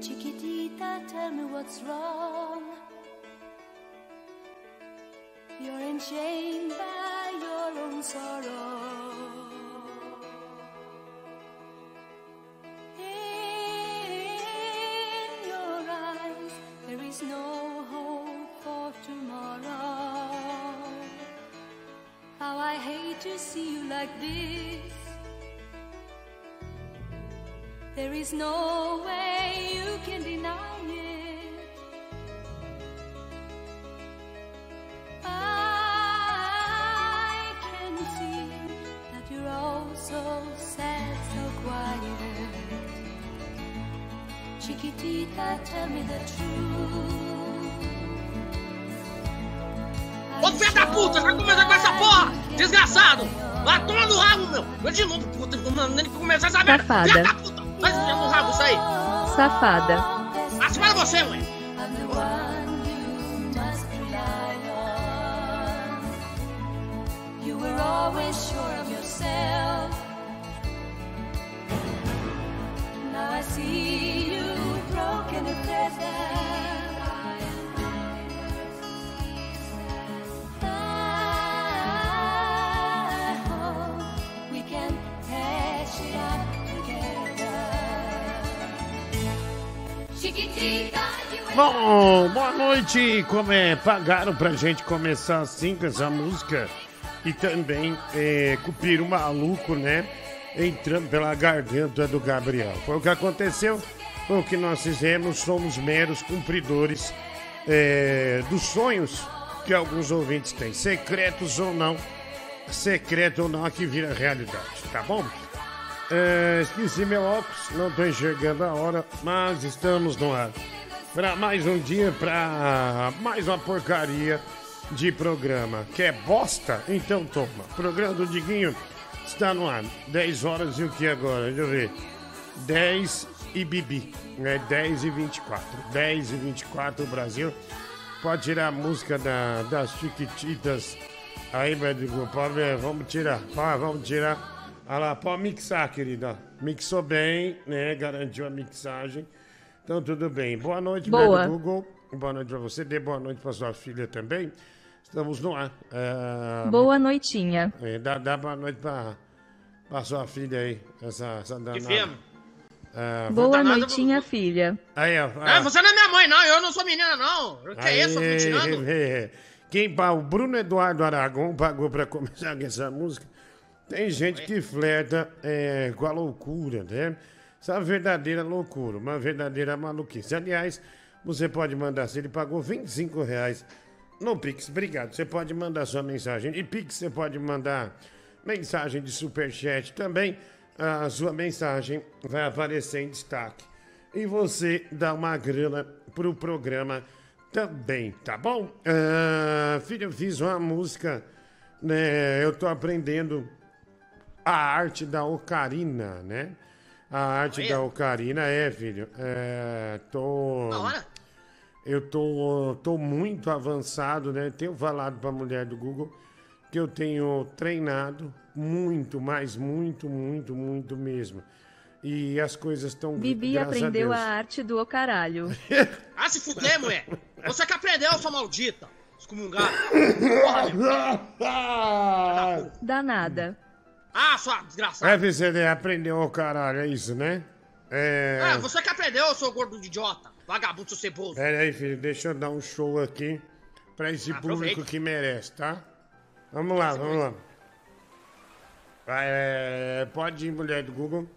Chiquitita, tell me what's wrong. To see you like this. There is no way you can deny it. I can see that you're all so sad, so quiet. Chiquitita, tell me the truth. Ô filho da puta, vai começar com essa porra! Desgraçado! Vai tomar no rabo, meu! Eu de novo, puta, nem que começar essa merda! Safada. Filha da puta! Vai no rabo isso aí! Safada. Se para você, ué! Boa noite. Como é, pagaram pra gente começar assim com essa música e também é, cupir o maluco, né? Entrando pela garganta do Gabriel. Foi o que aconteceu, foi o que nós fizemos. Somos meros cumpridores é, dos sonhos que alguns ouvintes têm, secretos ou não. Secreto ou não, aqui vira realidade, tá bom? É, esqueci meu óculos, não tô enxergando a hora, mas estamos no ar. Para mais um dia, para mais uma porcaria de programa. Quer bosta? Então toma. Programa do Diguinho está no ar. 10 horas e o que agora? Deixa eu ver. 10 e Bibi. Né? 10 e 24. 10 e 24 o Brasil. Pode tirar a música da, das Chiquititas aí. Pode ver, vamos tirar. Pá, vamos tirar. Olha lá, pode mixar, querida. Mixou bem, né? Garantiu a mixagem. Então, tudo bem. Boa noite, Boa. Google. Boa noite pra você. Dê boa noite pra sua filha também. Estamos no ar. Ah, Boa noitinha. é, dá, dá boa noite pra sua filha aí. Essa, essa Que danada. Ah, Boa noitinha, filha. aí, ó. Ah, você não é minha mãe, não. Eu não sou menina, não. Que Aí, é isso? Tirando? Quem pagou? O Bruno Eduardo Aragão pagou pra começar com essa música. Tem gente que flerta é, com a loucura, né? Essa é uma verdadeira loucura, uma verdadeira maluquice. Aliás, você pode mandar, se ele pagou 25 reais no Pix, obrigado. Você pode mandar sua mensagem. E Pix, você pode mandar mensagem de superchat também. A sua mensagem vai aparecer em destaque. E você dá uma grana pro programa também, tá bom? Ah, filho, eu fiz uma música, né? Eu tô aprendendo a arte da ocarina, né? A arte Olha. da ocarina é, filho. É, tô. Na hora? Eu tô, tô muito avançado, né? Tenho falado pra mulher do Google que eu tenho treinado muito, mas muito, muito, muito mesmo. E as coisas estão Bibi aprendeu a arte do o caralho. Ah, se fuder, mulher! Você que aprendeu, sua maldita! Excomungada! Danada. Ah, sua desgraçada! FCD aprendeu o caralho, é isso, né? É. Ah, você que aprendeu, seu gordo de idiota! Vagabundo, seu ceboso! Pera aí, filho, deixa eu dar um show aqui pra esse público que merece, tá? Vamos lá, vamos lá. É, pode ir, mulher do Google.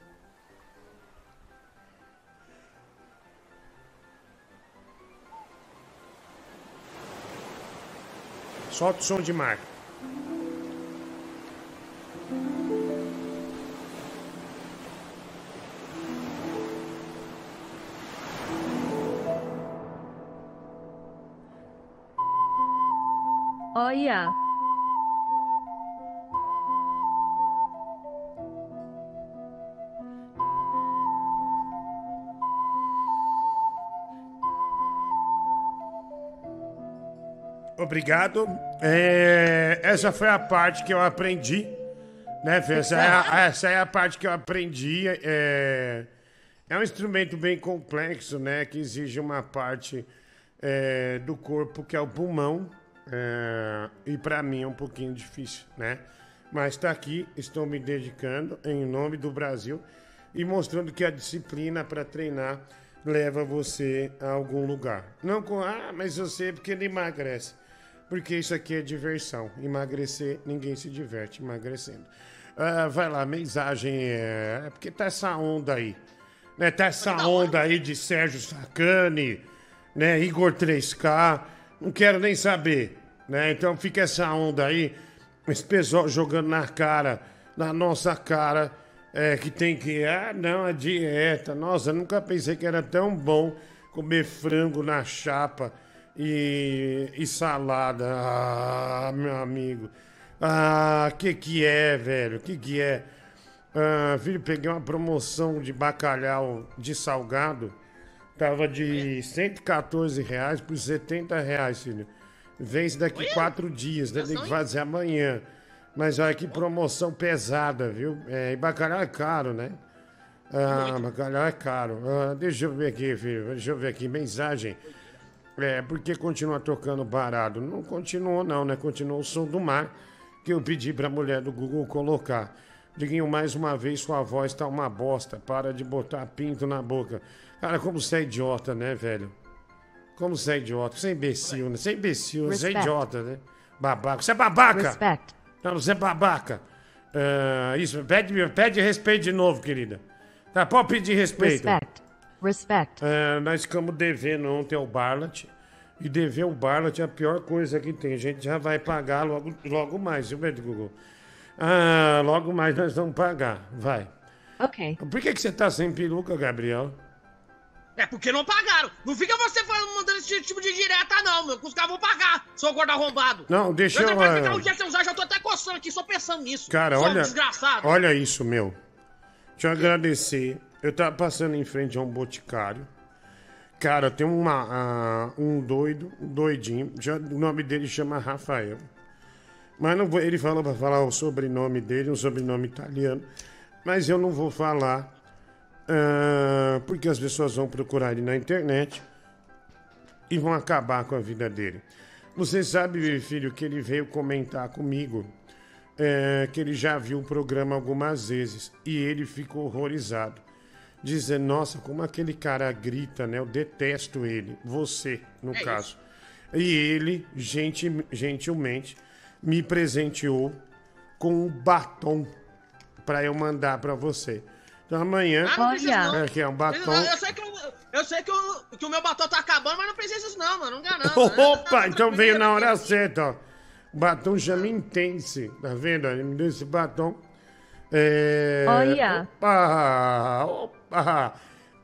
Solta o som de marca. Olha. Obrigado. É, essa foi a parte que eu aprendi, né, Essa é a, essa é a parte que eu aprendi. É, é um instrumento bem complexo, né? Que exige uma parte é, do corpo que é o pulmão é, e para mim é um pouquinho difícil, né? Mas está aqui, estou me dedicando em nome do Brasil e mostrando que a disciplina para treinar leva você a algum lugar. Não com, ah, mas eu sei porque ele emagrece. Porque isso aqui é diversão. Emagrecer, ninguém se diverte emagrecendo. Ah, vai lá, mensagem é, é porque tá essa onda aí. Né? Tá essa onda aí de Sérgio Sacani, né? Igor 3K. Não quero nem saber. Né? Então fica essa onda aí. Esse pessoal jogando na cara, na nossa cara, é, que tem que. Ah, não, a dieta. Nossa, nunca pensei que era tão bom comer frango na chapa e, e salada. Ah, meu amigo. Ah, que que é, velho? Que que é? Ah, filho, peguei uma promoção de bacalhau de salgado. Tava de 114 reais por 70 reais, filho. Vence daqui Olha. quatro dias, né? Tem que fazer amanhã. Mas olha que promoção pesada, viu? É, e bacalhau é caro, né? Ah, bacalhau é caro. Ah, deixa eu ver aqui, filho. Deixa eu ver aqui. Mensagem. É, por que continua tocando parado? Não continuou, não, né? Continuou o som do mar que eu pedi pra mulher do Google colocar. Diguinho, mais uma vez sua voz tá uma bosta. Para de botar pinto na boca. Cara, como você é idiota, né, velho? Como você é idiota? Você é imbecil, né? Você é imbecil, você é Respect. idiota, né? Babaca. Você é babaca! Respect. Não, você é babaca. Ah, isso, pede, pede respeito de novo, querida. Tá, pode pedir respeito. Respect. Respect. Ah, nós ficamos devendo ontem ao Barlat. E dever o Barlat é a pior coisa que tem. A gente já vai pagar logo, logo mais, viu, Beto Google? Ah, logo mais nós vamos pagar. Vai. Okay. Por que, que você tá sem peruca, Gabriel? É porque não pagaram. Não fica você falando, mandando esse tipo de direta, não, meu. Os caras vão pagar, seu gordo arrombado. Não, deixa eu eu. vai ah, ficar um dia sem usar, já tô até coçando aqui, só pensando nisso. Cara, Só olha. desgraçado. Olha isso, meu. Deixa eu agradecer. Eu tava passando em frente a um boticário. Cara, tem uma, ah, um doido, um doidinho. Já, o nome dele chama Rafael. Mas não vou, ele falou pra falar o sobrenome dele, um sobrenome italiano. Mas eu não vou falar. Ah, porque as pessoas vão procurar ele na internet e vão acabar com a vida dele. Você sabe, meu filho, que ele veio comentar comigo é, que ele já viu o programa algumas vezes e ele ficou horrorizado. Dizendo, nossa, como aquele cara grita, né? Eu detesto ele. Você, no É caso. E ele, gentil, gentilmente, me presenteou com um batom para eu mandar para você. Então amanhã. Ah, não precisa, Olha. não. É, que é um batom. Eu, eu sei, que, eu, eu sei que, o, que o meu batom tá acabando, mas não precisa disso não, mano. Não engana não. Opa, então veio na hora certa, ó. O batom chama Intense, tá vendo? Ele me deu esse batom. É... Olha. Opa, opa.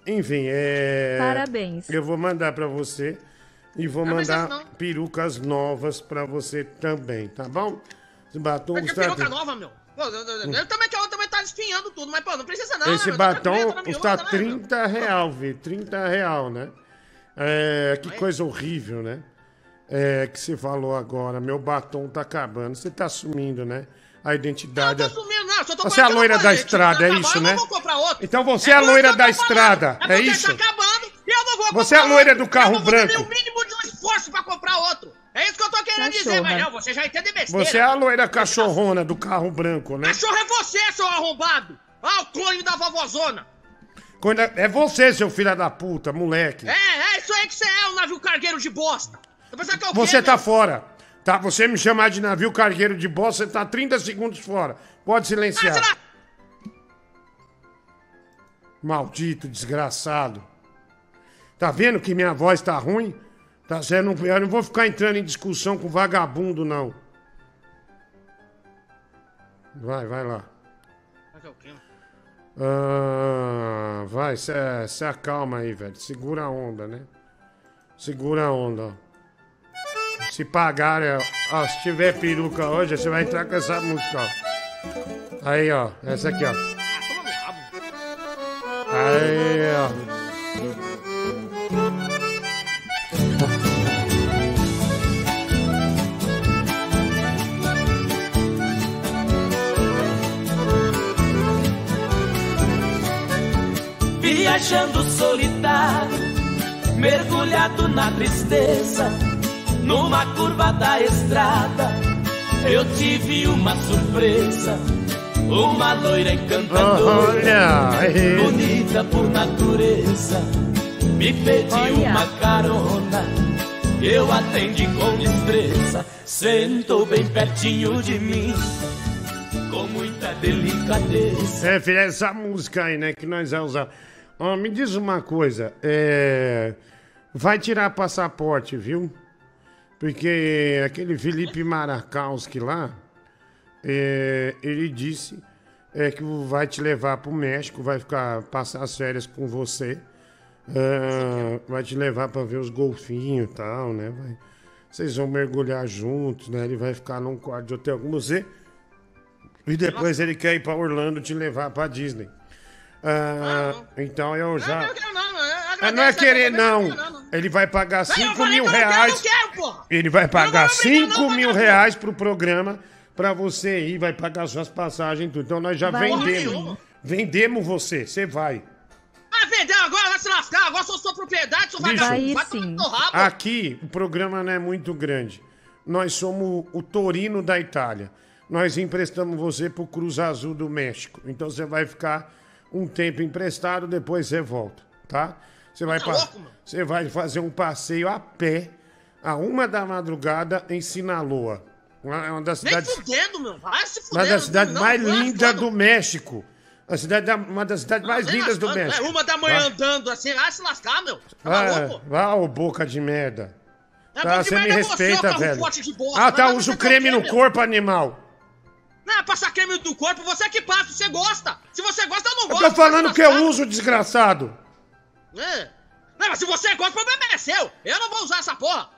Enfim, é... Parabéns. Eu vou mandar pra você e vou Não mandar não. perucas novas pra você também, tá bom? Esse batom Mas que peruca nova, meu. Pô, eu, eu, eu, eu também, que eu também tá desfinhando tudo, mas, pô, não precisa não, Esse né? Tá batom tá custa miúda, né, meu? 30 real, Vi. 30 real, né? É, que coisa horrível, né? É, que você falou agora, meu batom tá acabando. Você tá sumindo, né? A Não, identidade. eu tô sumindo, não. Só tô Você é a loira eu não da gente. estrada, é isso, eu né? não vou comprar outro. Então você é a loira eu da estrada, É é isso? tá acabando eu não Você é a loira do carro eu não vou fazer branco. o mínimo de um esforço pra comprar outro. É isso que eu tô querendo dizer, Cachorra. mas não, você já entende besteira. Você é a loira cachorrona do carro branco, né? Cachorro é você, seu arrombado. Ah, o clone da vovozona. Quando é é você, seu filho da puta, moleque. É, é isso aí que você é, um navio cargueiro de bosta. Que é o quê, Você tá meu? fora. Tá? Você me chamar de navio cargueiro de bosta, você tá 30 segundos fora. Pode Ah, silenciar. será? Maldito, desgraçado. Tá vendo que minha voz tá ruim? Tá sendo. Eu não vou ficar entrando em discussão com vagabundo, não. Vai, vai lá. Quê? Ah, vai, se, se acalma aí, velho. Segura a onda, né? Segura a onda. Se pagar, é, ó, se tiver peruca hoje, você vai entrar com essa música, ó. Aí, ó. Essa aqui, ó. Ah. Aí, ó. Viajando solitário, mergulhado na tristeza, numa curva da estrada, eu tive uma surpresa. Uma loira encantadora, Olha, é. bonita por natureza, me pediu Olha. uma carona. Eu atendi com destreza, sentou bem pertinho de mim, com muita delicadeza. É, filha, essa música aí, né, que nós vamos usar. Ó, me diz uma coisa, é... Vai tirar passaporte, viu? Porque aquele Felipe Marakowski lá, é, ele disse é, que vai te levar pro México, vai ficar passar as férias com você. é, vai te levar pra ver os golfinhos e tal, né? Vai- vocês vão mergulhar juntos, né? Ele vai ficar num quarto de hotel com você. E depois ele quer ir pra Orlando te levar pra Disney. Ah, então eu já. Não, não, não, Ah, agradeço, não é querer, agradeço, não. Ele vai pagar Não, eu 5 falei mil reais. Eu não quero, porra. Ele vai pagar não vou brigar, 5 não, mil não. reais pro programa pra você ir, vai pagar suas passagens e tudo. Então nós já Vai vendemos. Vendemos você, você vai. Ah, vendeu agora, vai se lascar. Agora sou sua propriedade, sou Bicho. vagabundo. Vai Vai tomar sim. no teu rabo. Aqui o programa não é muito grande. Nós somos o Torino da Itália. Nós emprestamos você pro Cruz Azul do México. Então você vai ficar um tempo emprestado, depois você volta, tá? Você vai, Tá você vai fazer um passeio a pé a uma da madrugada em Sinaloa. Uma- É uma das cidades, fudendo, meu. Vai se uma fuder. das cidades não, mais lindas do México. A cidade da- uma das cidades mais lindas do México. É uma da manhã Vai. andando assim, vai se lascar, meu. Tá Ah, vá, ô boca de merda. É Tá, você me é você, respeita, carro velho. Ah, tá, usa o você creme no corpo, animal. Não, passar creme no corpo, você que passa, você gosta. Se você gosta, eu não Eu gosto. tô falando vai que eu uso, desgraçado. É. Não, mas se você gosta, o problema é seu. Eu não vou usar essa porra.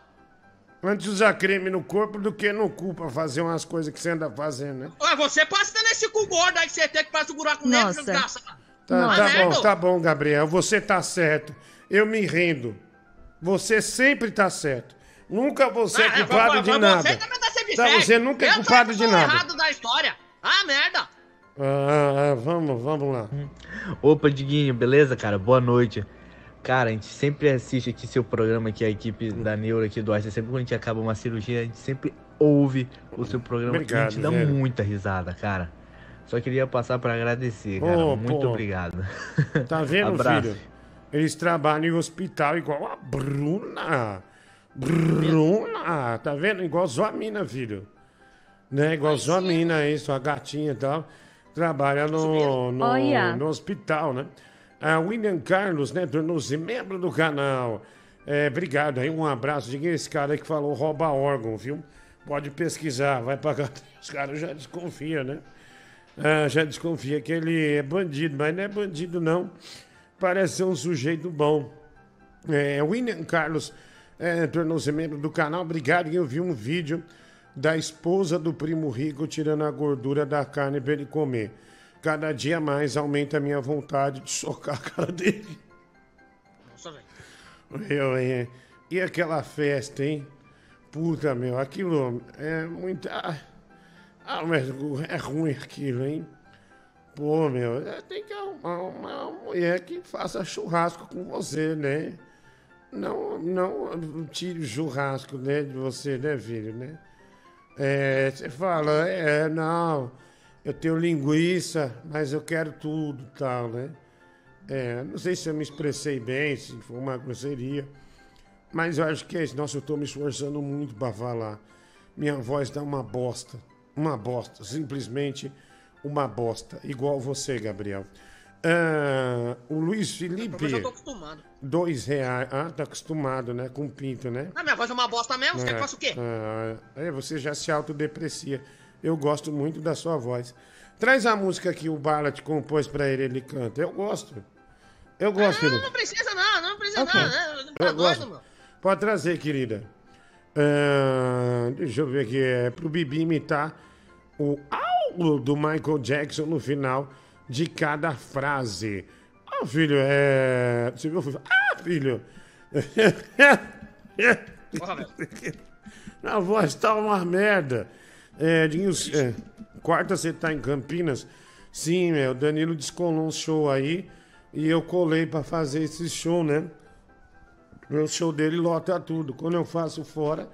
Antes de usar creme no corpo do que no cu pra fazer umas coisas que você anda fazendo, né? Ué, você passa nesse cu gordo aí que você tem que faz o buraco negro, desgraça. Tá, tá merda. bom, tá bom, Gabriel. Você tá certo. Eu me rendo. Você sempre tá certo. Nunca você é culpado de nada. Você também tá sendo Tá, fake. você nunca é culpado de nada. errado da história. Ah, merda. Ah, ah, vamos, vamos lá. Opa, Diguinho, beleza, cara? Boa noite. Cara, a gente sempre assiste aqui seu programa aqui, a equipe da Neuro aqui do Arce. Sempre quando a gente acaba uma cirurgia, a gente sempre ouve o seu programa e a Obrigado, gente dá velho. muita risada, cara. Só queria passar pra agradecer, cara. Ô, Muito pô. obrigado. Tá vendo, Abraço. filho? Eles trabalham em hospital igual a Bruna. Bruna, tá vendo? Igual sua mina, filho. Né? Igual sua mina aí, sua gatinha e tal. Trabalha no, no, no hospital, né? A William Carlos, né? Tornou-se membro do canal. É, obrigado aí, um abraço. Diga esse cara aí que falou rouba órgão, viu? Pode pesquisar, vai pagar. Os caras já desconfiam, né? Ah, já desconfia que ele é bandido, mas não é bandido, não. Parece ser um sujeito bom. É, William Carlos é, tornou-se membro do canal. Obrigado. Eu vi um vídeo da esposa do primo rico tirando a gordura da carne para ele comer. Cada dia mais aumenta a minha vontade de socar a cara dele. Nossa, velho. Meu, é. E aquela festa, hein? Puta, meu, aquilo é muita. Ah, Ah, mas é ruim aquilo, hein? Pô, meu, tem que arrumar uma mulher que faça churrasco com você, né? Não, não tire churrasco, né, de você, né, filho, né? É, você fala, é, não, eu tenho linguiça, mas eu quero tudo tal, né? É, não sei se eu me expressei bem, se foi uma grosseria, mas eu acho que é isso. Nossa, eu tô me esforçando muito para falar. Minha voz dá uma bosta, uma bosta, simplesmente uma bosta, igual você, Gabriel. Ah, o Luiz Felipe, Eu já tô acostumado. dois reais. Ah, tá acostumado, né? Com pinto, né? Ah, minha voz é uma bosta mesmo, você quer que É, eu faça o quê? ah, é, você já se autodeprecia. Eu gosto muito da sua voz. Traz a música que o Ballard compôs pra ele, ele canta. Eu gosto. Eu gosto, Não, filho. não precisa não, não precisa Ok. não. né? Tá Eu doido, gosto. Pode trazer, querida. Ah, deixa eu ver aqui. É pro Bibi imitar o au do Michael Jackson no final de cada frase. Ah, filho, é. Você viu? Ah, filho! Porra. A voz tá uma merda. É, Dinho, é, quarta você tá em Campinas? Sim, meu. Danilo descolou um show aí. E eu colei pra fazer esse show, né? Meu show dele lota tudo. Quando eu faço fora,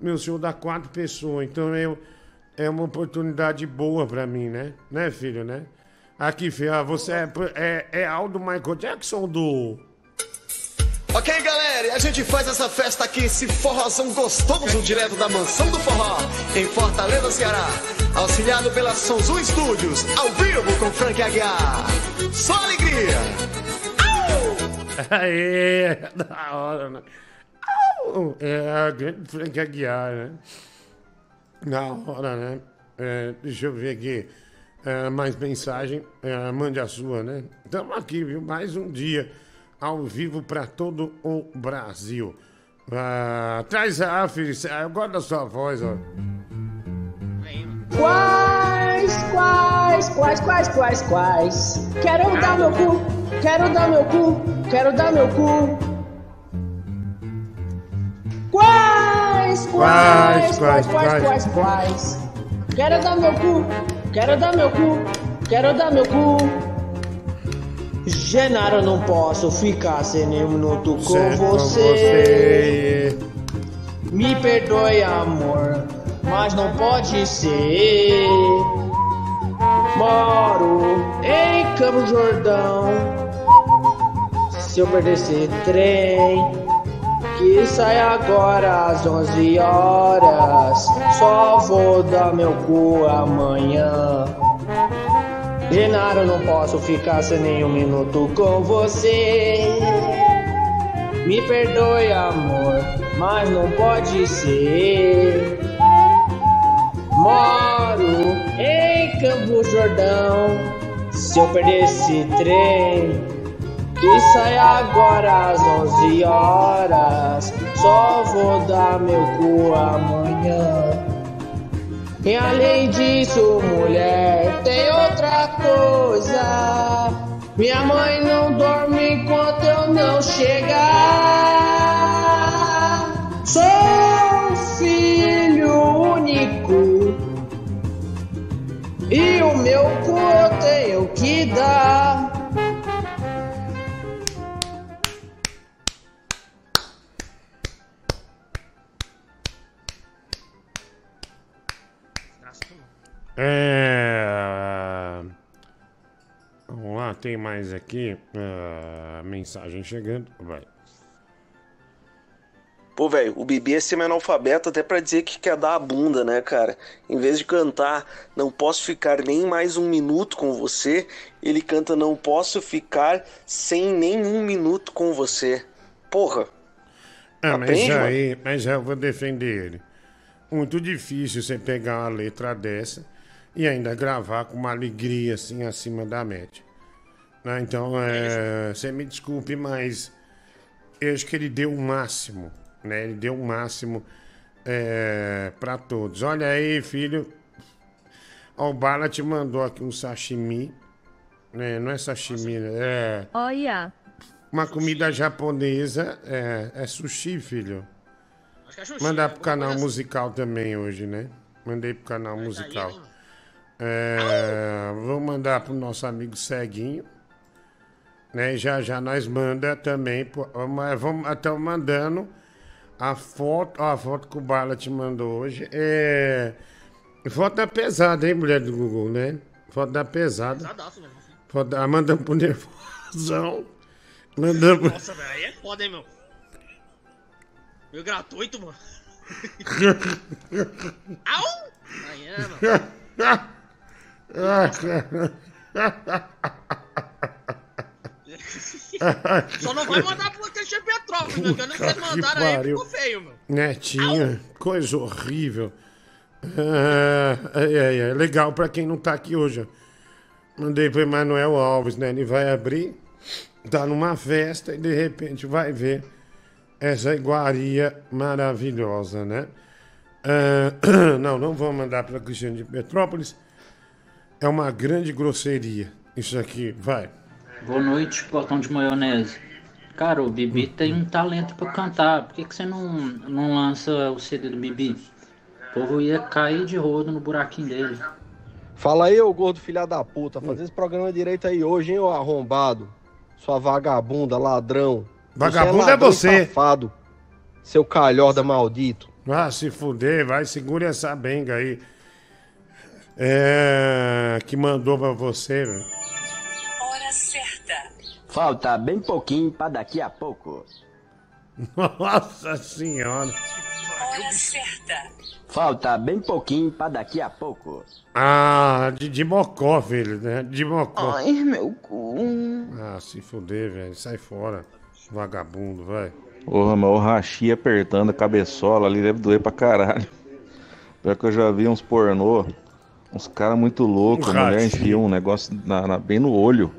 meu show dá quatro pessoas. Então eu, é uma oportunidade boa pra mim, né? Né, filho, né? Aqui, ah, você é, é, é Aldo Michael Jackson do. Ok, galera, e a gente faz essa festa aqui, esse forrozão gostoso direto da mansão do forró, em Fortaleza, Ceará. Auxiliado pela Sonzum Studios, ao vivo com Frank Aguiar. Só alegria! Aê, da hora, né? Au! É a grande Frank Aguiar, né? Da hora, né? É, deixa eu ver aqui. É, mais mensagem. É, mande a sua, né? Estamos aqui, viu? Mais um dia ao vivo para todo o Brasil. Ah, traz a Feliz. Eu gosto da sua voz, ó. Quais, quais, quais, quais, quais, quais? Quero dar meu cu, quero dar meu cu, quero dar meu cu. Quais, quais, quais, quais, quais, quais? Quero dar meu cu, quero dar meu cu, quero dar meu cu. Genaro, não posso ficar sem nenhum minuto com Certo, com você. Me perdoe, amor, mas não pode ser. Moro em Campo Jordão. Se eu perder esse trem, que sai agora às 11 horas, só vou dar meu cu amanhã. Genaro, não posso ficar sem nenhum minuto com você. Me perdoe, amor, mas não pode ser. Moro em Campo Jordão. Se eu perder esse trem, que sai agora às 11 horas, só vou dar meu cu amanhã. E além disso, mulher, tem outra coisa. Minha mãe não dorme enquanto eu não chegar. Sou filho único. E o meu cu eu tenho que dar. É. Vamos lá, tem mais aqui. ah, mensagem chegando. Vai. Pô, velho, o Bibi é semi-analfabeto até pra dizer que quer dar a bunda, né, cara? Em vez de cantar Não Posso Ficar Nem Mais Um Minuto Com Você, ele canta Não Posso Ficar Sem Nenhum Minuto Com Você. Porra, Ah, mas Aprende, mano. aí, mas aí eu vou defender ele. Muito difícil você pegar uma letra dessa e ainda gravar com uma alegria assim acima da média. Né? Então, é, você me desculpe, mas eu acho que ele deu o máximo, né? Ele deu o máximo é, para todos. Olha aí, filho. O Bala te mandou aqui um sashimi. Né? Não é sashimi, né? É Olha, uma comida japonesa. É, é sushi, filho. Acho que é sushi, Mandar né? pro canal assim. musical também hoje, né? Mandei pro canal musical. É, vou mandar pro nosso amigo Ceguinho. Né? Já já nós manda também. Mas vamos estamos mandando a foto. Ó, a foto que o Bala te mandou hoje. É. Foto da pesada, hein, mulher do Google, né? Foto da pesada. Pesadaço, mano. Foto da... Mandamos pro nervosão. Mandamos. Nossa, velho, aí é foda, hein, meu. Meu gratuito, mano. Au! Aí é, mano. Só não vai mandar pro Cristian Petrópolis, meu. Que eu não sei mandar aí, ficou feio, meu. Netinha, coisa horrível. Ai, ai, ai, legal pra quem não tá aqui hoje. Mandei pro Emanuel Alves, né? Ele vai abrir, tá numa festa e de repente vai ver essa iguaria maravilhosa, né? Ah, não, não vou mandar pra Cristiano de Petrópolis. É uma grande grosseria. Isso aqui, vai. Boa noite, portão de maionese. Cara, o Bibi tem um talento pra cantar. Por que, que você não, não lança o CD do Bibi? O povo ia cair de rodo no buraquinho dele. Fala aí, ô gordo filha da puta. Fazer esse programa direito aí hoje, hein, ô arrombado. Sua vagabunda, ladrão. Vagabundo é ladrão você. Safado. Seu calhorda maldito. Ah, se fuder, vai, segura essa benga aí. É. Que mandou pra você, velho. Hora certa. Falta bem pouquinho pra daqui a pouco. Nossa senhora. Hora certa. Falta bem pouquinho pra daqui a pouco. Ah, de, de mocó, filho, né? De mocó. Ai, meu cu. Ah, se fuder, velho. Sai fora. Vagabundo, vai. Porra, mas o Rachi apertando a cabeçola ali deve doer pra caralho. Pior que eu já vi uns pornô, uns caras muito loucos, a mulher enfia um negócio na- na- bem no olho.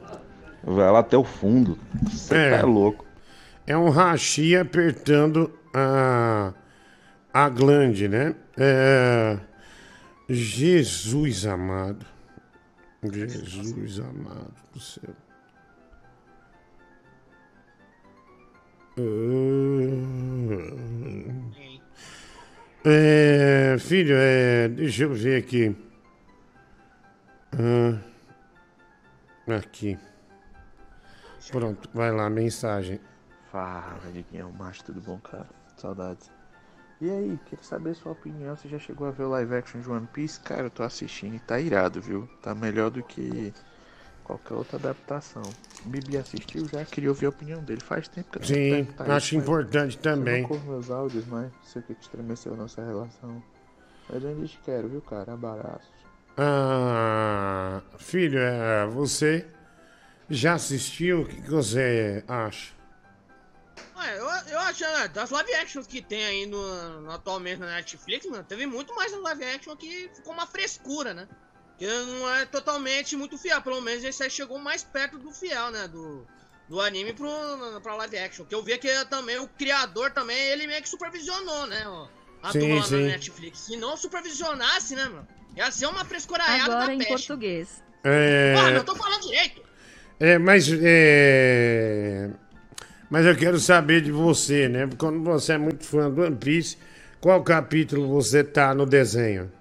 Vai lá até o fundo. Você É. tá louco. É um rachi apertando a, a glande, né? É, Jesus amado. Jesus amado do céu. É, filho, é, deixa eu ver aqui. Ah, aqui. Pronto, vai lá, mensagem. Fala, Diguinho, macho, tudo bom, cara? Saudades. E aí, queria saber sua opinião. Você já chegou a ver o live action de One Piece? Cara, eu tô assistindo e tá irado, viu? Tá melhor do que qualquer outra adaptação. O Bibi assistiu já, queria ouvir a opinião dele. Faz tempo que eu Sim, perguntar acho isso, importante também. Eu meus áudios, mas sei o que estremeceu a nossa relação. Mas ainda te quero, viu, cara? Abraço. Ah, filho, é, você já assistiu? O que, você acha? Ué, eu, eu acho, né, das live actions que tem aí no, no- atualmente na Netflix, mano, teve muito mais live action que ficou uma frescura, né? Que não é totalmente muito fiel, pelo menos esse aí chegou mais perto do fiel, né? Do, do anime pro, pra live action. Que eu vi que também o criador também, ele meio que supervisionou, né? A Sim, turma sim. na Netflix. Se não supervisionasse, né, mano? Ia ser uma frescuraiada Agora da em peste. português. É, Mano, eu tô falando direito. é, mas é, mas eu quero saber de você, né? Quando você é muito fã do One Piece, qual capítulo você tá no desenho?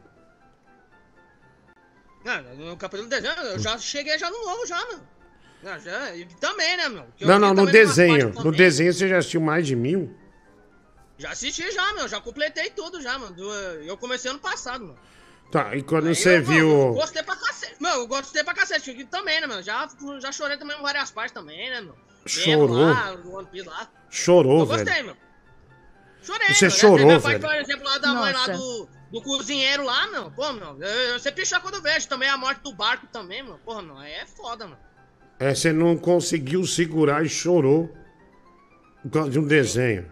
Não, no capítulo do desenho, eu já cheguei já no novo já, mano. Já, e também, né, meu? Eu Não, não, no desenho. No desenho você já assistiu mais de mil? Já assisti já, meu. Já completei tudo já, mano. Eu comecei ano passado, mano. Tá, e quando Aí você eu, viu. mano, Gostei pra cacete. Meu, eu gostei pra cacete. Também, né, meu? Já, já chorei também em várias partes também, né, meu? Chorou? Lá, One Piece lá. Chorou, eu velho. gostei, meu. Chorei, Você meu. chorou, parte, velho? Por exemplo, lá da mãe lá Nossa. do, do cozinheiro lá, meu. Pô, meu. Eu, eu sempre choro quando vejo. Também a morte do barco também, meu. Porra, meu. Aí é foda, mano. É, você não conseguiu segurar e chorou por causa de um desenho.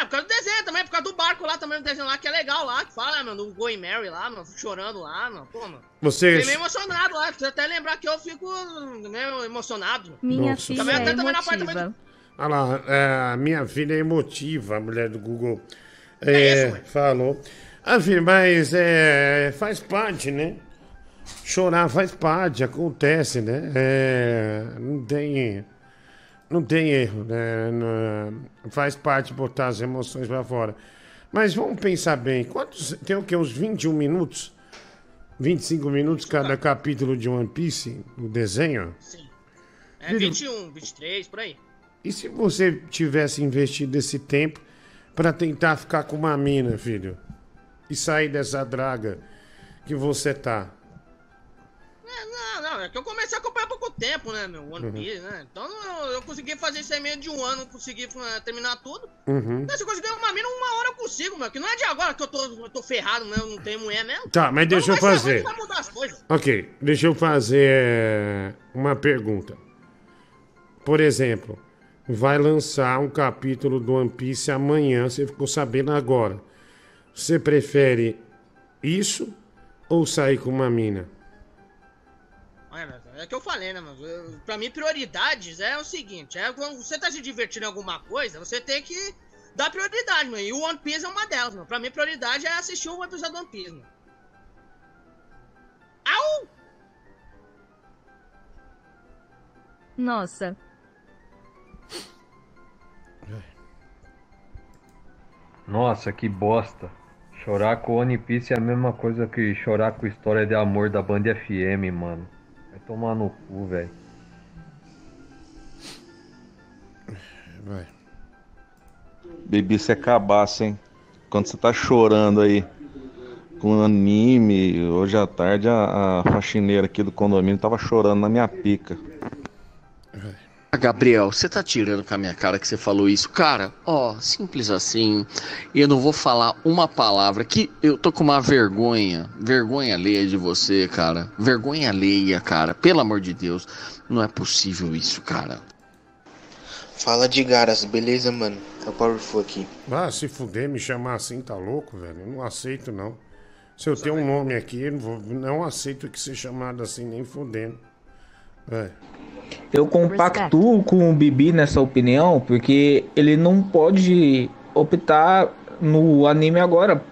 É, por causa do desenho também, por causa do barco lá também, do desenho lá, que é legal lá, que fala, mano, do Going Mary lá, mano, chorando lá, mano, pô, mano. Você- Fiquei meio emocionado lá, precisa até lembrar que eu fico meio emocionado. Minha Nossa. filha Também é até também na parte também emotiva. Olha lá, é, a minha filha é emotiva, a mulher do Google. É É, isso, falou. Ah, filho, mas é, faz parte, né? Chorar faz parte, acontece, né? É, não tem. Não tem erro, né? Não- faz parte botar as emoções pra fora. Mas vamos pensar bem. Quantos. Tem o quê? Uns 21 minutos? 25 minutos cada capítulo de One Piece, o desenho? Sim. É Filho. 21, 23, por aí. E se você tivesse investido esse tempo pra tentar ficar com uma mina, filho? E sair dessa draga que você tá? É, não, não, que eu comecei a acompanhar há pouco tempo, né, meu, One Uhum. Piece, né? Então eu, eu consegui fazer isso aí meio de um ano, consegui eh, terminar tudo. Uhum. Mas se eu conseguir uma mina, uma hora eu consigo, meu, que não é de agora que eu tô, eu tô ferrado, né, eu não tenho mulher mesmo. Tá, mas deixa eu fazer. Ok, deixa eu fazer é, uma pergunta. Por exemplo, vai lançar um capítulo do One Piece amanhã, você ficou sabendo agora. Você prefere isso ou sair com uma mina? É que eu falei, né, mano? Eu- Pra mim, prioridades é o seguinte: é quando você tá se divertindo em alguma coisa, você tem que dar prioridade, mano. E o One Piece é uma delas, mano. Pra mim, prioridade é assistir um episódio do One Piece, mano. Au! Nossa, Nossa, que bosta. Chorar com One Piece é a mesma coisa que chorar com história de amor da Band FM, mano. Tomar no cu, velho. Vai. Bebi, se acabasse, é hein? Quando você tá chorando aí com anime, hoje à tarde a, a faxineira aqui do condomínio tava chorando na minha pica. Vai. Ah, Gabriel, você tá tirando com a minha cara que você falou isso? Cara, ó, simples assim. Eu não vou falar uma palavra que eu tô com uma vergonha, vergonha alheia de você, cara. Vergonha alheia, cara. Pelo amor de Deus, não é possível isso, cara. Fala de Garas, beleza, mano? É o Powerful aqui. Ah, se fuder, me chamar assim, tá louco, velho? Eu não aceito, não. Se eu tenho um nome aqui, eu não, vou, não aceito que ser chamado assim, nem fudendo. É. Eu compactuo com o Bibi nessa opinião, porque ele não pode optar no anime agora.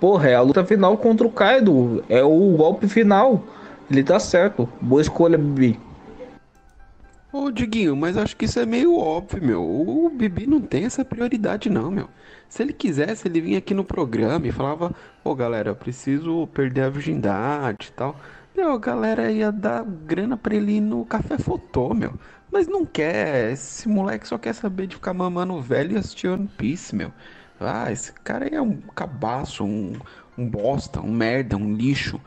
Porra, é a luta final contra o Kaido. É o golpe final. Ele tá certo. Boa escolha, Bibi. Ô, Diguinho, mas acho que isso é meio óbvio, meu. O Bibi não tem essa prioridade, não, meu. Se ele quisesse, ele vinha aqui no programa e falava: Ô, galera, eu preciso perder a virgindade e tal. Meu, a galera ia dar grana pra ele ir no café fotô, meu. Mas não quer. Esse moleque só quer saber de ficar mamando velho e assistir One Piece, meu. Ah, esse cara aí é um cabaço, um, um bosta, um merda, um lixo,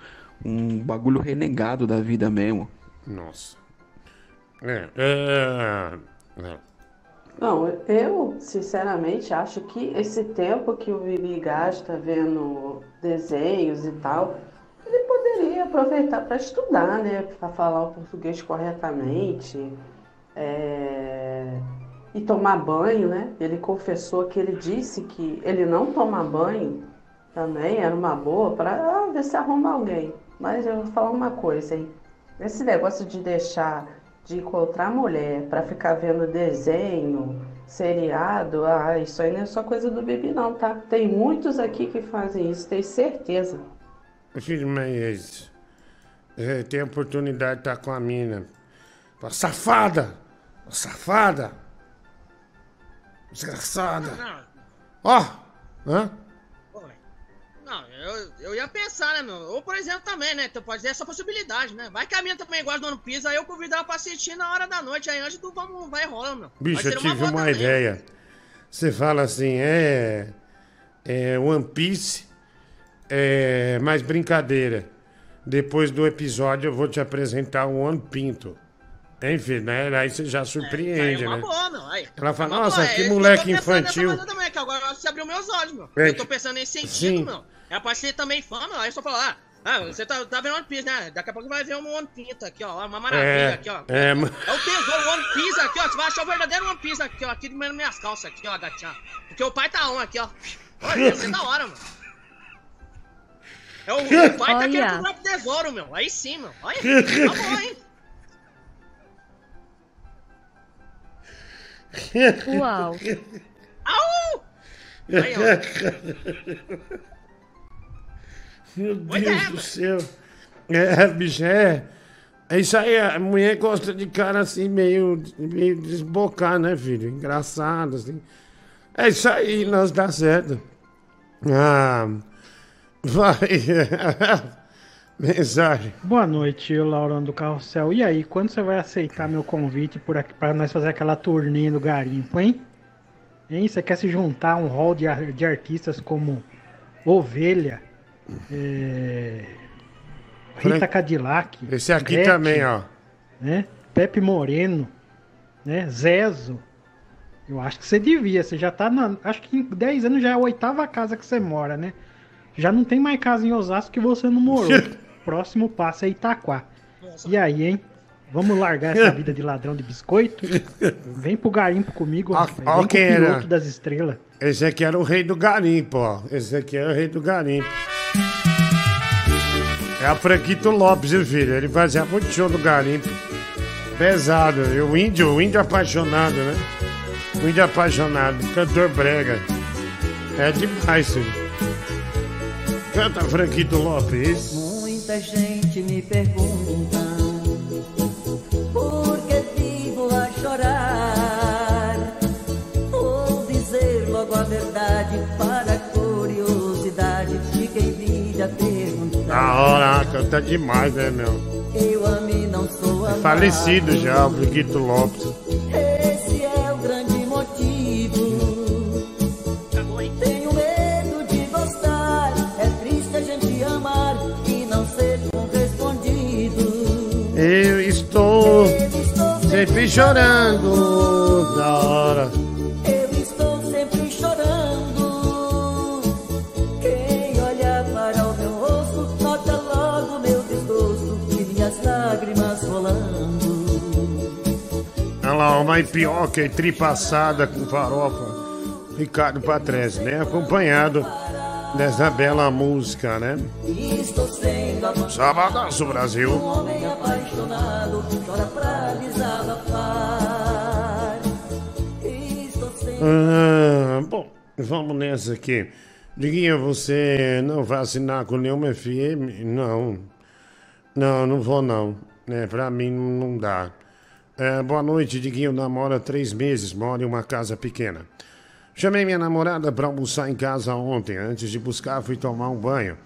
um bagulho renegado da vida mesmo. Nossa. É, é, é. Não, eu sinceramente acho que esse tempo que o Bibi gasta vendo desenhos e tal, ele poderia aproveitar para estudar, né? Para falar o português corretamente é, e tomar banho, né? Ele confessou que ele disse que ele não toma banho também era uma boa para ver se arruma alguém. Mas eu vou falar uma coisa, hein? Esse negócio de deixar de encontrar mulher para ficar vendo desenho, seriado, ah, isso aí não é só coisa do bebê não, tá? Tem muitos aqui que fazem isso, tenho certeza. Filho, mas é, tem a oportunidade de estar com a mina. Fala, Safada! Safada! Desgraçada! Ó! Hã? Não, eu, eu ia pensar, né, meu? Ou, por exemplo, também, né? Tu pode ter essa possibilidade, né? Vai que a minha também gosta do One Piece, aí eu convido ela pra assistir na hora da noite, aí antes do vamos, vai rolar, meu. Bicho, eu tive uma, boa também. ideia. Você fala assim, é. É One Piece, é. Mais brincadeira. Depois do episódio eu vou te apresentar o One Pinto. Enfim, né? Aí você já surpreende, É uma né? boa, meu. Aí, Ela fala, é nossa, boa. que É moleque eu infantil. Também, agora você abriu meus olhos, meu. É. Eu tô pensando nesse sentido, Sim. meu. É pra ser também fã, meu. Aí só falar, ah, ah, você tá, tá vendo One Piece, né? Daqui a pouco vai ver um One Pinto aqui, ó. Uma maravilha É, aqui, ó. é, ma- É o tesouro One Piece aqui, ó. Você vai achar o verdadeiro One Piece aqui, ó. Aqui nas minhas calças aqui, ó, gatinha. Porque o pai tá on aqui, ó. Olha, isso é da hora, mano. É o, o pai tá querendo comprar pro tesouro, meu. Aí sim, meu. Olha, tá bom, hein? Uau. Au! Aí, Meu Deus do céu. É, bicho, é. É isso aí, a mulher gosta de cara assim, meio, meio desbocado, né, filho? Engraçado, assim. É isso aí, nós dá certo. Ah, vai. Mensagem. Boa noite, Laurão do Carrossel. E aí, quando você vai aceitar meu convite por aqui para nós fazer aquela turnê no garimpo, hein? Hein? Você quer se juntar a um hall de, de artistas como Ovelha, é, Rita Cadillac, Esse aqui também, ó. né? Pepe Moreno, né? Zezo. Eu acho que você devia, você já tá na. Acho que em 10 anos já é a oitava casa que você mora, né? Já não tem mais casa em Osasco que você não morou. Próximo passo é Itaquá. E aí, hein? Vamos largar essa vida de ladrão de biscoito? Vem pro garimpo comigo, rapaz. Vem ó com o quem era. piloto das estrelas. Esse aqui era o rei do garimpo, ó. Esse aqui era o rei do garimpo. É a Franquito Lopes, viu, filho? Ele fazia muito show do garimpo. Pesado. E o índio, o índio apaixonado, né? O índio apaixonado, cantor brega. É demais, filho. Canta Franquito Lopes. Muita gente me pergunta por que vivo a chorar. Vou dizer logo a verdade para a curiosidade de quem vive a perguntar. Da hora, canta demais, né, meu? Eu amo e não sou É falecido já, o Franquito Lopes. Sempre chorando da hora. Eu estou sempre chorando. Quem olha para o meu rosto, nota logo meu desgosto e minhas lágrimas rolando. Olha lá, uma ipioca e tripassada com farofa. Ricardo Patrese, né? Acompanhado dessa bela música, né? Estou sendo amado. Sabadaço, Brasil. Um homem apaixonado chora pra desabafar. Ah, bom, vamos nessa aqui. Diguinho, você não vai assinar com nenhuma FM? Não. Não, não vou não. É, pra mim não dá. É, boa noite, Diguinho. Namora há três meses, mora em uma casa pequena. Chamei minha namorada pra almoçar em casa ontem. Antes de buscar, fui tomar um banho.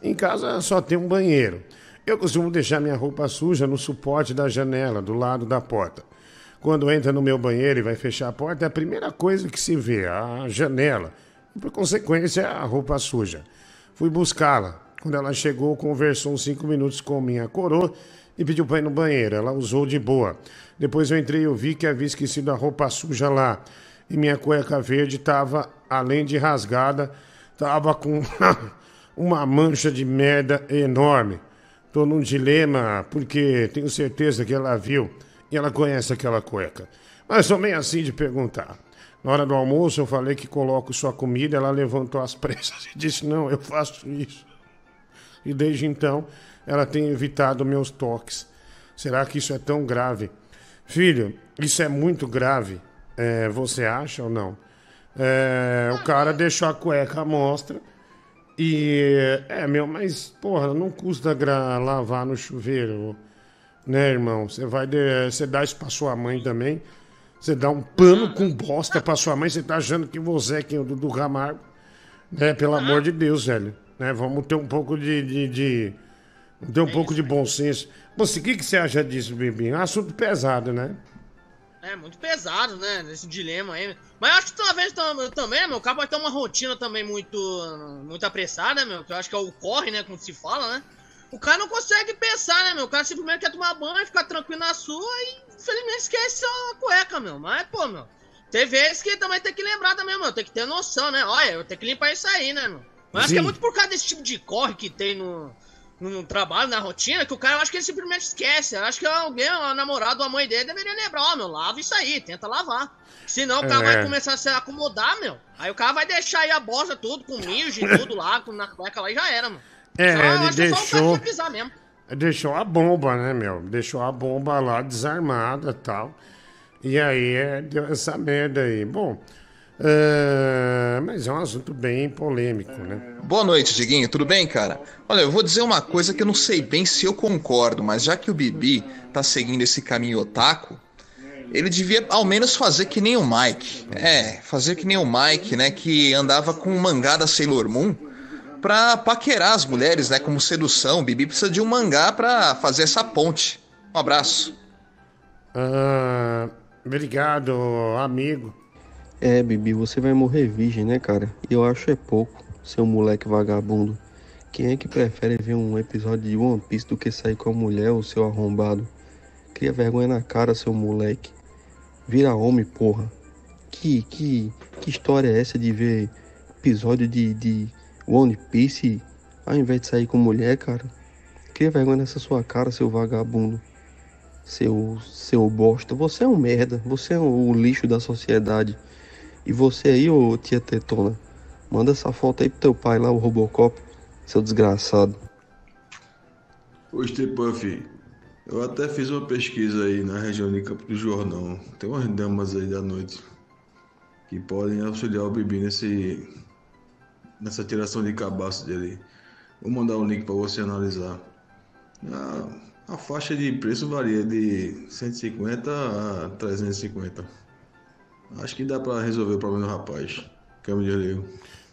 Em casa só tem um banheiro. Eu costumo deixar minha roupa suja no suporte da janela, do lado da porta. Quando entra no meu banheiro e vai fechar a porta, é a primeira coisa que se vê, a janela. E, por consequência, a roupa suja. Fui buscá-la. Quando ela chegou, conversou uns cinco minutos com minha coroa e pediu para ir no banheiro. Ela usou de boa. Depois eu entrei e eu vi que havia esquecido a roupa suja lá. E minha cueca verde estava, além de rasgada, estava com uma mancha de merda enorme. Tô num dilema, porque tenho certeza que ela viu e ela conhece aquela cueca. Mas sou meio assim de perguntar. Na hora do almoço eu falei que coloco sua comida, ela levantou as pressas e disse: Não, eu faço isso. E desde então ela tem evitado meus toques. Será que isso é tão grave? Filho, isso é muito grave. É, você acha ou não? É, o cara deixou a cueca à mostra. E é, meu, mas porra, não custa lavar no chuveiro, né, irmão? Você vai de- você dá isso pra sua mãe também. Você dá um pano com bosta pra sua mãe, você tá achando que você é quem o Dudu Camargo. Né, pelo amor de Deus, velho. Né, vamos ter um pouco de. de, de ter um pouco de bom senso. Você, o que, que você acha disso, Bebinho? É assunto pesado, né? É muito pesado, né? Nesse dilema aí. Mas eu acho que talvez tam- também, meu, o cara pode ter uma rotina também muito, muito apressada, meu. Que eu acho que é o corre, né? Como se fala, né? O cara não consegue pensar, né, meu? O cara simplesmente quer tomar banho, ficar tranquilo na sua e infelizmente esquece a cueca, meu. Mas, pô, meu. Tem vezes que também tem que lembrar também, meu. Tem que ter noção, né? Olha, eu tenho que limpar isso aí, né, meu? Mas acho que é muito por causa desse tipo de corre que tem no, no trabalho, na rotina, que o cara eu acho que ele simplesmente esquece. Eu acho que alguém, a namorada ou a mãe dele deveria lembrar, ó, meu, lava isso aí, tenta lavar. Senão o cara É. vai começar a se acomodar, meu. Aí o cara vai deixar aí a bosta tudo, com mijo e tudo lá, com na cueca lá e já era, mano. É, ele é o deixou. Deixou a bomba, né, meu? Deixou a bomba lá desarmada e tal. E aí é, deu essa merda aí. Bom, é, mas é um assunto bem polêmico, né? Boa noite, Diguinho. Tudo bem, cara? Olha, eu vou dizer uma coisa que eu não sei bem se eu concordo, mas já que o Bibi tá seguindo esse caminho otaku, ele devia ao menos fazer que nem o Mike. É, fazer que nem o Mike, né, que andava com um mangá da Sailor Moon pra paquerar as mulheres, né, como sedução. O Bibi precisa de um mangá pra fazer essa ponte. Um abraço. Ah, obrigado, amigo. É, Bibi, você vai morrer virgem, né, cara? E eu acho é pouco, seu moleque vagabundo. Quem é que prefere ver um episódio de One Piece do que sair com a mulher ou seu arrombado? Cria vergonha na cara, seu moleque. Vira homem, porra. Que, que, que história é essa de ver episódio de, de One Piece ao invés de sair com mulher, cara? Cria vergonha nessa sua cara, seu vagabundo. Seu, seu bosta. Você é um merda. Você é o lixo da sociedade. E você aí, ô tia Tetona, manda essa foto aí pro teu pai lá, o Robocop, seu desgraçado. Ô Stepuff, eu até fiz uma pesquisa aí na região de Campo do Jordão. Tem umas damas aí da noite que podem auxiliar o Bibi nesse, nessa tiração de cabaço dele. Vou mandar um link para você analisar. A, a faixa de preço varia de 150 a 350. Acho que dá para resolver o problema do rapaz. Câmbio de ligo.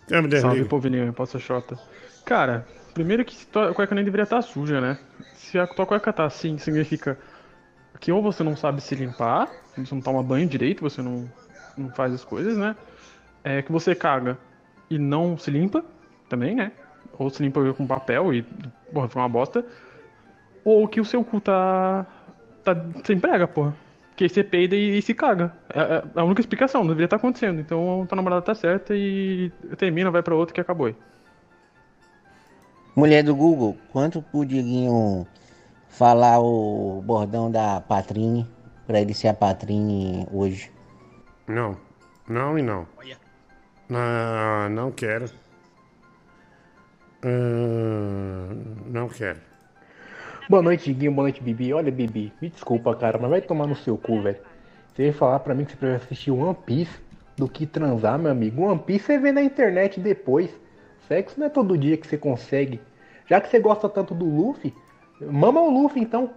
Câmbio Salve, povinho, posso Xota. Cara, primeiro que tua cueca nem deveria estar suja, né? Se a tua cueca tá assim, significa que ou você não sabe se limpar, você não toma banho direito, você não, não faz as coisas, né? É que você caga e não se limpa também, né? Ou se limpa com papel e, porra, foi uma bosta. Ou que o seu cu tá. tá sem prega, porra. Que aí você peida e, e se caga. É, é a única explicação, não deveria estar acontecendo. Então tua namorada tá certa e termina, vai pra outra que acabou aí. Mulher do Google, quanto pro Diguinho falar o bordão da Patrine pra ele ser a Patrine hoje? Não. Não e não. Ah, não quero. Ah, não quero. Boa noite, Guinho. Boa noite, Bibi. Olha, Bibi, me desculpa, cara, mas vai tomar no seu cu, velho. Você veio falar pra mim que você prefere assistir One Piece do que transar, meu amigo. One Piece você vê na internet depois. Sexo não é todo dia que você consegue. Já que você gosta tanto do Luffy, mama o Luffy então.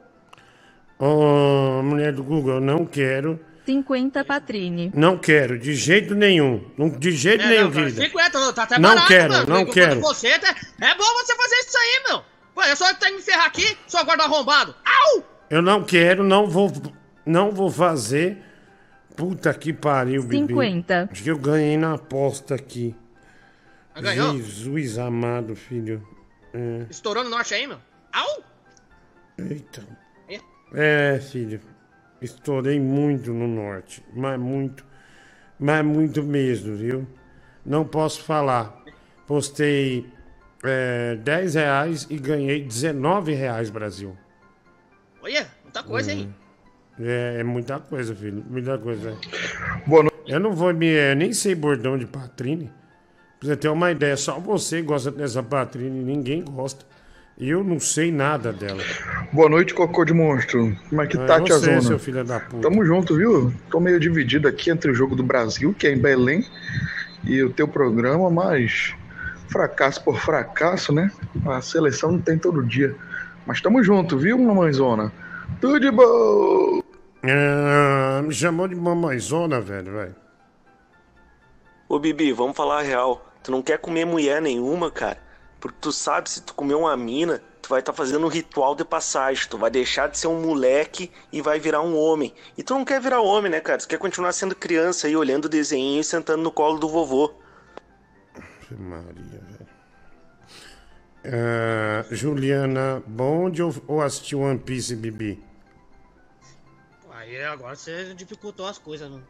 Ô, mulher do Google, não quero. 50 Patrine. Não quero, de jeito nenhum. Não- De jeito É, nenhum, não, cara, querida. 50, tá até Não barato, quero, mano. não Por quero. Você, tá- é bom você fazer isso aí, meu. Pô, eu só tenho que me ferrar aqui, só guarda arrombado. Au! Eu não quero, não vou, não vou fazer. Puta que pariu, Bibi. 50. Acho que eu ganhei na aposta aqui. Ah, ganhou? Jesus amado, filho. É. Estourou no norte aí, meu. Au! Eita. É. É, filho. Estourei muito no norte. Mas muito. Mas muito mesmo, viu? Não posso falar. Postei é, 10 reais e ganhei 19 reais, Brasil. Olha, muita coisa, hein? É, é muita coisa, filho. Muita coisa. Boa noite. Eu não vou me. Eu nem sei bordão de Patrine. Pra você ter uma ideia, só você gosta dessa Patrine, ninguém gosta. Eu não sei nada dela. Boa noite, Cocô de Monstro. Como é que Ah, tá, você, tiazona? seu filho da puta. Tamo junto, viu? Tô meio dividido aqui entre o jogo do Brasil, que é em Belém, e o teu programa, mas fracasso por fracasso, né? A seleção não tem todo dia. Mas tamo junto, viu, mamãezona? Tudo de bom! Ah, me chamou de mamãezona, velho, velho. Ô Bibi, vamos falar a real. Tu não quer comer mulher nenhuma, cara? Porque tu sabe, se tu comer uma mina, tu vai estar fazendo um ritual de passagem. Tu vai deixar de ser um moleque e vai virar um homem. E tu não quer virar homem, né, cara? Tu quer continuar sendo criança aí, olhando o desenho e sentando no colo do vovô. Maria, velho. Ah, Juliana, Bond ou, ou assistiu One Piece, Bibi? Aí agora você dificultou as coisas, mano.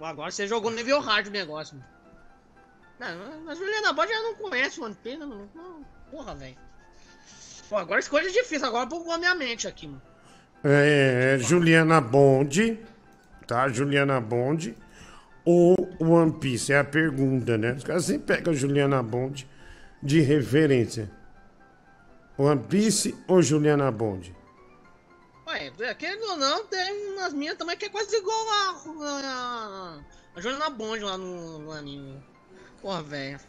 Agora você jogou no nível hard o negócio, mano. Não, a Juliana Bond já não conhece o One Piece, mano. Não, Porra, velho. Pô, agora escolha é difícil, agora bugou a minha mente aqui, mano. É, Juliana Bond, tá? Juliana Bond ou One Piece? É a pergunta, né? Os caras sempre pegam a Juliana Bond de referência. One Piece ou Juliana Bond? Ué, querendo ou não, tem umas minhas também que é quase igual a, a, a Juliana Bond lá no, no anime. Porra, velho.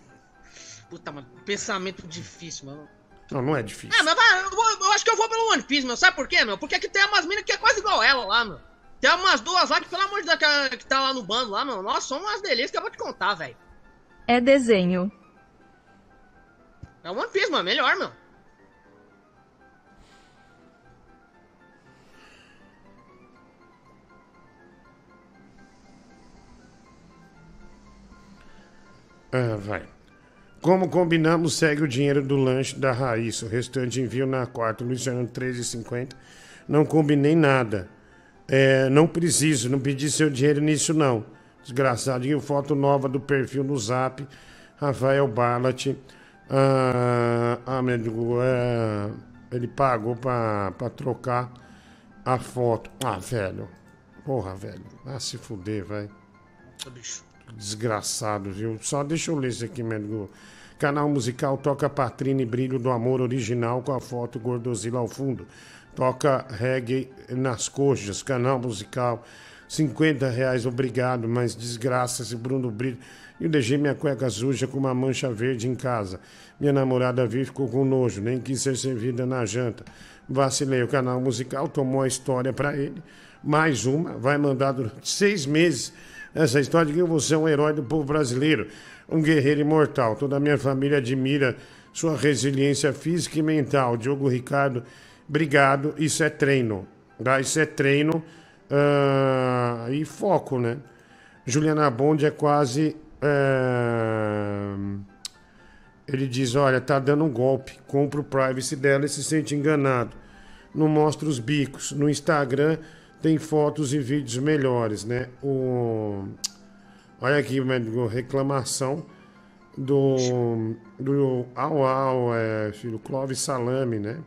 Puta, mano, pensamento difícil, mano. Não, não é difícil. Ah, mas vai, eu, vou- eu acho que eu vou pelo One Piece, meu. Sabe por quê, meu? Porque aqui tem umas minas que é quase igual ela lá, meu. Tem umas duas lá que, pelo amor de Deus, que, que tá lá no bando lá, meu. Nossa, são umas delícias que eu vou te contar, velho. É desenho. É One Piece, mano. Melhor, meu. Ah, vai. Como combinamos, segue o dinheiro do lanche da Raíssa. O restante envio na quarta. Luciano 13,50. Não combinei nada. É, não preciso, não pedi seu dinheiro nisso, não. Desgraçadinho, foto nova do perfil no zap. Rafael Barlat. Ah, ah, meu Deus, é, ele pagou pra, pra trocar a foto. Ah, velho. Porra, velho. Ah, se fuder, vai. bicho. Desgraçado, viu? Só deixa eu ler isso aqui, Mengo. Canal musical toca Patrine Brilho do Amor original com a foto Gordozila ao fundo. Toca reggae nas coxas. Canal musical. 50 reais, obrigado, mas desgraça esse Bruno Brilho. Eu deixei minha cueca suja com uma mancha verde em casa. Minha namorada viu e ficou com nojo, nem quis ser servida na janta. Vacilei, o canal musical tomou a história pra ele. Mais uma, vai mandar durante seis meses essa história de que você é um herói do povo brasileiro, um guerreiro imortal. Toda a minha família admira sua resiliência física e mental. Diogo Ricardo, obrigado. Isso é treino. Tá? Isso é treino ah, e foco, né? Juliana Bond é quase. eh, Ele diz: Olha, tá dando um golpe. Compra o privacy dela e se sente enganado. Não mostra os bicos. No Instagram tem fotos e vídeos melhores, né? O... Olha aqui, médico, reclamação do, do Au Au, é, filho, Clóvis Salame, né?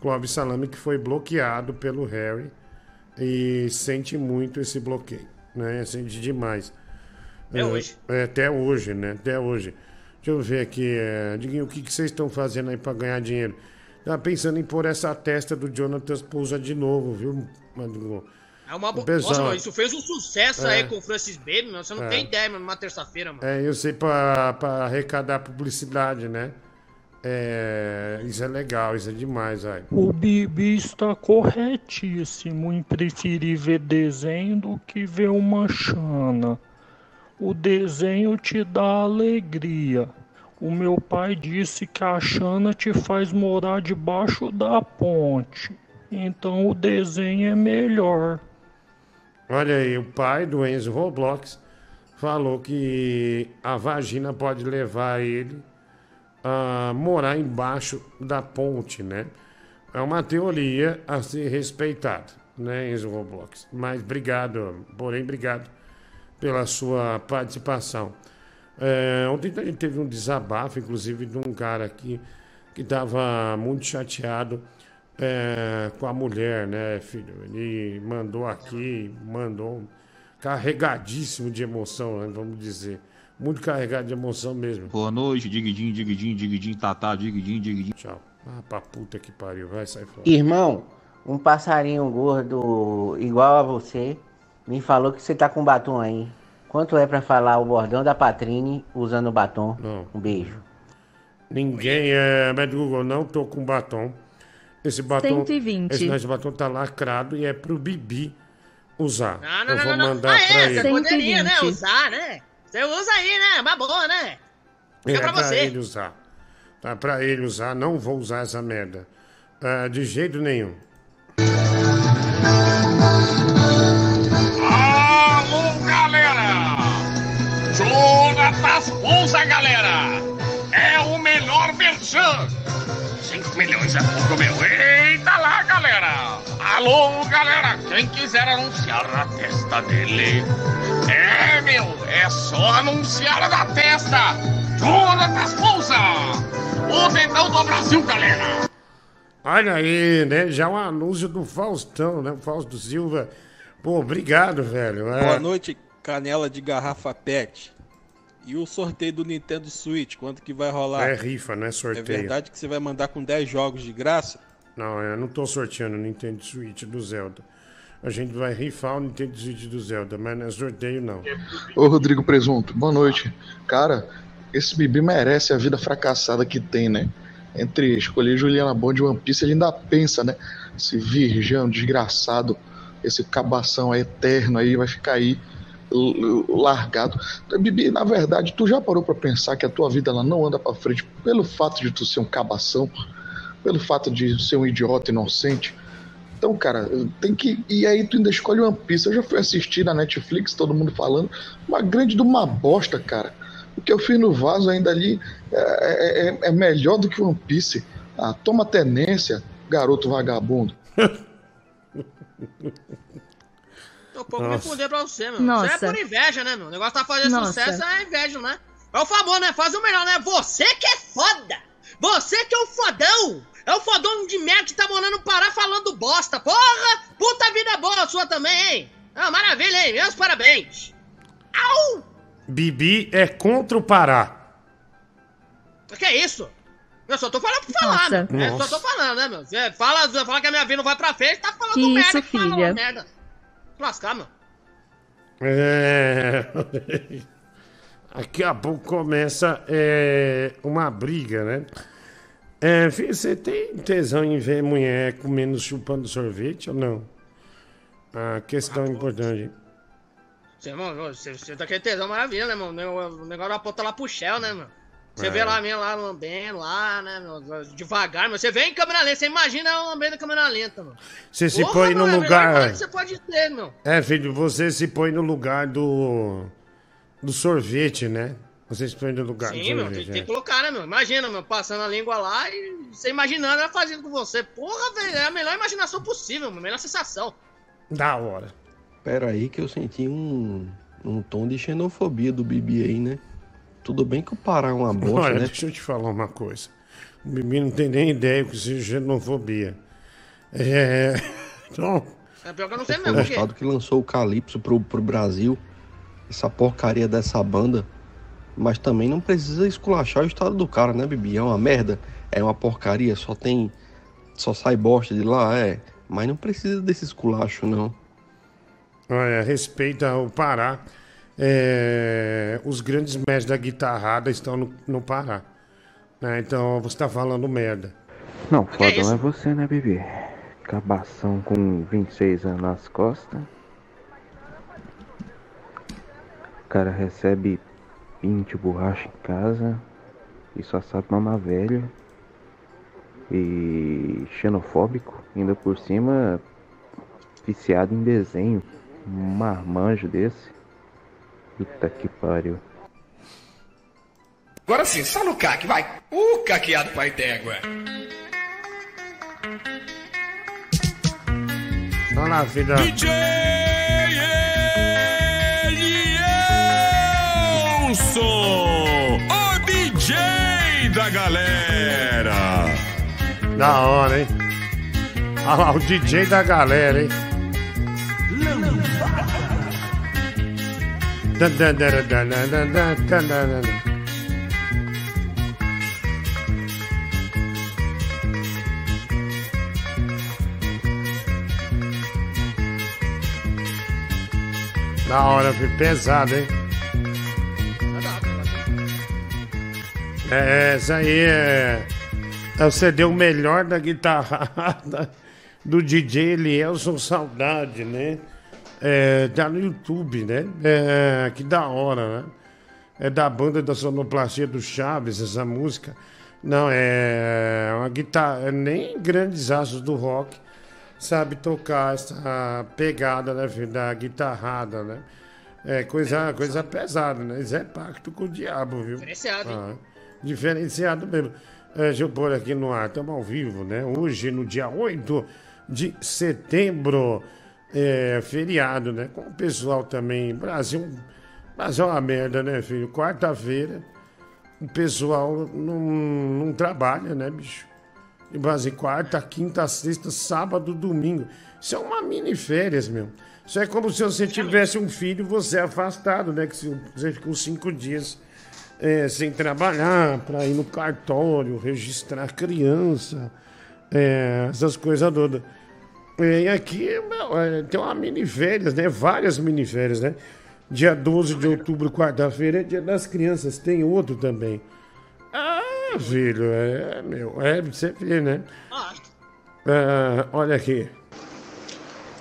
Clóvis Salame que foi bloqueado pelo Harry e sente muito esse bloqueio, né? Sente demais. Até É, hoje. é, até hoje, né? Até hoje. Deixa eu ver aqui, é, Diguinho, o que, que vocês estão fazendo aí pra ganhar dinheiro? Tava pensando em pôr essa testa do Jonathan Pousa de novo, viu, Madruga? É uma bo... O pessoal- Nossa, mano, isso fez um sucesso É. aí com o Francis Baby, meu. Você não É. tem ideia, mano, numa terça-feira, mano. É, eu sei pra, pra arrecadar publicidade, né? É, isso é legal, isso é demais, aí. O Bibi está corretíssimo em preferir ver desenho do que ver uma chana. O desenho te dá alegria. O meu pai disse que a chana te faz morar debaixo da ponte. Então o desenho é melhor. Olha aí, o pai do Enzo Roblox falou que a vagina pode levar ele a morar embaixo da ponte, né? É uma teoria a ser respeitada, né, Enzo Roblox? Mas obrigado, porém, obrigado pela sua participação. É, ontem a gente teve um desabafo, inclusive, de um cara aqui que estava muito chateado é, com a mulher, né, filho? Ele mandou aqui, mandou carregadíssimo de emoção, né, vamos dizer. Muito carregado de emoção mesmo. Boa noite, diguidim, diguidim, diguidim, tatá, diguidim, diguidim. Tchau. Ah, pra puta que pariu, vai sair fora. Irmão, um passarinho gordo igual a você me falou que você tá com batom aí. Quanto é pra falar o bordão da Patrine usando batom? Um beijo. Ninguém é. Mas Google, não tô com batom. Esse batom. 120. Esse, esse batom tá lacrado e é pro Bibi usar. Não, não, Eu não, vou não, não. mandar Ah, pra é, ele. você poderia, né, 120. usar, né? Você usa aí, né? Uma boa, né? Fica pra você. ele usar. Tá pra ele usar, não vou usar essa merda. Ah, de jeito nenhum. Pousa, galera! É o melhor merchan! 5 milhões é pouco, meu! Eita lá, galera! Alô, galera! Quem quiser anunciar na testa dele... É, meu! É só anunciar na testa! Jonatas Pousa! O dedão do Brasil, galera! Olha aí, né? Já um anúncio do Faustão, né? Fausto Silva. Pô, obrigado, velho. É, Boa noite, canela de garrafa pet. E o sorteio do Nintendo Switch, quanto que vai rolar? É rifa, não é É sorteio. verdade que você vai mandar com 10 jogos de graça? Não, eu não tô sorteando o Nintendo Switch do Zelda. A gente vai rifar o Nintendo Switch do Zelda, mas não é sorteio, não. Ô Rodrigo Presunto, boa noite. Cara, esse Bibi merece a vida fracassada que tem, né? Entre escolher Juliana Bond e One Piece, ele ainda pensa, né? Esse virgão desgraçado, esse cabação eterno aí, vai ficar aí largado. Bibi, na verdade, tu já parou pra pensar que a tua vida ela não anda pra frente pelo fato de tu ser um cabação, pelo fato de ser um idiota inocente? Então, cara, tem que. E aí tu ainda escolhe One Piece. Eu já fui assistir na Netflix, todo mundo falando. Uma grande de uma bosta, cara. O que eu fiz no vaso ainda ali é, é- é melhor do que One Piece. Ah, toma tenência, garoto vagabundo. Tô pouco me Nossa. fuder pra você, meu. Nossa. Isso é por inveja, né, meu? O negócio tá fazendo Nossa. sucesso, é inveja, né? É o favor, né? Faz o melhor, né? Você que é foda! Você que é o fodão! É o fodão de merda que tá morando no Pará falando bosta! Porra! Puta vida boa sua também, hein? Ah, maravilha, hein? Meus parabéns! Au! Bibi é contra o Pará. O que é isso? Eu só tô falando por falar, Nossa. meu. É, só tô falando, né, meu? Você fala, fala que a minha vida não vai pra frente, tá falando Que merda, isso, que fala filha? merda. Lascar, meu. É... Daqui a pouco começa é, uma briga, né? É, filho, você tem tesão em ver mulher comendo, chupando sorvete ou não? A questão importante. Você, mano, você, você tá querendo tesão maravilha, né, mano? O negócio da ponta lá pro Shell, né, mano? Você É. vê lá minha lá lambendo lá, né, meu? Devagar, mas você vem em câmera lenta, você imagina ela lambendo em câmera lenta, mano. Você se Porra, põe no mano, é lugar. que você pode ter, meu. É, filho, você se põe no lugar do. do sorvete, né? Você se põe no lugar do Sim, meu, tem, sorvete. tem é. que colocar, né, meu? Imagina, meu, passando a língua lá e você imaginando ela fazendo com você. Porra, velho, é a melhor imaginação possível, a melhor sensação. Da hora. Pera aí que eu senti um, um tom de xenofobia do Bibi aí, né? Tudo bem que o Pará é uma bosta, Olha, né? deixa eu te falar uma coisa. O Bibi não tem nem ideia o que seja xenofobia. É. Então. É pior que eu não sei Foi mesmo, o estado que lançou o Calypso pro, pro Brasil. Essa porcaria dessa banda. Mas também não precisa esculachar o estado do cara, né, Bibi? É uma merda. É uma porcaria. Só tem. Só sai bosta de lá, é. Mas não precisa desse esculacho, não. Olha, respeita o Pará. É, os grandes mestres da guitarrada estão no, no Pará. né? Então você tá falando merda. Não, fodão é você, né, bebê? Cabação com 26 anos nas costas. O cara recebe 20 borracha em casa e só sabe mamar velho. E xenofóbico, ainda por cima viciado em desenho. Um marmanjo desse. Puta que pariu. Agora sim, só no caque, vai. O caqueado pai d'égua. Olha lá, filha. DJ Elielson, o DJ da galera. Da hora, hein? Olha lá, o DJ da galera, hein? Dan, Da hora, filho. Pesado, hein? É, essa aí é. É o CD o melhor da guitarrada do DJ Elielson Saudade, né? É, tá no YouTube, né? É, que da hora, né? É da banda da sonoplastia do Chaves, essa música. Não, é uma guitarra. Nem grandes astros do rock sabe tocar essa pegada né, filho, da guitarrada, né? É coisa, coisa pesada, né? Isso é pacto com o diabo, viu? Diferenciado? Ah, diferenciado mesmo. É, deixa eu pôr aqui no ar, estamos ao vivo, né? Hoje, no dia 8 de setembro, é, feriado, né? Com o pessoal também. Brasil, Brasil é uma merda, né, filho? Quarta-feira, o pessoal não, não trabalha, né, bicho? E base quarta, quinta, sexta, sábado, domingo. Isso é uma mini férias, meu. Isso é como se você tivesse um filho você é afastado, né? Que você fica uns cinco dias é, sem trabalhar, para ir no cartório, registrar criança, é, essas coisas todas. E aqui é, tem uma mini férias, né? Várias mini férias, né? Dia 12 de outubro, quarta-feira, é dia das crianças. Tem outro também. Ah, filho, é, meu, é, você vê, né? Ah, olha aqui.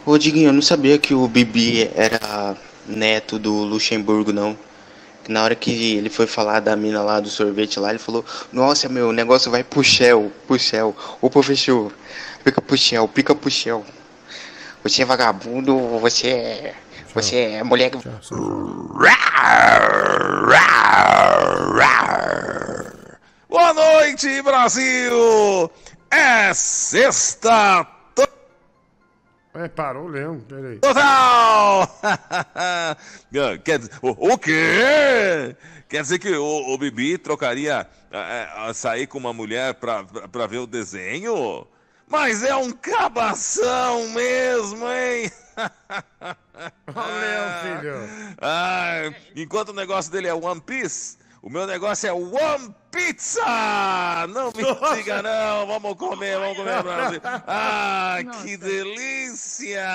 Ô Diguinho, eu não sabia que o Bibi era neto do Luxemburgo, não. Na hora que ele foi falar da mina lá do sorvete lá, ele falou: Nossa, meu, o negócio vai pro Shell, pro Shell. Ô professor, pica pro Shell, pica pro Shell. Você é vagabundo, você é. Você é mulher. Boa noite, Brasil! É sexta É, parou o leão, peraí. total! Quer dizer, o, o quê? Quer dizer que o, o Bibi trocaria é, é, sair com uma mulher pra, pra, pra ver o desenho? Mas é um cabação mesmo, hein? Leão, filho. Ah, enquanto o negócio dele é One Piece, o meu negócio é One Pizza! Não me diga não, vamos comer, vamos comer, Brasil. Ah, que delícia!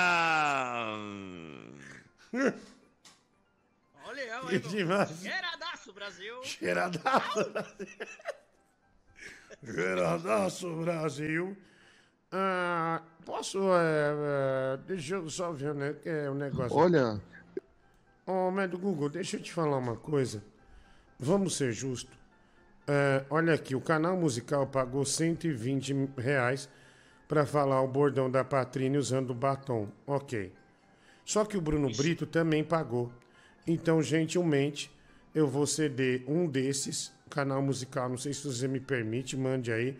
Olha, Que demais. Cheiradaço, Brasil. Cheiradaço, Cheiradaço, Brasil. Ah, posso, é, é, deixa eu só ver, né, que é um negócio. Olha, Ô, médico Google, deixa eu te falar uma coisa. Vamos ser justos. É, olha aqui, o canal musical pagou 120 reais para falar o bordão da Patrine usando batom. Ok. Só que o Bruno Brito também pagou. Então, gentilmente, eu vou ceder um desses, canal musical, não sei se você me permite, mande aí,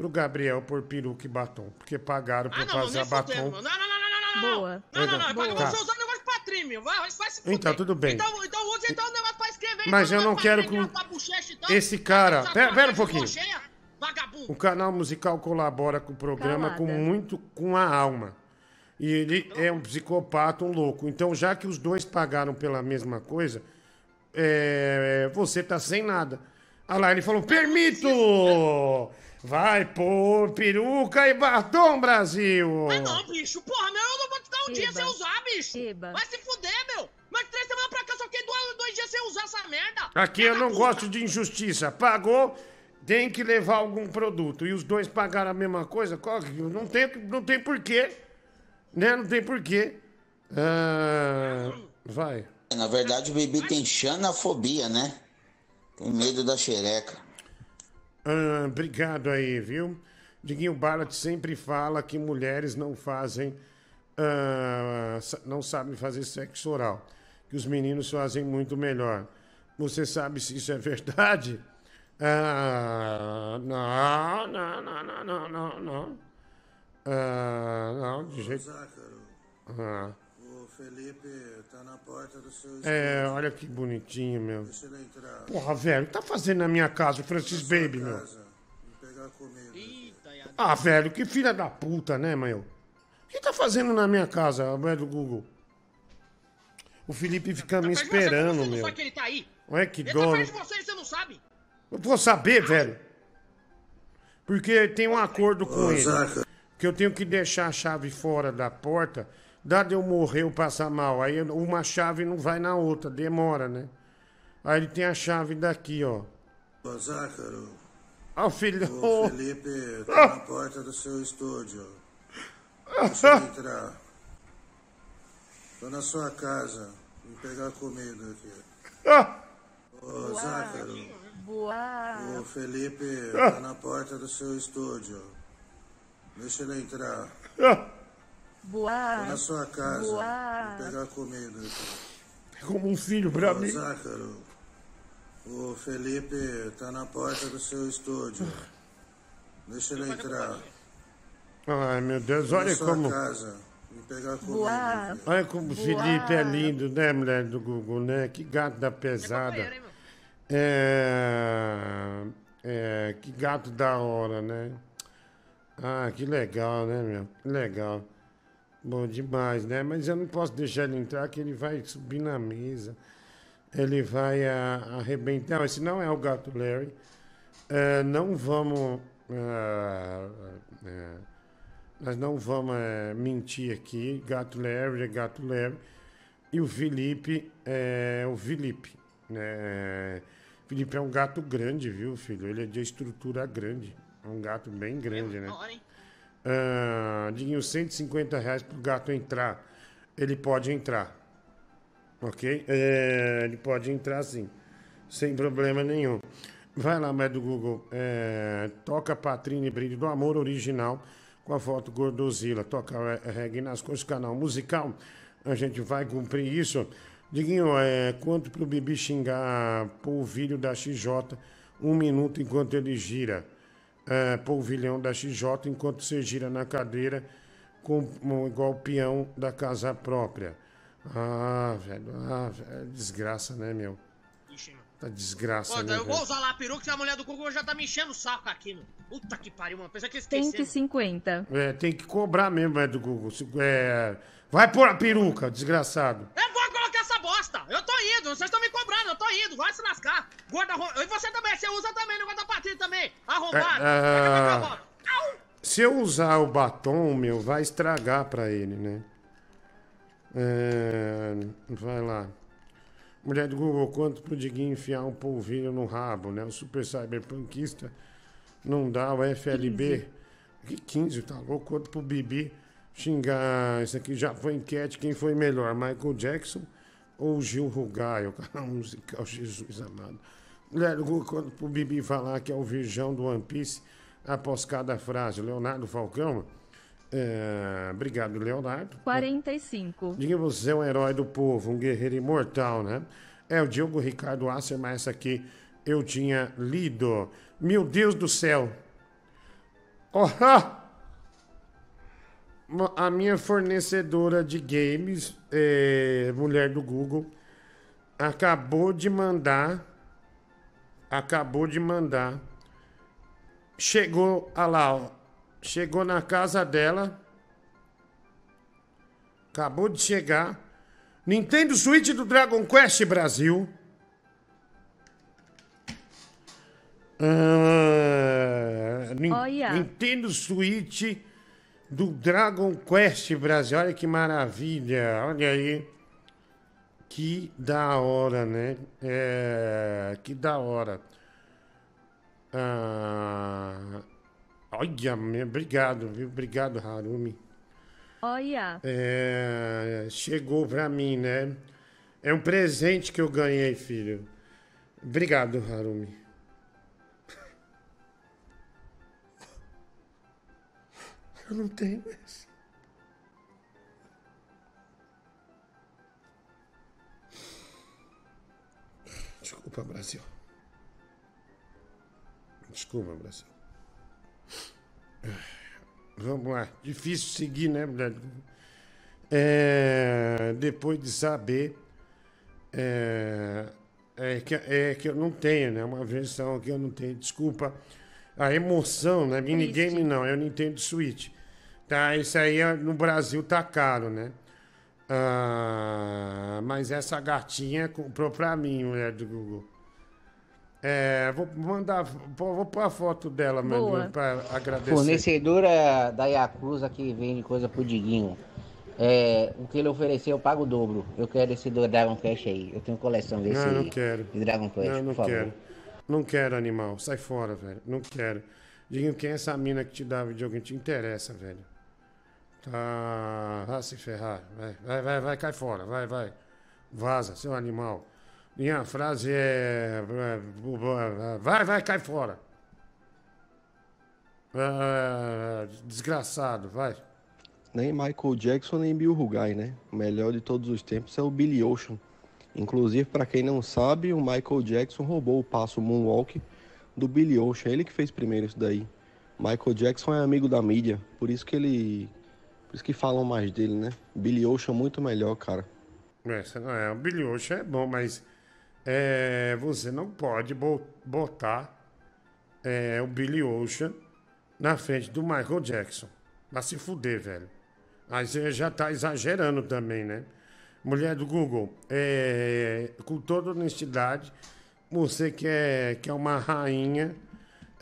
pro Gabriel por peruca e batom. Porque pagaram pra Ah, não, passar nem batom. fudendo, mano. Não, não, não, não, não, Boa. Não, não, não. É pra Tá. você usar o negócio pra trim, vai, vai, vai se fuder. Então, tudo bem. Então, então usa então o negócio pra escrever. Mas então, eu não quero com- bochecha, então. Esse cara. Pera, pera um pouquinho. Vagabundo. O canal musical colabora com o programa Calada. com muito com a alma. E ele é um psicopata, um louco. Então, já que os dois pagaram pela mesma coisa, é, você tá sem nada. Olha lá, ele falou: permito! Vai pôr peruca e batom, Brasil! Ah, não, bicho. Porra, meu, eu não vou te dar um dia Eba. sem usar, bicho. Vai se fuder, meu. Mas três semanas pra cá só fiquei dois, dois dias sem usar essa merda. Aqui eu não gosto de injustiça. Pagou, tem que levar algum produto. E os dois pagaram a mesma coisa? Não tem, não tem porquê. Né? Não tem porquê. Ah, vai. Na verdade, o bebê tem xanafobia, né? Tem medo da xereca. Ah, obrigado aí, viu? Diguinho Barlat sempre fala que mulheres não fazem. ah, não sabem fazer sexo oral. Que os meninos fazem muito melhor. Você sabe se isso é verdade? Ah, não, não, não, não, não, não, não. Ah, não, de jeito. Ah. O Felipe tá na porta do seu É, olha que bonitinho, meu. Deixa ele entrar. Porra, velho, o que tá fazendo na minha casa o Francis Baby, meu? Casa, me pegar comida. Ah, velho, que filha da puta, né, meu? O que tá fazendo na minha casa, velho do Google? O Felipe fica me esperando, Você não meu. sabe que ele tá aí. Olha que Ele tá dono. de você e você não sabe. Eu vou saber, velho. Porque tem um acordo com Ô, ele. Zaca. Que eu tenho que deixar a chave fora da porta. Dado eu morrer ou passar mal. Aí uma chave não vai na outra, demora, né? Aí ele tem a chave daqui, ó. Ô, Zácaro, Ó, o filho. o Felipe tá na porta do seu estúdio. Deixa ele entrar. Tô na sua casa. Me pegar comida aqui. Ô, Zácaro, Boa. o Felipe Ah. tá na porta do seu estúdio. Deixa ele entrar. Boa. Tô na sua casa. Boa. Me pegar comida aqui. Como um filho pra Ô, mim. Zácaro, o Felipe tá na porta do seu estúdio. Deixa ele entrar. Ai, meu Deus, na olha sua como. casa. Me pegar comida Boa. Olha como o Felipe é lindo, né, mulher do Google, né? Que gato da pesada. É. É. Que gato da hora, né? Ah, que legal, né, meu? Que legal. Bom demais, né? Mas eu não posso deixar ele entrar, que ele vai subir na mesa. Ele vai a- arrebentar. Não, esse não é o gato Larry. É, não vamos. ah, é, nós não vamos é, mentir aqui. Gato Larry é gato Larry. E o Felipe é o Felipe. Né? Felipe é um gato grande, viu, filho? Ele é de estrutura grande. É um gato bem grande, né? Ah, Diguinho, 150 reais pro gato entrar. Ele pode entrar. Ok? É, ele pode entrar sim. Sem problema nenhum. Vai lá, médio do Google. É, toca Patrine Brinde do Amor Original com a foto Gordozila. Toca é, reggae nas coisas, canal musical. A gente vai cumprir isso. Diguinho, é, quanto pro Bibi xingar polvilho da XJ um minuto enquanto ele gira? É, polvilhão da XJ enquanto você gira na cadeira com, um- igual o peão da casa própria. Ah, velho, ah, velho, desgraça, né, meu? Ixi. Tá desgraça, Pô, né, eu vou velho? usar lá a peruca que a mulher do Google já tá me enchendo o saco aqui, meu. Puta que pariu, mano. Pensa que eu esqueci. 150. É, tem que cobrar mesmo, é do Google. É, vai pôr a peruca, desgraçado. Eu vou colocar essa bosta! Eu indo, vocês estão me cobrando, eu tô indo, vai se lascar! Gorda arrom... E você também, você usa também, negócio da também! Arrombado! É. Au! se eu usar o batom, meu, vai estragar pra ele, né? É, vai lá. Mulher do Google, quanto pro Diguinho enfiar um polvilho no rabo, né? O super cyberpunkista não dá, o FLB. Que 15, tá louco? Quanto pro Bibi xingar. Isso aqui já foi enquete, quem foi melhor, Michael Jackson ou Gil Rugai, o canal musical Jesus amado. Mulher do Google, quanto pro Bibi falar que é o virgão do One Piece após cada frase. Leonardo Falcão. É, obrigado, Leonardo. 45. Diga você é um herói do povo, um guerreiro imortal, né? É o Diogo Ricardo Asser, mas essa aqui eu tinha lido. Meu Deus do céu! Oh, ah! A minha fornecedora de games, é, mulher do Google, acabou de mandar. Acabou de mandar. Chegou, olha lá, ó, chegou na casa dela. Acabou de chegar. Nintendo Switch do Dragon Quest Brasil. Ah, Olha. Nintendo Switch do Dragon Quest Brasil. Olha que maravilha. Olha aí. Que da hora, né? É, que da hora. Ah, olha, obrigado, viu? Obrigado, Harumi. Olha. É, chegou pra mim, né? É um presente que eu ganhei, filho. Obrigado, Harumi. Eu não tenho esse. Desculpa, Brasil. Desculpa, Brasil. Vamos lá. Difícil seguir, né? É, depois de saber. É, é, que, é que eu não tenho, né? Uma versão que eu não tenho. Desculpa. A emoção, né? Minigame não, é o Nintendo Switch. Tá, isso aí é- no Brasil tá caro, né? Ah, mas essa gatinha comprou pra mim, mulher do Google. É, vou mandar, vou vou pôr a foto dela, Boa. mano, pra agradecer. Fornecedora da Yakuza que vende coisa pro Diguinho. É, o que ele ofereceu eu pago o dobro. Eu quero esse do Dragon Quest aí. Eu tenho coleção desse Não, não quero. de Dragon Quest, Não, não por favor. quero. Não quero, animal. Sai fora, velho. Não quero. Diguinho, quem é essa mina que te dá videogame? Te interessa, velho. Ah, se ferrar. Vai, vai, vai, vai, cai fora. Vai, vai. Vaza, seu animal. Minha frase é. Vai, vai, cai fora. Ah, desgraçado, vai. Nem Michael Jackson nem Bill Rugai, né? O melhor de todos os tempos é o Billy Ocean. Inclusive, para quem não sabe, o Michael Jackson roubou o passo Moonwalk do Billy Ocean. Ele que fez primeiro isso daí. Michael Jackson é amigo da mídia, por isso que ele. Por isso que falam mais dele, né? Billy Ocean muito melhor, cara. Essa não é. O Billy Ocean é bom, mas é, você não pode bo- botar é, o Billy Ocean na frente do Michael Jackson. Vai se fuder, velho. Aí você já tá exagerando também, né? Mulher do Google, é, com toda honestidade, você que é, que é uma rainha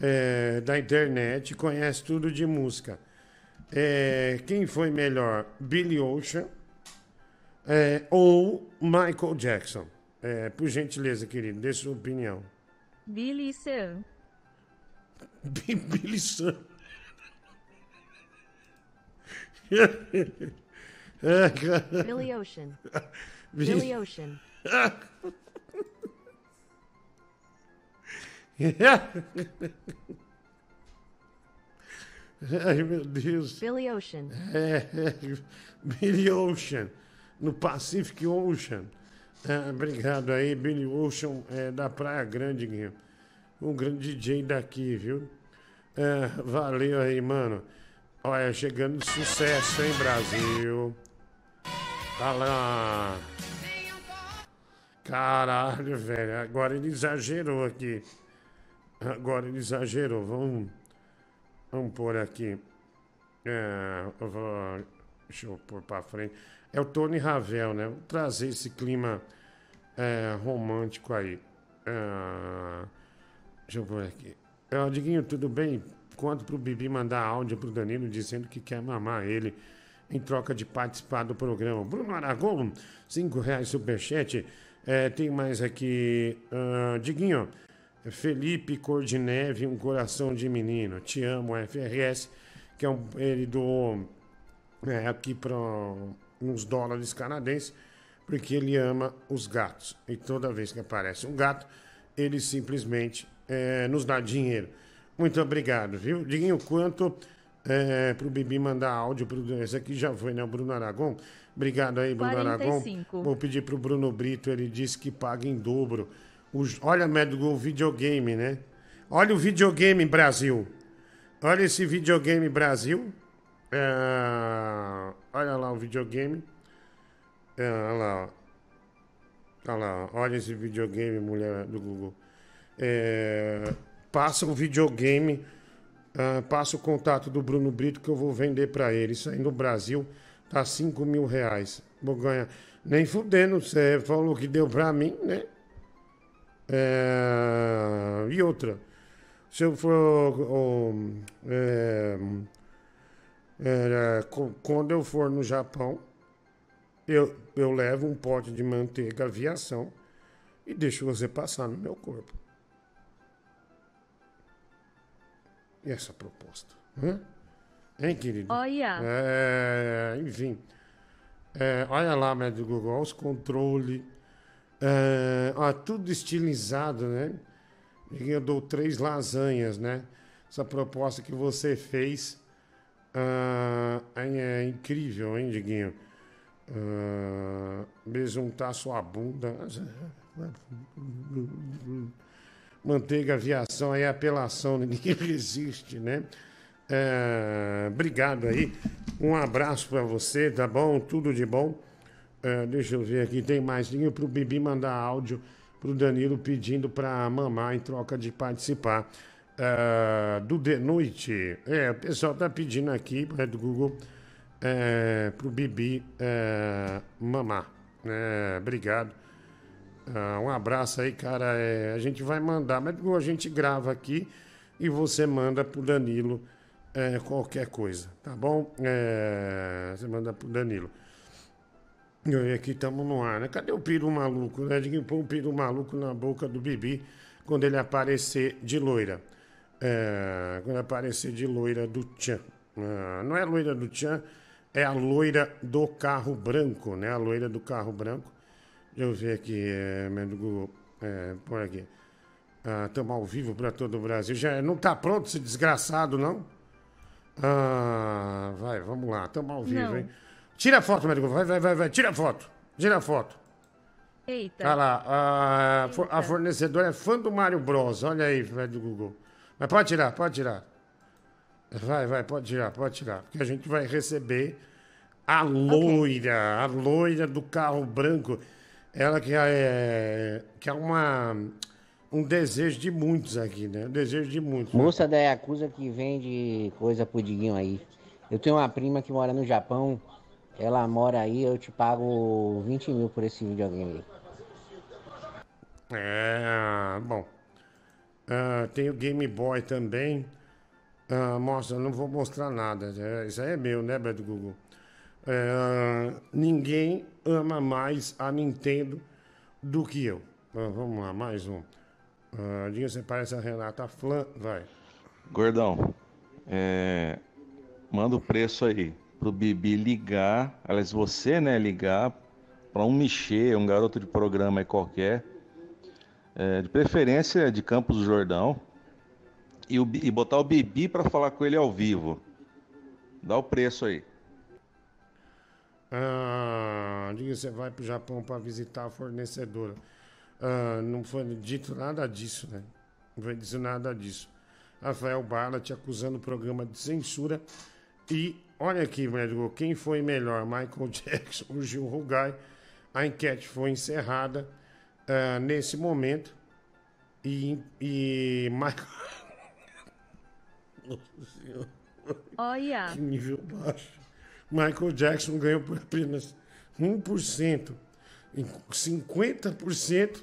é, da internet, conhece tudo de música. É, quem foi melhor, Billy Ocean é, ou Michael Jackson? É, por gentileza, querido, dê sua opinião. Billy Sam. Billy Sam. Billy Ocean. Billy Ocean. Ai, meu Deus. Billy Ocean. É, é, Billy Ocean, no Pacific Ocean. É, obrigado aí, Billy Ocean, é, da Praia Grande, Guinho. Um grande DJ daqui, viu? É, valeu aí, mano. Olha, chegando sucesso, hein, Brasil? Tá lá. Caralho, velho. Agora ele exagerou aqui. Agora ele exagerou. Vamos, vamos pôr aqui. É, eu vou, deixa eu pôr pra frente. É o Tony Ravel, né? Vou trazer esse clima é, romântico aí. É, deixa eu pôr aqui. É, Diguinho, tudo bem? Quanto pro Bibi mandar áudio pro Danilo dizendo que quer mamar ele em troca de participar do programa. Bruno Aragon, cinco reais superchat. É, tem mais aqui. ah, Diguinho, Felipe Cor de Neve, um coração de menino. Te amo, FRS, que é um, ele doou é, aqui para uns dólares canadenses, porque ele ama os gatos. E toda vez que aparece um gato, ele simplesmente é, nos dá dinheiro. Muito obrigado, viu? Diguinho, quanto é, pro Bibi mandar áudio pro. Esse aqui já foi, né? O Bruno Aragon. Obrigado aí, Bruno 45. Aragon. Vou pedir pro Bruno Brito, ele disse que paga em dobro. Os- olha, Médico, o videogame, né? Olha o videogame Brasil. Olha esse videogame Brasil. É, olha lá o videogame. É, olha lá. Olha lá, olha esse videogame, mulher do Google. É, passa o videogame, ah, passa o contato do Bruno Brito que eu vou vender pra ele. Isso aí no Brasil tá 5 mil reais. Vou ganhar. Nem fudendo, você falou que deu pra mim, né? É, e outra, se eu for. ó, é, é, quando eu for no Japão, eu, eu levo um pote de manteiga aviação e deixo você passar no meu corpo. E essa proposta? Hã? Hein, querido? Olha. É, enfim. É, olha lá, médio Google, olha os controles. É, ó, tudo estilizado, né? Eu dou três lasanhas, né? Essa proposta que você fez ah, é, é incrível, hein, Diguinho? Ah, besuntar sua bunda. Manteiga aviação aí, apelação, ninguém resiste, né? É, obrigado aí. Um abraço pra você, tá bom? Tudo de bom. É, deixa eu ver aqui, tem mais. Tinha pro Bibi mandar áudio pro Danilo pedindo pra mamar em troca de participar é, do De Noite. É, o pessoal tá pedindo aqui, é do Google, é, pro Bibi é, mamar. É, obrigado. Ah, um abraço aí, cara. É, a gente vai mandar, mas a gente grava aqui e você manda pro Danilo é, qualquer coisa, tá bom? É, você manda pro Danilo. E aqui estamos no ar, né? Cadê o peru maluco, né? De que pôr um peru maluco na boca do Bibi quando ele aparecer de loira. É, quando aparecer de loira do Tchan. Ah, não é a loira do Tchan, é a loira do carro branco, né? A loira do carro branco. Deixa eu ver aqui, é, Google. É, por aqui. Estamos ao vivo para todo o Brasil. Já não tá pronto esse desgraçado, não? Ah, vai, vamos lá. Estamos ao vivo, Não. hein? Tira a foto, Google. Vai, vai, vai, vai. Tira a foto. Tira a foto. Eita. Olha lá. A, for- a fornecedora é fã do Mario Bros. Olha aí, velho do Google. Mas pode tirar, pode tirar. Vai, vai, pode tirar, pode tirar. Porque a gente vai receber a loira, a loira do carro branco. Ela que é, que é uma, um desejo de muitos aqui, né? Um desejo de muitos. Moça da Yakuza que vende coisa pro Diguinho aí. Eu tenho uma prima que mora no Japão. Ela mora aí, eu te pago 20 mil por esse videogame aí. É, bom. Ah, tem o Game Boy também. Ah, mostra, não vou mostrar nada. É, isso aí é meu, né, Beto Google? É, ninguém ama mais a Nintendo do que eu. Ah, vamos lá, mais um. Dinho, você parece a Renata Flan. Vai. Gordão, é, manda o preço aí pro Bibi ligar, aliás, você, né, ligar pra um Michê, um garoto de programa aí qualquer, é, de preferência de Campos do Jordão, e, o e botar o Bibi pra falar com ele ao vivo. Dá o preço aí. Ah, diga você vai pro Japão para visitar a fornecedora. Ah, não foi dito nada disso, né? Não foi dito nada disso. Rafael Bala te acusando o programa de censura. E olha aqui, médico, quem foi melhor, Michael Jackson ou Gil Rugai? A enquete foi encerrada ah, nesse momento. E, e Michael. Nossa Senhora. Olha. Que nível baixo. Michael Jackson ganhou por apenas 1%. Em 50%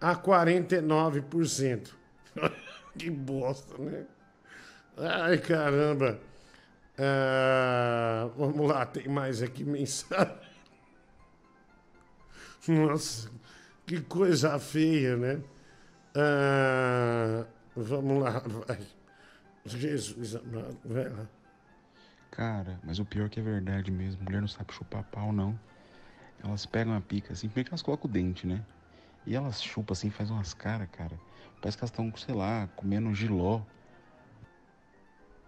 a 49%. que bosta, né? Ai, caramba. Ah, vamos lá, tem mais aqui mensagem. Nossa, que coisa feia, né? Ah, vamos lá, vai. Jesus amado, vai lá. Cara, mas o pior é que é verdade mesmo. Mulher não sabe chupar pau, não. Elas pegam a pica assim, primeiro que elas colocam o dente, né? E elas chupam assim, faz umas caras, cara. Parece que elas estão, sei lá, comendo giló.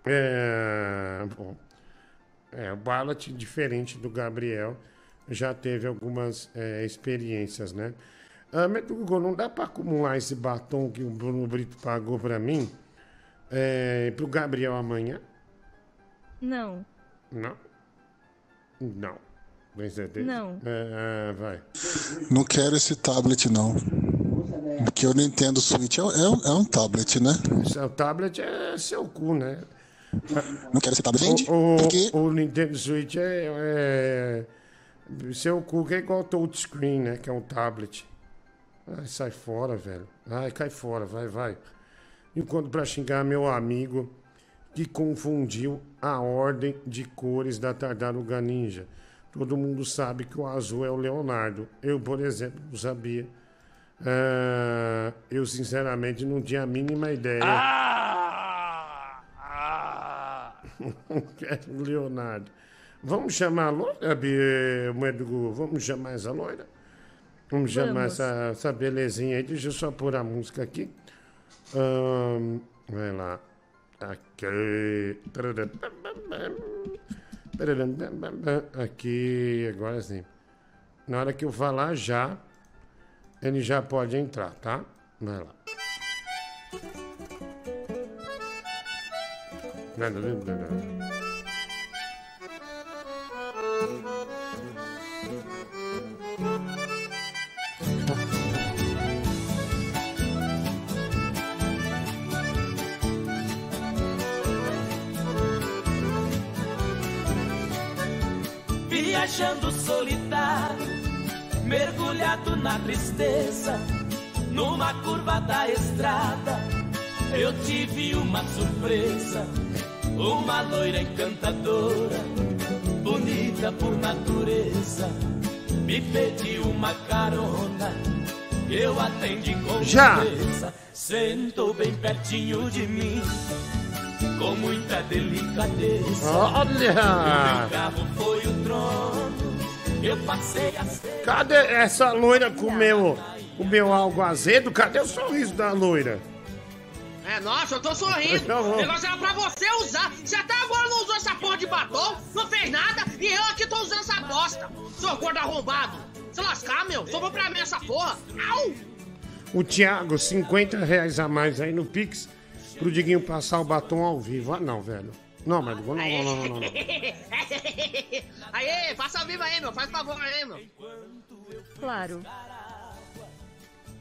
É, bom. É, o Ballat, diferente do Gabriel, já teve algumas é, experiências, né? Ah, mas, Hugo, não dá para acumular esse batom que o Bruno Brito pagou para mim é, pro Gabriel amanhã? Não. Não. Não. Tem certeza? Não. É, é, vai. Não quero esse tablet, não. Porque o Nintendo Switch é, é um- é um tablet, né? Seu tablet é seu cu, né? Não quero tablet. Vende. O, o, Porque o Nintendo Switch é, é. Seu cu que é igual touchscreen, né? Que é um tablet. Ai, sai fora, velho. Ai, cai fora, vai, vai. Enquanto pra xingar meu amigo que confundiu a ordem de cores da tartaruga ninja. Todo mundo sabe que o azul é o Leonardo. Eu, por exemplo, não sabia. Ah, eu, sinceramente, não tinha a mínima ideia. O Leonardo. Vamos chamar a loira, Bi- Moedo Gu? Vamos chamar essa loira? Vamos chamar Vamos. essa, essa belezinha aí. Deixa eu só pôr a música aqui. Ahn, vai lá. Aqui. Aqui, agora sim. Na hora que eu falar já, ele já pode entrar, tá? Vai lá. Viajando solitário, mergulhado na tristeza, numa curva da estrada, eu tive uma surpresa. Uma loira encantadora, bonita por natureza, me pediu uma carona. Eu atendi com Já. beleza, sentou bem pertinho de mim, com muita delicadeza. Olha! O carro foi o trono, eu passei a ser. Cadê essa loira comeu, comeu algo azedo? Cadê o sorriso da loira? É, nossa, eu tô sorrindo. O negócio era pra você usar. Você até agora não usou essa porra de batom, não fez nada, e eu aqui tô usando essa bosta. Seu gordo arrombado. Se lascar, meu, sobrou pra mim essa porra. Au! O Thiago, 50 reais a mais aí no Pix pro Diguinho passar o batom ao vivo. Ah, não, velho. Não, mas não, não, não, não, não, não. Aê, passa ao vivo aí, meu. Faz favor aí, meu. Claro.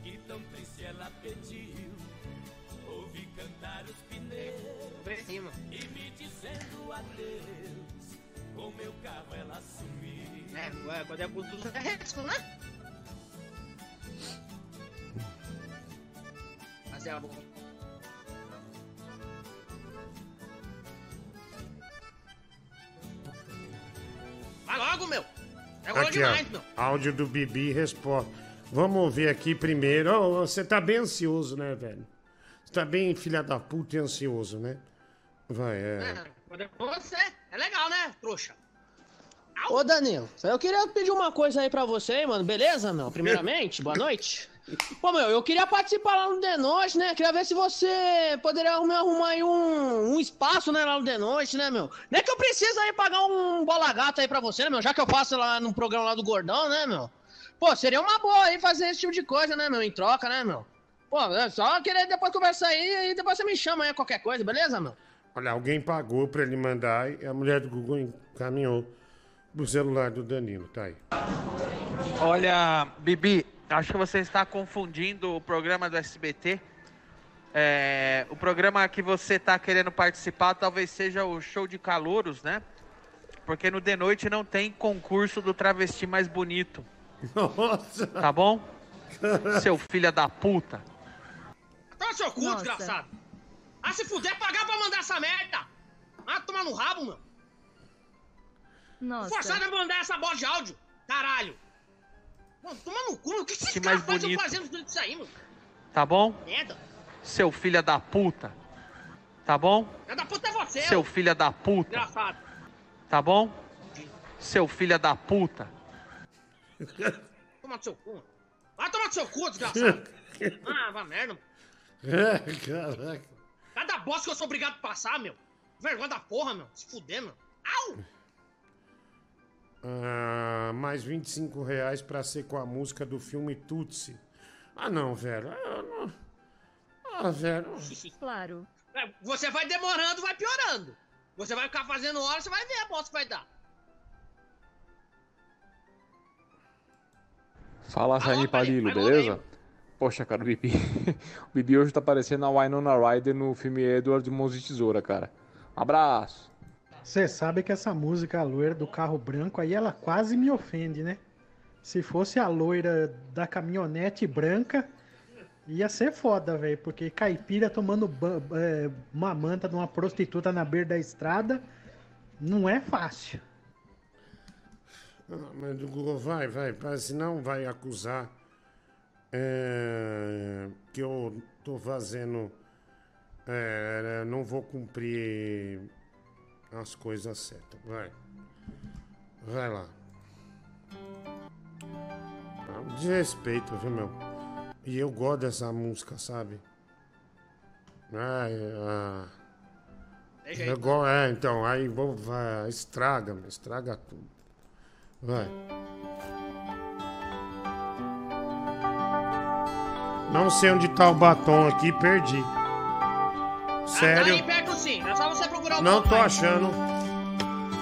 Então triste ela pediu, cima. e me dizendo adeus. Com meu carro ela sumiu. É, ué, quando é por tudo é risco, né? Mas é bom. Vai logo, meu. É gol Aqui, demais, ó. meu. Áudio do Bibi resposta. Vamos ouvir aqui primeiro. Ô, você tá bem ansioso, né, velho? Você tá bem filha da puta e ansioso, né? Vai, é. É, é você. É legal, né, trouxa? Ô Danilo, eu queria pedir uma coisa aí pra você, hein, mano, beleza, meu? Primeiramente, boa noite. Pô, meu, eu queria participar lá no The Noite, né? Queria ver se você poderia me arrumar aí um, um espaço, né, lá no The Noite, né, meu? Nem que eu precise aí pagar um bola gato aí pra você, né, meu? Já que eu faço lá no programa lá do Gordão, né, meu? Pô, seria uma boa aí fazer esse tipo de coisa, né, meu? Em troca, né, meu? Pô, é só querer depois conversar aí e depois você me chama aí qualquer coisa, beleza, meu? Olha, alguém pagou pra ele mandar e a mulher do Google encaminhou pro celular do Danilo. Tá aí. Olha, Bibi, acho que você está confundindo o programa do SBT. É, o programa que você está querendo participar talvez seja o show de calouros, né? Porque no de noite não tem concurso do travesti mais bonito. Nossa! Tá bom? Seu filho da puta. Toma seu cu, desgraçado. Ah, se fuder, pagar pra mandar essa merda. Ah, tomar no rabo, meu. Nossa. Forçado a mandar essa bosta de áudio. Caralho. Mano, toma no cu, meu. O que que esse Que cara mais faz eu bonito. fazendo tudo isso aí, meu? Tá bom? Merda. Seu filho da puta. Tá bom? Filha da puta é você, Seu filho da puta. Desgraçado. Tá bom? Seu filho da puta. Toma no seu cu. Vai tomar no seu cu, desgraçado. ah, vai merda. meu. É, caraca. Cada bosta que eu sou obrigado a passar, meu. Vergonha da porra, meu. Se fuder, meu. Au! Ah, mais 25 reais pra ser com a música do filme Tutsi. Ah, não, velho. Ah, não. Ah, velho. Claro. É, Você vai demorando, vai piorando. Você vai ficar fazendo hora, você vai ver a bosta que vai dar. Fala, Rainha Palilo, beleza? Poxa, cara, o Bibi. o Bibi hoje tá parecendo a Winona Ryder no filme Edward Mãos de Tesoura, cara. Abraço! Você sabe que essa música, a loira do carro branco, aí ela quase me ofende, né? Se fosse a loira da caminhonete branca, ia ser foda, velho. Porque caipira tomando é, uma manta de uma prostituta na beira da estrada não é fácil. Mas Google, vai, vai, vai, senão vai acusar é, que eu tô fazendo. é, não vou cumprir as coisas certas. Vai. Vai lá. Desrespeito, viu, meu? E eu gosto dessa música, sabe? Ai, ah. Eu go- é, então, aí vou, vai, estraga, estraga tudo. Vai. Não sei onde tá o batom aqui, perdi. Tá Sério, aí perto sim, é só você procurar o não tô papai. achando.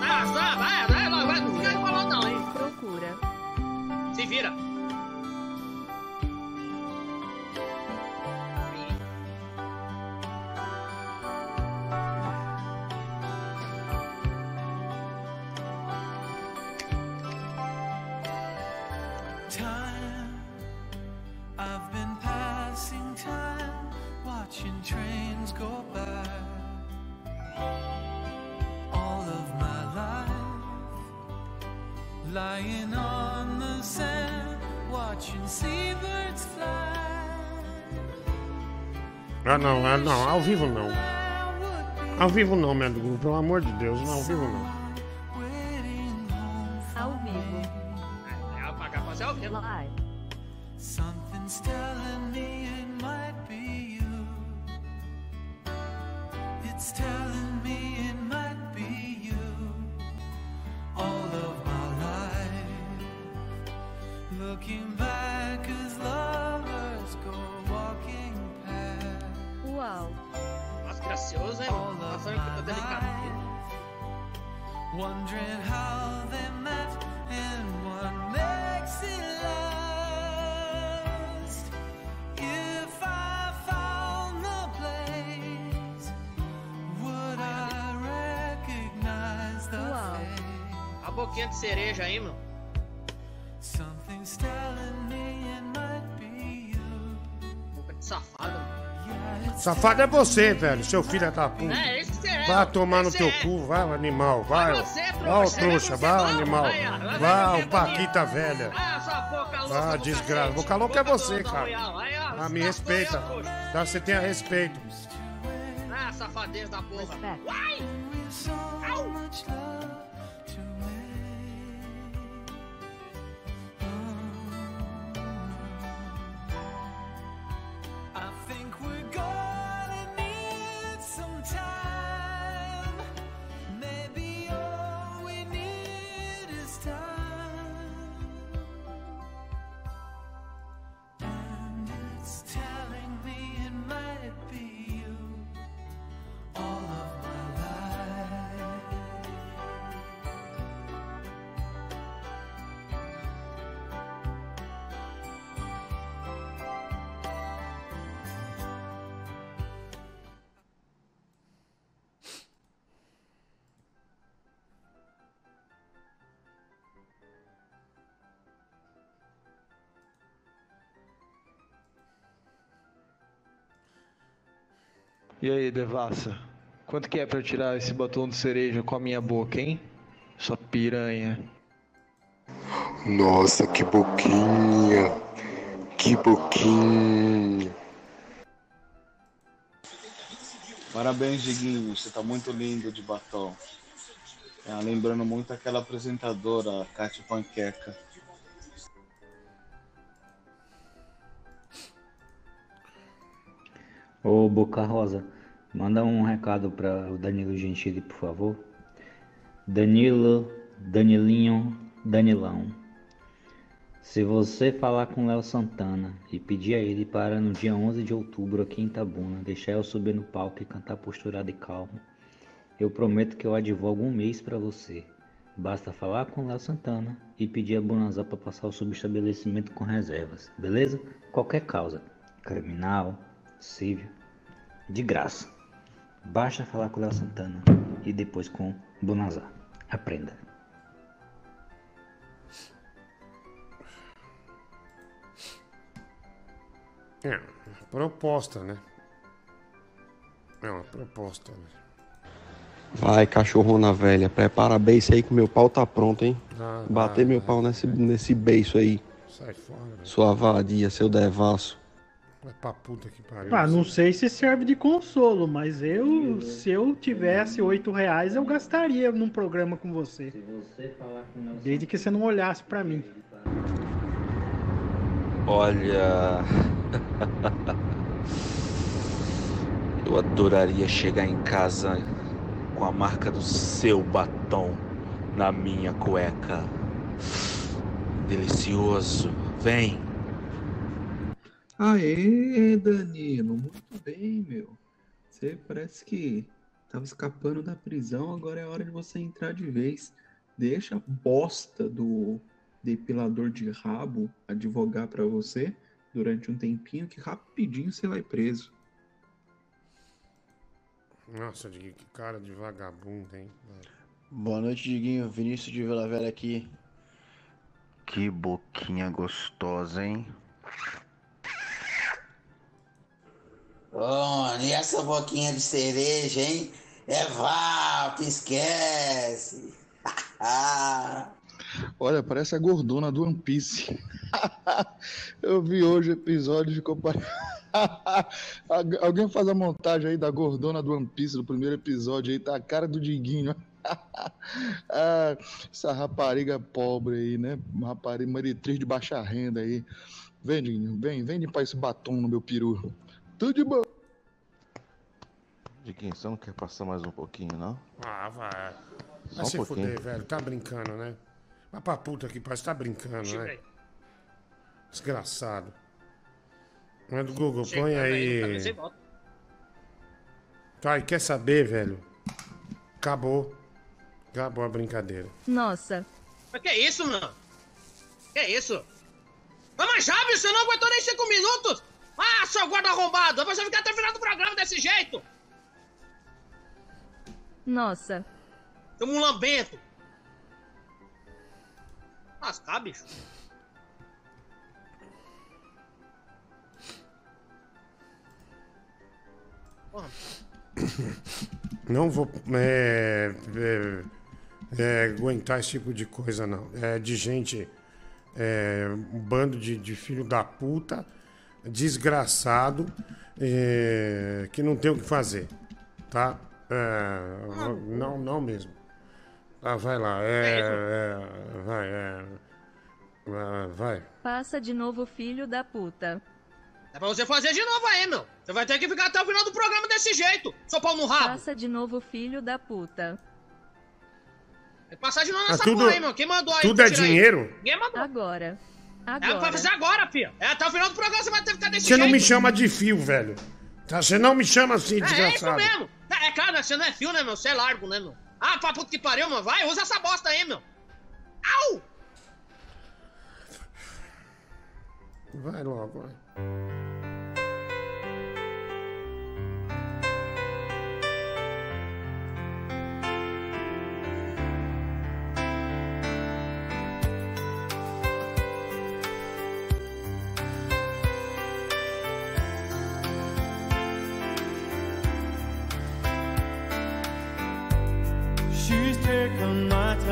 Ah, só, vai, vai, vai, vai, não fica enrolando não, hein? Procura. Se vira. Não, ao vivo não. Ao vivo não, meu amigo, pelo amor de Deus, não, ao vivo não. Ao vivo. É apagar ao vivo. Live. Something's telling me it might be you. It's telling me it might be you. All of my life. Looking back Uau. Nossa, gracioso, olha que tô delicado. Wondering how they met and what makes it last. If I found the place, would I recognize the face? A boquinha de cereja aí, mano. Something's telling me it might be you. Boca de safado. Safado é você, velho, seu filho da puta. É, você é. Vai tomar no Esse teu é. cu, vai, animal, vai. Vai você, trouxa, Vai, o trouxa, vai vai, animal. vai, vai, vai, Vai, vai, o Paquita velha. Ah, desgraça. Boca louca é você, cara. Ah, me tá respeita. Tá, você tenha respeito. Ah, safadeza da porra. Uai! E aí, Devassa? Quanto que é pra eu tirar esse batom de cereja com a minha boca, hein? Sua piranha. Nossa, que boquinha! Que boquinha! Parabéns, Diguinho. Você tá muito lindo de batom. É, lembrando muito aquela apresentadora, a Kátia Panqueca. Ô Boca Rosa, manda um recado para o Danilo Gentili, por favor. Danilo, Danilinho, Danilão. Se você falar com Léo Santana e pedir a ele para no dia 11 de outubro aqui em Itabuna deixar eu subir no palco e cantar posturado e calmo, Eu prometo que eu advogo um mês pra você. Basta falar com Léo Santana e pedir a Bonazar pra passar o subestabelecimento com reservas, beleza? Qualquer causa, criminal, civil, de graça. Basta falar com o Léo Santana e depois com o Bonazar. Aprenda. É, proposta, né? É uma proposta, né? Vai, cachorrona velha, prepara beiço aí que meu pau tá pronto, hein? Ah, Bater meu pau nesse, nesse beiço aí. Sai fora, velho. Sua vadia, seu devasso. Vai pra puta que pariu. Ah, não sei se serve de consolo, mas eu, se eu tivesse oito reais, eu gastaria num programa com você. Desde que você não olhasse pra mim. Olha. Eu adoraria chegar em casa com a marca do seu batom na minha cueca. Delicioso. Vem. Aê, Danilo, muito bem, meu. Você parece que tava escapando da prisão, agora é hora de você entrar de vez. Deixa a bosta do depilador de rabo advogar pra você durante um tempinho que rapidinho você vai preso. Nossa, Diguinho, que cara de vagabundo, hein? Boa noite, Diguinho. Vinícius de Vila Velha aqui. Que boquinha gostosa, hein? Ô, e essa boquinha de cereja, hein? É vapo, esquece. Olha, parece a gordona do One Piece. Eu vi hoje o episódio de compar... Algu- Alguém faz a montagem aí da gordona do One Piece do primeiro episódio aí, tá a cara do Diguinho. Ah, essa rapariga pobre aí, né? Rapariga maritriz de baixa renda aí. Vem, Diguinho, vem, vem limpar esse batom no meu peru. Tudo de bom. Diguinho, você não quer passar mais um pouquinho, não? Ah, vai. Só Vai um se pouquinho. fuder, velho. Tá brincando, né? Vai pra puta que pariu. Tá brincando, né? Desgraçado. Não é do Google, põe aí. Tá, e quer saber, velho? Acabou. Acabou a brincadeira. Nossa, Mas que isso, mano? Que isso? Mas, mas já, bicho, você não aguentou nem cinco minutos? Ah, seu guarda arrombado, você ficar até o final do programa desse jeito? nossa, Seu mulambento. Lascar, bicho. Porra, Não vou é, é, é, aguentar esse tipo de coisa, não. É de gente. é, um bando de, de filho da puta, desgraçado, é, que não tem o que fazer. Tá? É, não, não mesmo. Ah, vai lá. É, é, vai, é. Vai, vai. passa de novo, filho da puta. É pra você fazer de novo aí, meu. Você vai ter que ficar até o final do programa desse jeito, seu pau no rabo. Passa de novo, filho da puta. Tem que passar de novo Ah, nessa tudo- porra aí, meu. Quem mandou aí? tudo é tirar aí? dinheiro? Ninguém mandou. Agora. É, Agora. vai fazer agora, filho. É, até o final do programa você vai ter que ficar desse Você jeito. não me chama de fio, velho. Tá? Você não me chama assim, É, é isso desgraçado. mesmo. É, é claro, né? Você não é fio, né, meu? Você é largo, né, meu? Ah, pra puta que pariu, meu. Vai, usa essa bosta aí, meu. Au! Vai logo, vai.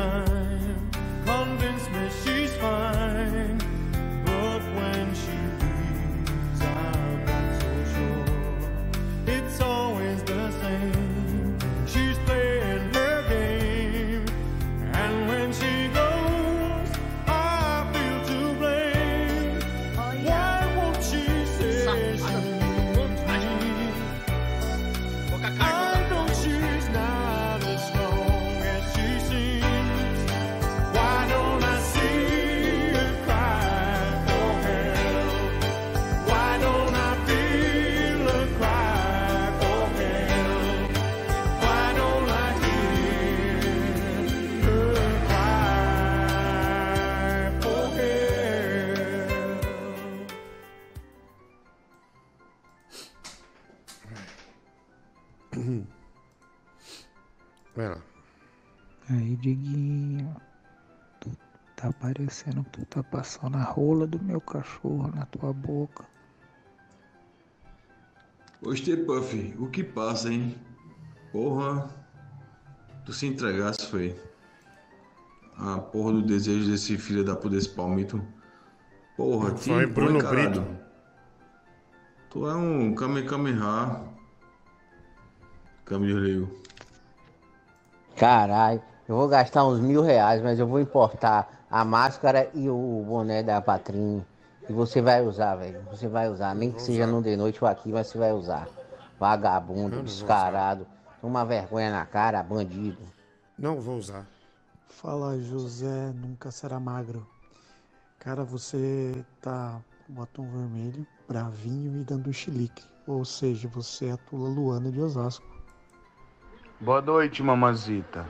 Time, Diguinho, tu tá parecendo que tu tá passando a rola do meu cachorro na tua boca. Gostei, Puff. O que passa, hein? Porra. Tu se entregasse, foi. A porra do desejo desse filho da puta desse palmito. Porra, te Foi Bruno caralho. Brito. Tu é um Kamehameha. Câmbio de. Caralho, eu vou gastar uns mil reais, mas eu vou importar a máscara e o boné da Patrinho. E você vai usar, velho. Você vai usar. Nem que seja no de noite ou aqui, mas você vai usar. Vagabundo, descarado. Toma vergonha na cara, bandido. Não vou usar. Fala, José, nunca será magro. Cara, você tá com batom vermelho, bravinho e dando chilique. Ou seja, você é a Tula Luana de Osasco. Boa noite, mamazita.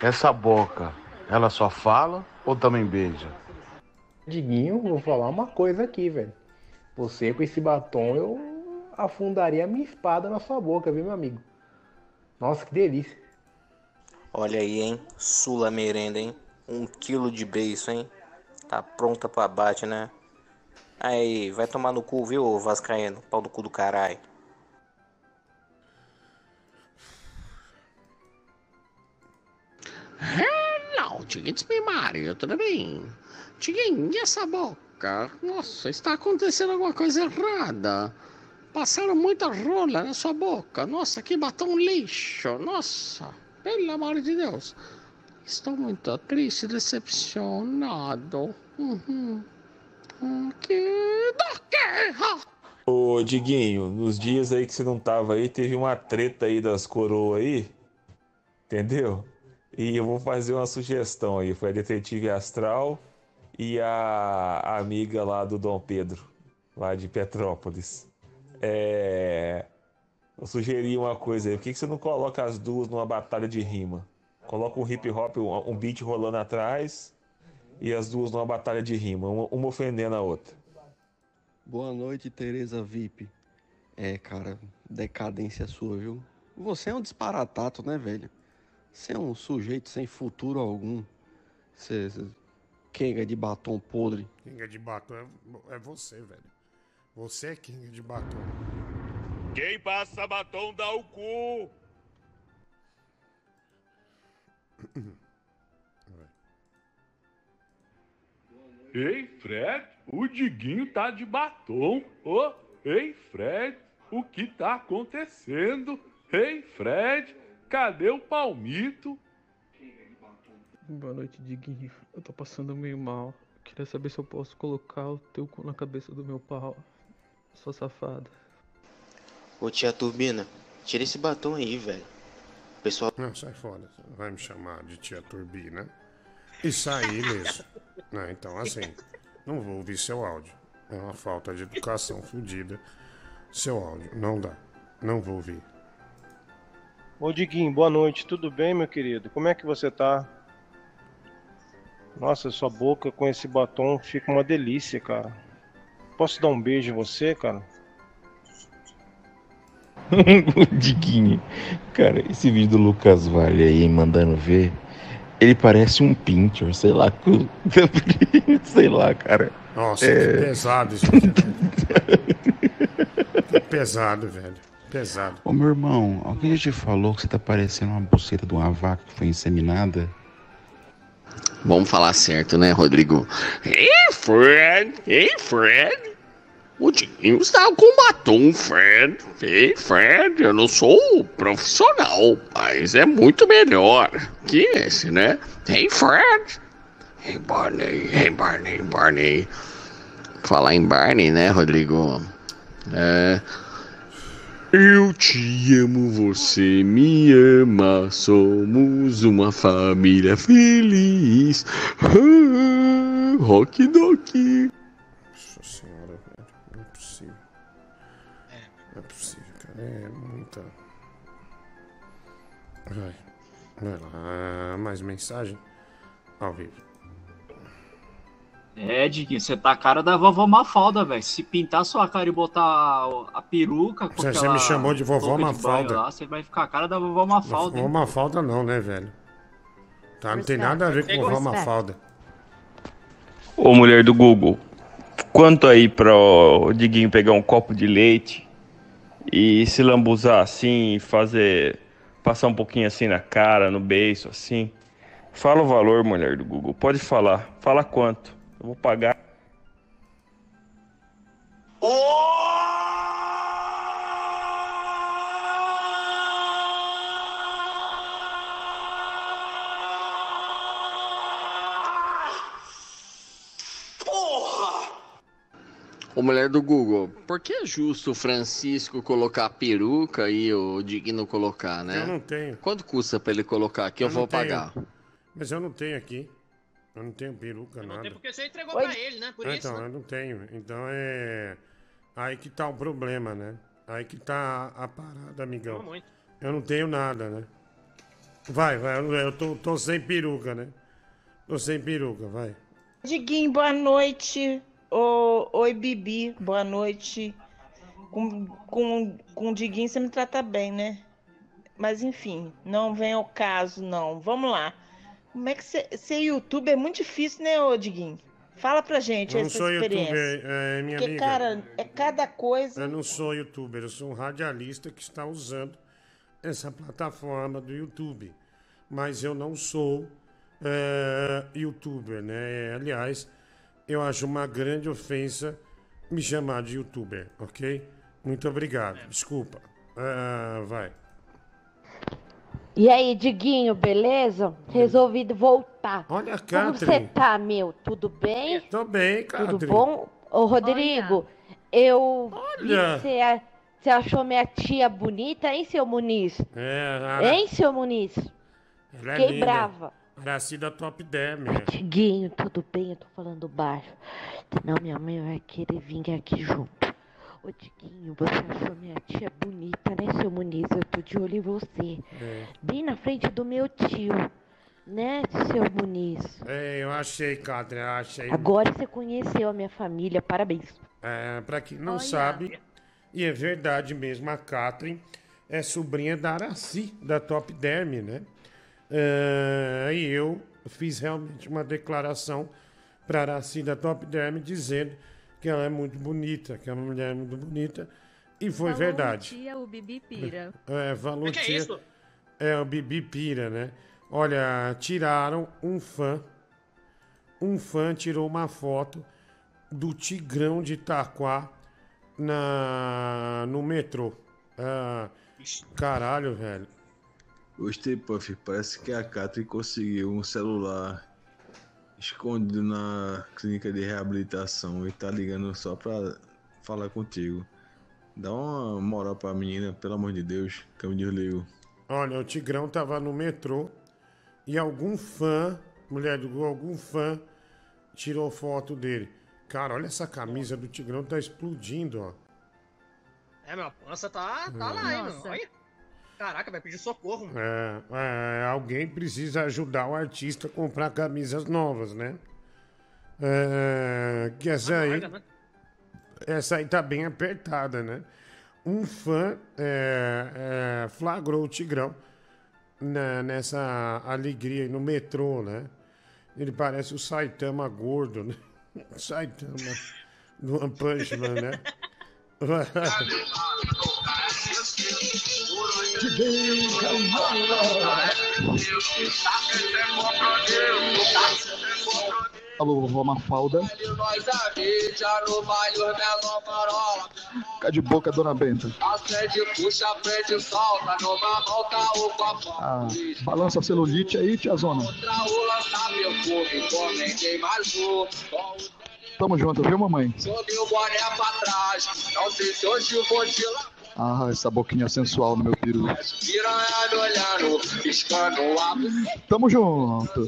Essa boca, ela só fala ou também beija? Diguinho, vou falar uma coisa aqui, velho. Você com esse batom, eu afundaria a minha espada na sua boca, viu, meu amigo? Nossa, que delícia. Olha aí, hein? Sula merenda, hein? Um quilo de beiço, hein? Tá pronta pro abate, né? Aí, vai tomar no cu, viu, ô Vascaíno? Pau do cu do caralho. Hello, Tiguinho, it's me, Mario, tudo bem? Tiguinho, e essa boca? Nossa, está acontecendo alguma coisa errada. Passaram muita rola na sua boca. Nossa, que batom lixo. Nossa, pelo amor de Deus. Estou muito triste, decepcionado. Uhum. Hum, Que da guerra! Ô, Diguinho, nos dias aí que você não tava aí, teve uma treta aí das coroas aí, entendeu? E eu vou fazer uma sugestão aí. Foi a Detetive Astral e a amiga lá do Dom Pedro, lá de Petrópolis. É... Eu sugeri uma coisa aí. Por que que você não coloca as duas numa batalha de rima? Coloca um hip hop, um um beat rolando atrás e as duas numa batalha de rima, uma, uma ofendendo a outra. Boa noite, Tereza VIP. É, cara, decadência sua, viu? Você é um disparatato, né, velho? Você é um sujeito sem futuro algum. Você, quenga de batom podre. Kinga de batom é, é você, velho. Você é Kinga de batom. Quem passa batom dá o cu. Ei, Fred, o Diguinho tá de batom. Ô, ei, Fred, o que tá acontecendo? Ei, Fred, cadê o palmito? Boa noite, Diguinho. Eu tô passando meio mal. Queria saber se eu posso colocar o teu cu na cabeça do meu pau. Sua safada. Ô tia Turbina, tira esse batom aí, velho. Pessoal. Não, sai fora. Vai me chamar de tia Turbina. E sair mesmo. Não, então, assim, não vou ouvir seu áudio. É uma falta de educação fodida. Seu áudio, não dá. Não vou ouvir. Ô Diguinho, boa noite, tudo bem, meu querido? Como é que você tá? Nossa, sua boca com esse batom fica uma delícia, cara. Posso dar um beijo em você, cara? o Diguinho. Cara, esse vídeo do Lucas Vale aí mandando ver. Ele parece um pincher, sei lá. com- sei lá, cara. Nossa, É, que pesado isso velho. Que pesado, velho. Pesado. Ô meu irmão, alguém já te falou que você tá parecendo uma buceta de uma vaca que foi inseminada? Vamos falar certo, né, Rodrigo? Ei, Fred! Ei, Fred! O Diguinho está com batom, Fred. Ei, Fred, eu não sou profissional, mas é muito melhor que esse, né? Ei, Fred! Ei, Barney, ei, Barney, Barney. Falar em Barney, né, Rodrigo? É. Eu te amo, você me ama, somos uma família feliz. Ah, rock Doc. Nossa senhora, velho. Não é possível. Não é possível, cara. É muita. Vai. Vai lá. Mais mensagem? Ao vivo. É, Diguinho, você tá a cara da vovó Mafalda, velho. Se pintar sua cara e botar a, peruca com Você- me chamou de vovó Mafalda. banho lá, você vai ficar a cara da vovó Mafalda. hein? Vovó Mafalda não, né, velho? Tá, não tem nada a ver com vovó Mafalda. Ô mulher do Google, quanto aí pro Diguinho pegar um copo de leite e se lambuzar assim, e fazer. passar um pouquinho assim na cara, no beiço, assim? Fala o valor, mulher do Google. Pode falar. Fala quanto. Eu vou pagar. Ô mulher do Google, por que é justo o Francisco colocar peruca e o Digno colocar, né? Eu não tenho. Quanto custa pra ele colocar aqui? Eu, Eu vou pagar. Mas eu não tenho aqui. Eu não tenho peruca, nada. Porque você entregou pra ele, né? Por então, isso. né? eu não tenho. Então é. Aí que tá o problema, né? Aí que tá a parada, amigão. Não muito. Eu não tenho nada, né? Vai, vai, eu, tô, tô sem peruca, né? Tô sem peruca, vai. Diguinho, boa noite. Ô, oi, Bibi, boa noite. Com, com, com o Diguinho você me trata bem, né? Mas enfim, não vem ao caso, não. Vamos lá. Como é que ser, ser youtuber é muito difícil, né, ô Diguinho? Fala pra gente Eu não essa sou experiência. youtuber, é, minha Porque, amiga. cara, é cada coisa. Eu não sou youtuber, eu sou um radialista que está usando essa plataforma do YouTube. Mas eu não sou é, youtuber, né? Aliás, eu acho uma grande ofensa me chamar de youtuber, ok? Muito obrigado, desculpa. Ah, vai. E aí, Diguinho, beleza? Resolvido voltar. Olha, Como Catherine. você tá, meu? Tudo bem? Tô bem, Tudo Catherine. bom? Ô, Rodrigo, eu vi Olha. você, você achou minha tia bonita, hein, seu Muniz? É, Ara- Hein, seu Muniz? ela é Fiquei linda. brava. Aracida Top 10, minha. Diguinho, tudo bem? Eu tô falando baixo. Senão minha mãe vai querer vir aqui junto. Ô, Diguinho, você achou minha tia bonita, né, seu Muniz? Eu tô de olho em você. É. Bem na frente do meu tio, né, seu Muniz? É, eu achei, Catherine, eu achei. Agora você conheceu a minha família, parabéns. É, pra quem não Olha. sabe, e é verdade mesmo, a Catherine é sobrinha da Araci, da Top Derm, né? É, e eu fiz realmente uma declaração pra Araci da Top Derm dizendo que ela é muito bonita, que é uma mulher muito bonita. E foi Falou verdade. Tia, o Bibi pira. É, falou Que que é isso? É, o Bibi Pira, né? Olha, tiraram um fã. Um fã tirou uma foto do Tigrão de Itaquá na, no metrô. Ah, caralho, velho. Gostei, Puff. Parece que a Catherine conseguiu um celular escondido na clínica de reabilitação e tá ligando só pra falar contigo. Dá uma moral pra menina, pelo amor de Deus, que eu me desligo. Olha, o Tigrão tava no metrô e algum fã, mulher do Gol, algum fã tirou foto dele. Cara, olha essa camisa do Tigrão, tá explodindo, ó. É, meu, a pança tá, tá lá, hein. Nossa. Olha. Caraca, vai pedir socorro. É, é, alguém precisa ajudar o artista a comprar camisas novas, né? É, que essa aí, essa aí tá bem apertada, né? Um fã é, é, flagrou o Tigrão na- nessa alegria aí no metrô, né? Ele parece o Saitama gordo, né? Saitama do One Punch Man, né? Alô, vovó Mafalda. Nós a mídia no baile, os menor marola. Fica de boca, dona Benta. O. Ah, balança a celulite aí, o. Com o Tamo junto, viu, mamãe? Joguei o boné pra trás. Não sei se hoje vou de lá. Ah, essa boquinha sensual no meu peru. Tamo junto.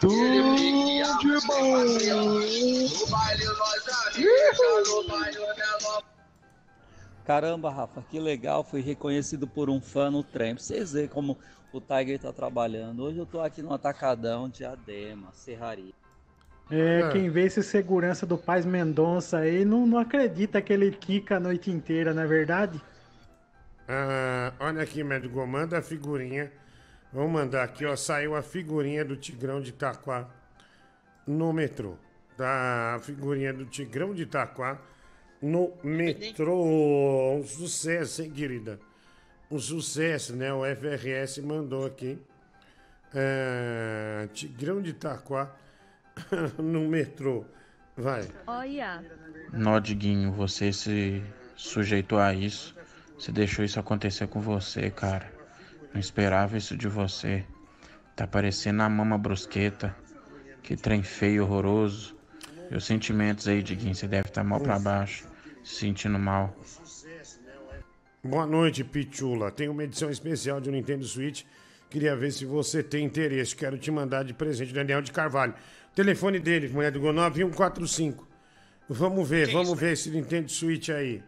Tudo de bom. Caramba, Rafa, que legal, fui reconhecido por um fã no trem. Pra vocês verem como o Tiger tá trabalhando. Hoje eu tô aqui no Atacadão, Diadema, Serraria. É, Ah. quem vê esse segurança do Paz Mendonça aí não, não acredita que ele quica a noite inteira, não é verdade? Ah, olha aqui, médico, manda a figurinha. Vamos mandar aqui, ó. Saiu a figurinha do Tigrão de Itaquá no metrô. Tá? A figurinha do Tigrão de Itaquá no metrô. Um sucesso, hein, querida? Um sucesso, né? O FRS mandou aqui. Ah, Tigrão de Itaquá no metrô. Vai. Olha. Nó, Diguinho, você se sujeitou a isso. Você deixou isso acontecer com você, cara. Não esperava isso de você. Tá parecendo a mama brusqueta. Que trem feio, horroroso. E os sentimentos aí, Diguinho, você deve estar mal pra baixo. Se sentindo mal. Boa noite, Pichula. Tem uma edição especial de um Nintendo Switch. Queria ver se você tem interesse. Quero te mandar de presente, Daniel de Carvalho. Telefone dele, mulher do Gol 9145. Vamos ver, vamos ver esse Nintendo Switch aí.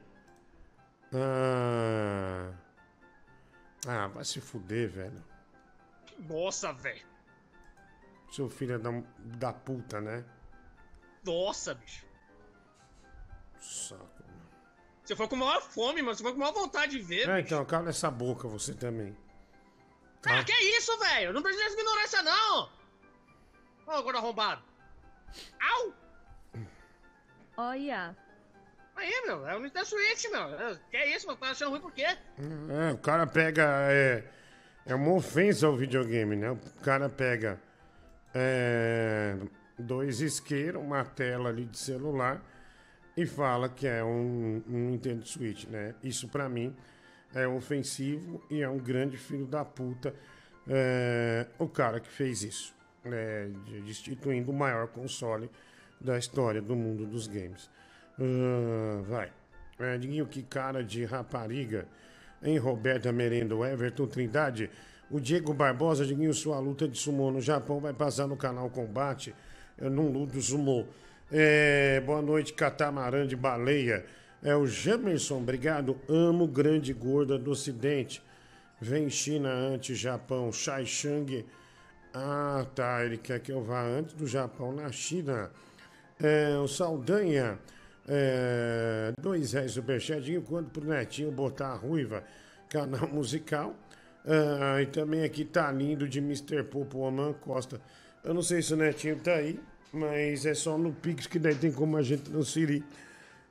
Ah, ah vai se fuder, velho. Nossa, velho. Seu filho é da, da puta, né? Nossa, bicho. Saco. Você foi com maior fome, mano. Você foi com maior vontade de ver. Ah, bicho. então, cala essa boca, você também. Ah, que isso, velho? Não precisa de ignorância, não. Ô, gordo arrombado. Au! Olha. Aí, meu. É o Nintendo Switch, meu. É, Que isso, mano? Tá achando ruim por quê? É, o cara pega. É, é uma ofensa ao videogame, né? O cara pega é, dois isqueiros, uma tela ali de celular e fala que é um, um Nintendo Switch, né? Isso pra mim é ofensivo e é um grande filho da puta é, o cara que fez isso, né? De- Destituindo o maior console da história do mundo dos games. Ah, vai. É, Diguinho, que cara de rapariga. Em Roberta Merenda, Everton Trindade. O Diego Barbosa, Diguinho, sua luta de sumô no Japão vai passar no canal Combate. Eu não luto sumô. É, boa noite, Catamarã de Baleia. É o Jamerson, obrigado. Amo grande gorda do Ocidente. Vem China antes Japão. Shai Shang. Ah, tá. Ele quer que eu vá antes do Japão na China. É, o Saldanha. É, dois reais superchatinho. Quando pro Netinho botar a ruiva. Canal musical. Ah, e também aqui tá lindo de Mr. Popo Oman Costa. Eu não sei se o Netinho tá aí, mas é só no Pix que daí tem como a gente transferir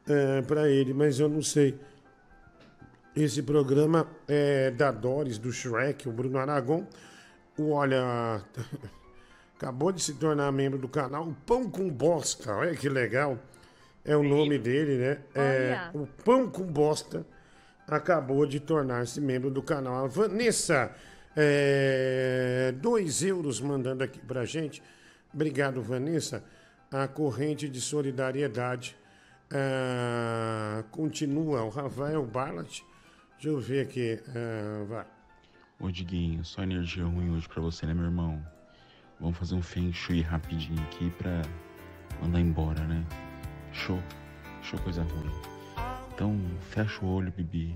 é, para ele, mas eu não sei. Esse programa é da Doris, do Shrek, o Bruno Aragon. O Olha, acabou de se tornar membro do canal, Pão com Bosta, olha que legal. É o nome dele, né? É, o Pão com Bosta acabou de tornar-se membro do canal. A Vanessa, é, dois euros mandando aqui pra gente. Obrigado, Vanessa. A corrente de solidariedade ah, continua. O Rafael Barlat, deixa eu ver aqui. ah, vai. Ô Diguinho, só energia ruim hoje pra você, né, meu irmão? Vamos fazer um feng shui rapidinho aqui pra mandar embora, né? Show. Show coisa ruim. Então, fecha o olho, Bibi.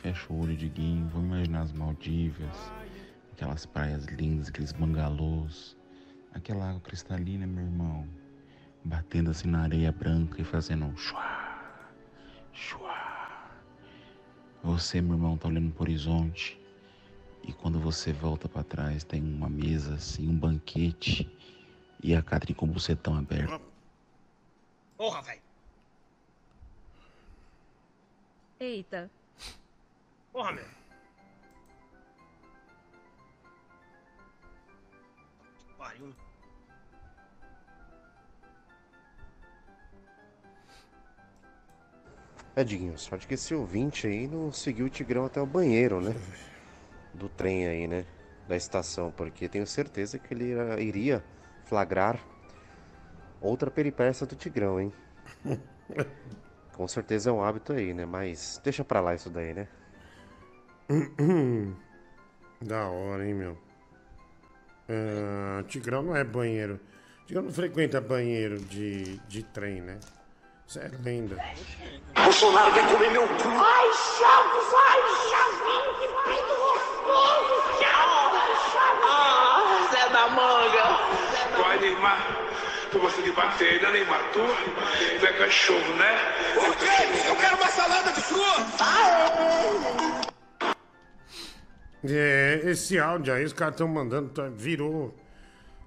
Fecha o olho, Diguinho. Vamos imaginar as Maldivas. Aquelas praias lindas, aqueles bangalôs. Aquela água cristalina, meu irmão. Batendo assim na areia branca e fazendo um chua, chua. Você, meu irmão, tá olhando pro horizonte. E quando você volta pra trás, tem uma mesa assim, um banquete. E a Catherine com o bucetão aberto. Porra, velho. Eita. Porra, meu. Pariu. Edinho, sorte que esse ouvinte aí não seguiu o Tigrão até o banheiro, né? Do trem aí, né? Da estação, porque tenho certeza que ele iria flagrar outra peripécia do Tigrão, hein? Com certeza é um hábito aí, né? Mas deixa pra lá isso daí, né? Da hora, hein, meu? Ah, Tigrão não é banheiro. Tigrão não frequenta banheiro de, de trem, né? Isso é lenda. Bolsonaro quer comer meu cu. Ai, Chaves, ai, Chavinho, que pinto gostoso, Chaves. Ah, Zé da Manga. Vai, Neymar. Tu gosta de bater, né, Neymar? Tu, tu é cachorro, né? Ok, eu quero uma salada de fruta! É, esse áudio aí, os caras estão mandando, tá- virou.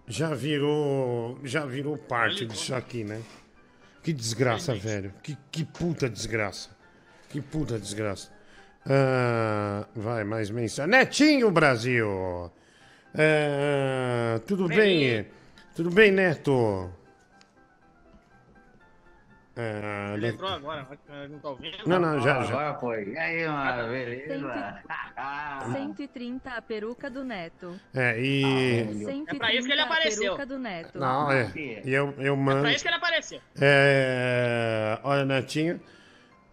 Já virou. Já virou parte disso aqui, né? Que desgraça, velho. Que, que puta desgraça. Que puta desgraça. Ah, vai, mais mensagem. Netinho Brasil! Ah, tudo bem? Tudo bem, Neto? Ah, Ele entrou agora, não tá ouvindo. Não, não, já, já. Agora foi. E aí, mano, beleza? 130 a peruca do Neto. É, e. 130 É pra isso que ele a apareceu. peruca do Neto. Não, é. E eu, eu É mando. pra isso que ele apareceu. É, olha, Netinho,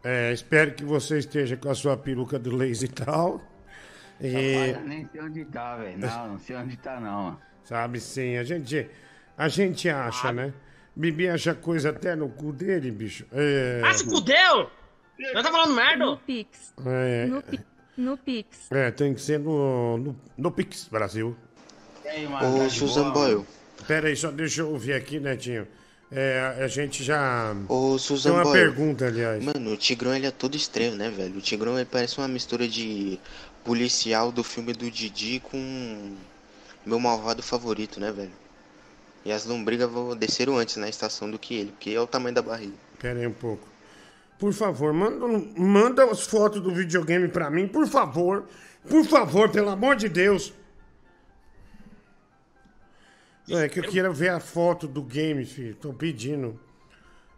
é, espero que você esteja com a sua peruca do e tal. E, Rapaz, nem sei onde tá, velho. Não, não sei onde tá, não. sabe, sim, a gente, a gente acha, né? Bibi acha coisa até no cu dele, bicho. É, Ah, se fudeu! Já tá falando merda? No Pix. é, No, pi- no Pix. é, tem que ser no, no, no Pix Brasil. Ô, Susan Boyle. Pera aí, só deixa eu ouvir aqui, Netinho. É, a gente já. Ô, Tem Susan uma Boyle. pergunta, aliás. Mano, o Tigrão ele é todo estranho, né, velho? O Tigrão ele parece uma mistura de policial do filme do Didi com meu malvado favorito, né, velho? E as lombrigas vão- desceram antes na estação do que ele, porque é o tamanho da barriga. Pera aí um pouco. Por favor, manda, manda as fotos do videogame pra mim, por favor. Por favor, pelo amor de Deus. É que eu quero ver a foto do game, filho. Tô pedindo.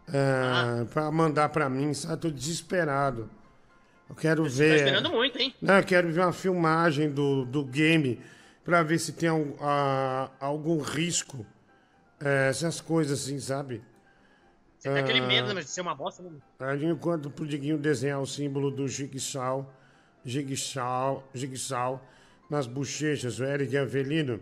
Ah, Pra mandar pra mim, sabe? Tô desesperado. Eu quero Tá ver. esperando muito, hein? Não, eu quero ver uma filmagem do, do game pra ver se tem al- ah, algum risco. É, essas coisas assim, sabe? Você tem aquele Ah, medo né, de ser uma bosta, né? Enquanto pro Diguinho desenhar o símbolo do Jigsaw, Jigsaw, Jigsaw nas bochechas, o Eric Avelino.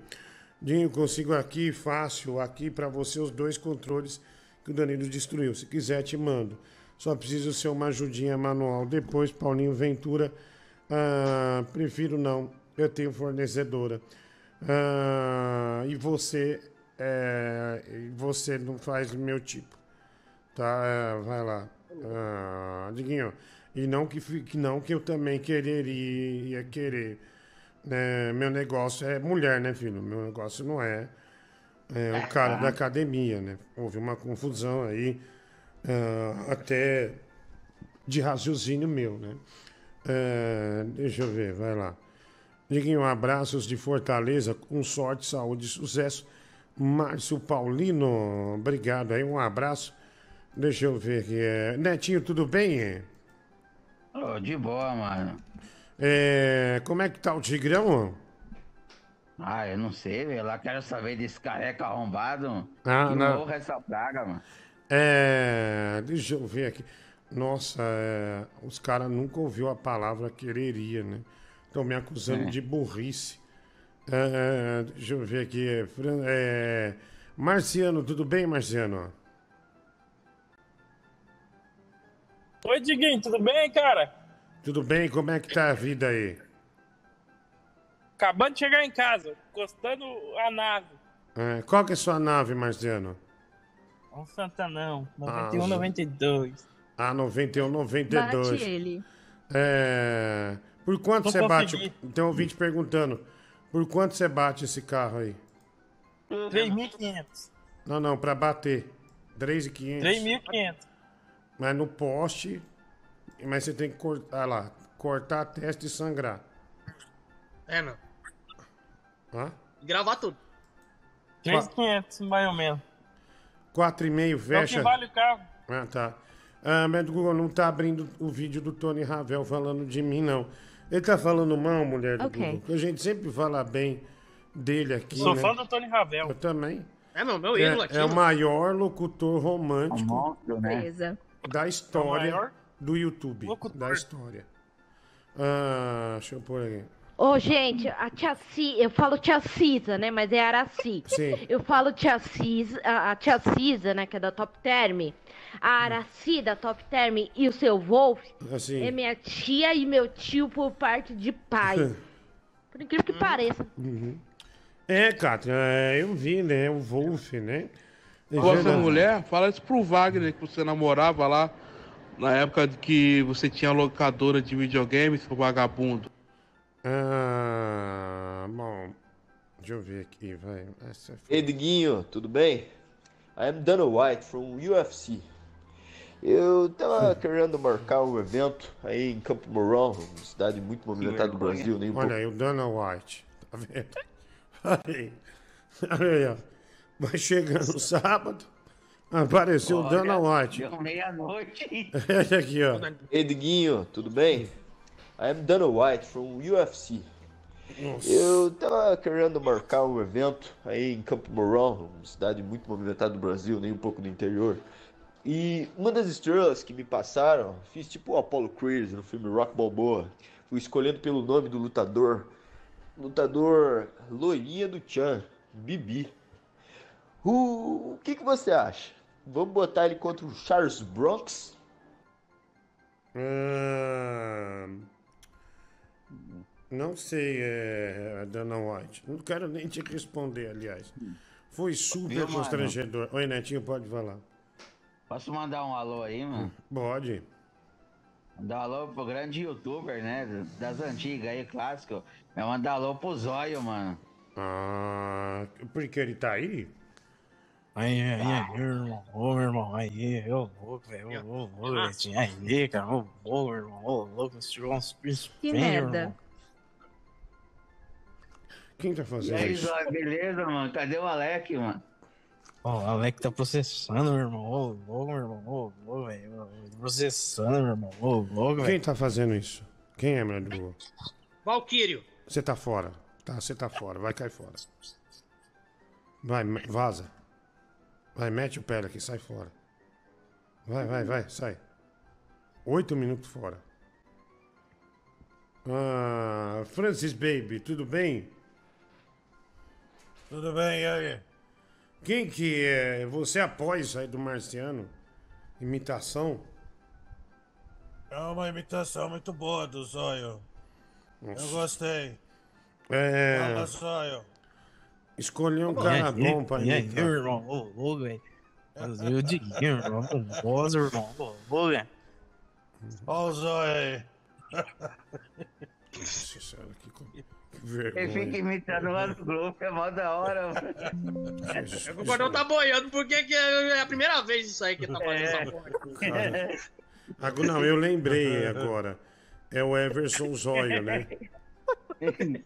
Dinho, consigo aqui, fácil, aqui pra você os dois controles que o Danilo destruiu. Se quiser, te mando. Só preciso ser uma ajudinha manual. Depois, Paulinho Ventura. ah, prefiro não. Eu tenho fornecedora. Ah, e você. É, você não faz meu tipo. Tá, é, vai lá. Ah, Diguinho. E não que, que não que eu também quereria ia querer. né? meu negócio é mulher, né, filho? Meu negócio não é, é o cara da academia, né? Houve uma confusão aí, ah, até de raciocínio meu, né? Ah, deixa eu ver, vai lá. Diguinho, abraços de Fortaleza, com sorte, saúde e sucesso. Márcio Paulino, obrigado aí, um abraço. Deixa eu ver aqui. É... Netinho, tudo bem? Ô, de boa, mano. É, Como é que tá o Tigrão? Ah, eu não sei, velho. Lá quero saber desse careca arrombado. Ah, que não. morra essa praga, mano. É, Deixa eu ver aqui. Nossa, é, os caras nunca ouviu a palavra quereria, né? Estão me acusando É. de burrice. É, deixa eu ver aqui. É, Marciano, tudo bem, Marciano? Oi, Diguinho, tudo bem, cara? Tudo bem? Como é que tá a vida aí? Acabando de chegar em casa, encostando a nave. É, qual que é a sua nave, Marciano? Um Santanão, Ah, 91, já- 92. A 91, 92. Bate ele. É, Por quanto Não você bate? consegui. Tem um ouvinte perguntando. Por quanto você bate esse carro aí? 3.500. Não, não, pra bater. 3.500. 3.500. Mas no poste. Mas você tem que cortar lá. Cortar a testa e sangrar. É, não. Hã? E gravar tudo. 3.500, mais ou menos. 4,5 É o fecha. que vale o carro. Ah, tá. Ah, mas o Google não tá abrindo o vídeo do Tony Ravel falando de mim, não. Ele tá falando mal, mulher do Ok. Google. que A gente sempre fala bem dele aqui. Sou né? fã do Tony Ravel. Eu também. É, meu, meu ídolo É, aqui. é o maior locutor romântico Beleza. da história É do YouTube. Da história. Ah, deixa eu pôr aqui. Ô, gente, a tia Cisa, eu falo tia Cisa, né? Mas é Araci. Sim. Eu falo tia Cisa, a, a tia Cisa, né? Que é da Top Term. A Araci da Top Term e o seu Wolf Assim. é minha tia e meu tio por parte de pai. Por incrível que pareça. Uhum. É, Kátia, é, eu vi, né? O Wolf, né? Gosta da verdade. mulher? Fala isso pro Wagner, que você namorava lá na época de que você tinha locadora de videogame, seu vagabundo. Ah, bom. Deixa eu ver aqui, vai. Essa Ei, Diguinho, tudo bem? I am Dana White from UFC. Eu tava querendo marcar um evento aí em Campo Mourão, uma cidade muito movimentada do Brasil, nem um Olha pouco. aí, o Dana White. Tá vendo? Olha aí. Olha aí, ó. Vai chegando sábado, apareceu o Dana White. Deu meia-noite. Olha aqui, ó. Ei, Diguinho, tudo bem? I am Dana White from UFC. Eu tava querendo marcar um evento aí em Campo Mourão, uma cidade muito movimentada do Brasil, nem um pouco do interior. E uma das estrelas que me passaram, fiz tipo o Apollo Creed no filme Rock Balboa. Fui escolhendo pelo nome do lutador. Lutador loirinha do Chan, Bibi. O, o que, que você acha? Vamos botar ele contra o Charles Bronx? Ah, não sei, é, Dana White. Não quero nem te responder, aliás. Foi super mano? constrangedor. Oi, Netinho, pode falar. Posso mandar um alô aí, mano? Pode. Mandar um alô pro grande youtuber, né? Das antigas aí, clássico. Vai mandar alô pro Zóio, mano. Ah, porque ele tá aí? Aí, aí, aí, meu irmão, ô meu irmão, aí, ô louco, velho, ô louco, Letinho, aí, cara, ô louco, meu irmão, ô louco, esse tirou uns príncipes. Que merda. irmão. Quem tá E fazendo aí, isso? Zóio, beleza, mano? Cadê o Alec, mano? Ó, o Alec tá processando, meu irmão, ô louco, meu irmão, ô louco, velho, ô, processando, meu irmão, ô louco, Quem velho. tá fazendo isso? Quem é, meu Google? Valkyrio. Você tá fora. Tá, você tá fora. Vai cair fora. Vai, vaza. Vai, mete o pé aqui, sai fora. Vai, vai, vai, sai. Oito minutos fora. Ah, Francis Baby, tudo bem? Tudo bem, e aí? Quem que é? Você apoia isso aí do Marciano? Imitação? É uma imitação muito boa do Zóio. Nossa. Eu gostei. É. Fala, Zóio. Escolher um cara bom pra imitar. meu irmão, ô louco, velho. Fazer o Diguinho, irmão, com voz, irmão, ô louco, velho. Ó o Zóio aí. Nossa senhora, que, Ele fica imitando lá no grupo, é mó da hora, mano. O Gordão tá boiando porque que é a primeira vez isso aí que ele tá fazendo É. essa porra. Cara. Agora, não, eu lembrei agora. É o Everson Zóio, né?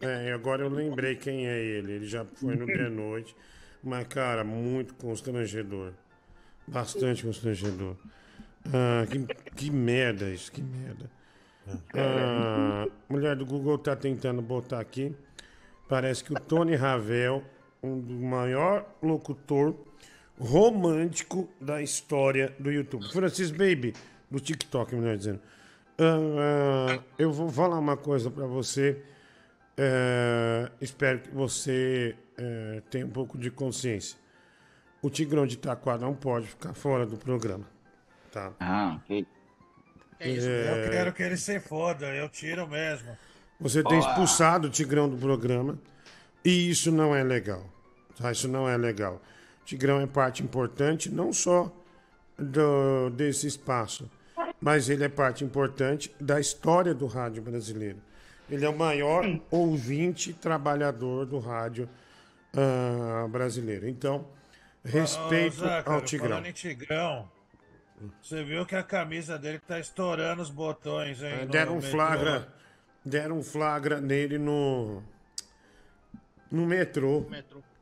É, agora eu lembrei quem é ele. Ele já foi no de noite. Mas, cara, muito constrangedor. Bastante constrangedor. Ah, que, que merda isso, que merda. Ah, mulher do Google tá tentando botar aqui. Parece que o Tony Ravel, um do maior locutor romântico da história do YouTube. Francis Baby, do TikTok, melhor dizendo. Ah, ah, eu vou falar uma coisa pra você. Eh, espero que você eh, tenha um pouco de consciência. O Tigrão de Itaquá não pode ficar fora do programa. Tá? Ah, ok. Eu quero que ele se foda, eu tiro mesmo. Você tem expulsado o Tigrão do programa e isso não é legal. Tá? Isso não é legal. O Tigrão é parte importante não só do, desse espaço, mas ele é parte importante da história do rádio brasileiro. Ele é o maior ouvinte trabalhador do rádio ah, brasileiro. Então, respeito Zé, ao Tigrão. Falando em Tigrão, você viu que a camisa dele tá estourando os botões, hein? É, no deram um metrô. flagra, deram um flagra nele no no metrô.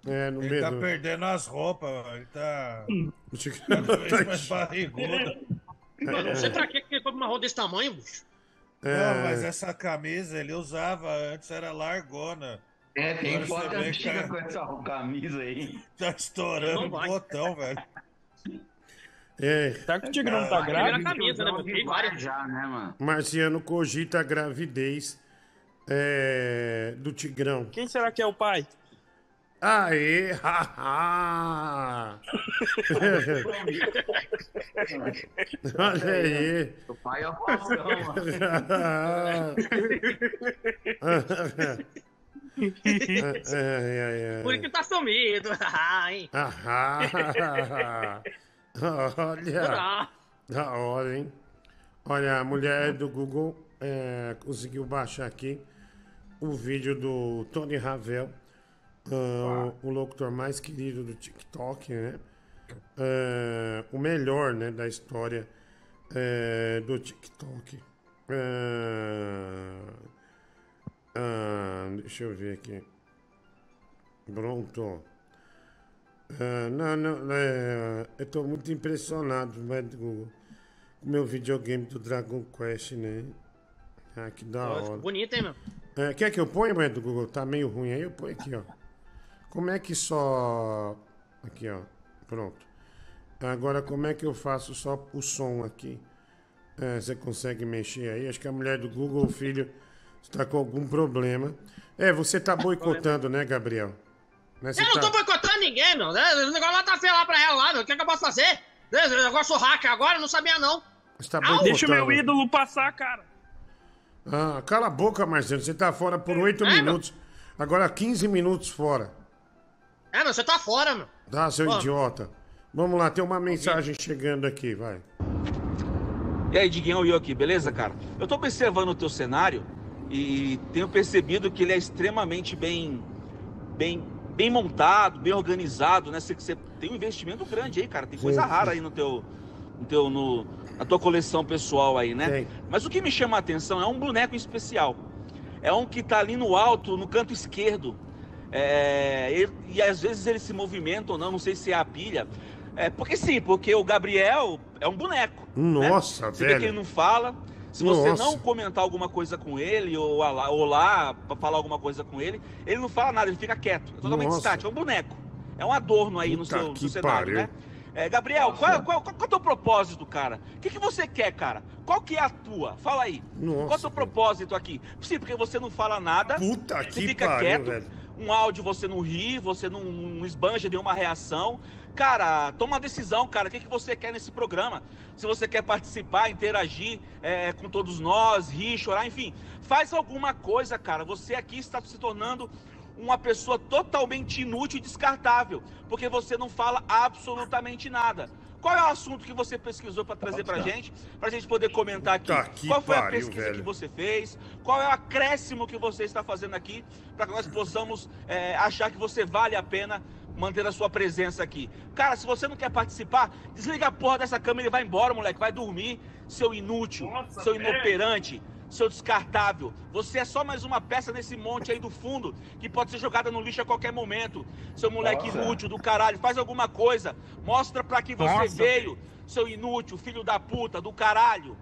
É, no Ele tá metrô. perdendo as roupas, ele tá. Cada vez tá- mais barrigudo. Mano, não sei pra que que ele foi pra uma roda desse tamanho, bicho. É. Não, mas essa camisa ele usava antes, era largona. É, tem foto antiga que com essa camisa aí. Tá estourando o botão, velho. É. Tá que o Tigrão tá Primeira camisa, né? Tem várias. Já, né, mano? Marciano cogita a gravidez é, do Tigrão. Quem será que é o pai? Aê! haha! Olha aí! O pai é o Faustão, mano. É, é, é, Por isso que tá sumido. Ah, hein? Ah, Olha. Da hora, hein? Olha, a mulher do Google é, conseguiu baixar aqui o vídeo do Tony Ravel, ah, o locutor mais querido do TikTok, né? É, o melhor, né, da história é, do TikTok. É, ah, deixa eu ver aqui. Pronto. Ah, não, não, é, eu tô muito impressionado né, com o meu videogame do Dragon Quest, né? Ah, que da hora. bonito, hein, meu? É, quer que eu ponha, mas do Google? Tá meio ruim aí, eu ponho aqui, ó. Como é que só. Aqui, ó. Pronto. Agora, como é que eu faço só o som aqui? É, você consegue mexer aí? Acho que a mulher do Google, filho, está com algum problema. É, você tá boicotando, né, Gabriel? Né, Eu não tá- tô boicotando ninguém, meu. né? O negócio lá tá feio lá pra ela lá, meu. O que, que eu posso fazer? Esse negócio hacker agora, não sabia não. Tá Deixa o meu ídolo passar, cara. Ah, cala a boca, Marcelo. Você tá fora por 8 minutos. Agora 15 minutos fora. É, meu, você tá fora, meu. Tá, seu Ó. idiota. Vamos lá, tem uma mensagem chegando aqui, vai. E aí, Diguinho, eu aqui, beleza, cara? Eu tô observando o teu cenário e tenho percebido que ele é extremamente bem, bem, bem montado, bem organizado, né? Você, você tem um investimento grande aí, cara. Tem coisa Sim, rara aí no teu, no teu, no, na tua coleção pessoal aí, né? Mas o que me chama a atenção é um boneco especial. É um que tá ali no alto, no canto esquerdo. É, ele- e às vezes ele se movimenta ou não, não sei se é a pilha. É, porque sim, porque o Gabriel é um boneco. né? Nossa, Você vê velho. que ele não fala. Se você Nossa. não comentar alguma coisa com ele, ou lá, ou lá falar alguma coisa com ele, ele não fala nada, ele fica quieto. É totalmente Nossa. estático, é um boneco. É um adorno aí no seu, no seu cenário, pariu. né? É, Gabriel, qual, qual, qual, qual é o teu propósito, cara? O que, que você quer, cara? Qual que é a tua? Fala aí. Nossa, qual é o teu propósito aqui? Sim, porque você não fala nada. Puta você que fica pariu, quieto. velho. Um áudio você não ri, você não, não esbanja nenhuma reação. Cara, toma uma decisão, cara. O que, que você quer nesse programa? Se você quer participar, interagir é, com todos nós, rir, chorar, enfim. Faz alguma coisa, cara. Você aqui está se tornando uma pessoa totalmente inútil e descartável, porque você não fala absolutamente nada. Qual é o assunto que você pesquisou para trazer pra gente, pra gente poder comentar aqui? Tá Qual foi a pariu, pesquisa velho. que você fez? Qual é o acréscimo que você está fazendo aqui para que nós possamos é, achar que você vale a pena manter a sua presença aqui? Cara, se você não quer participar, desliga a porra dessa câmera e vai embora, moleque. Vai dormir, seu inútil, seu inoperante, seu descartável. Você é só mais uma peça nesse monte aí do fundo que pode ser jogada no lixo a qualquer momento. Seu moleque Nossa. inútil do caralho, faz alguma coisa. Mostra pra que você Nossa. veio, seu inútil, filho da puta, do caralho.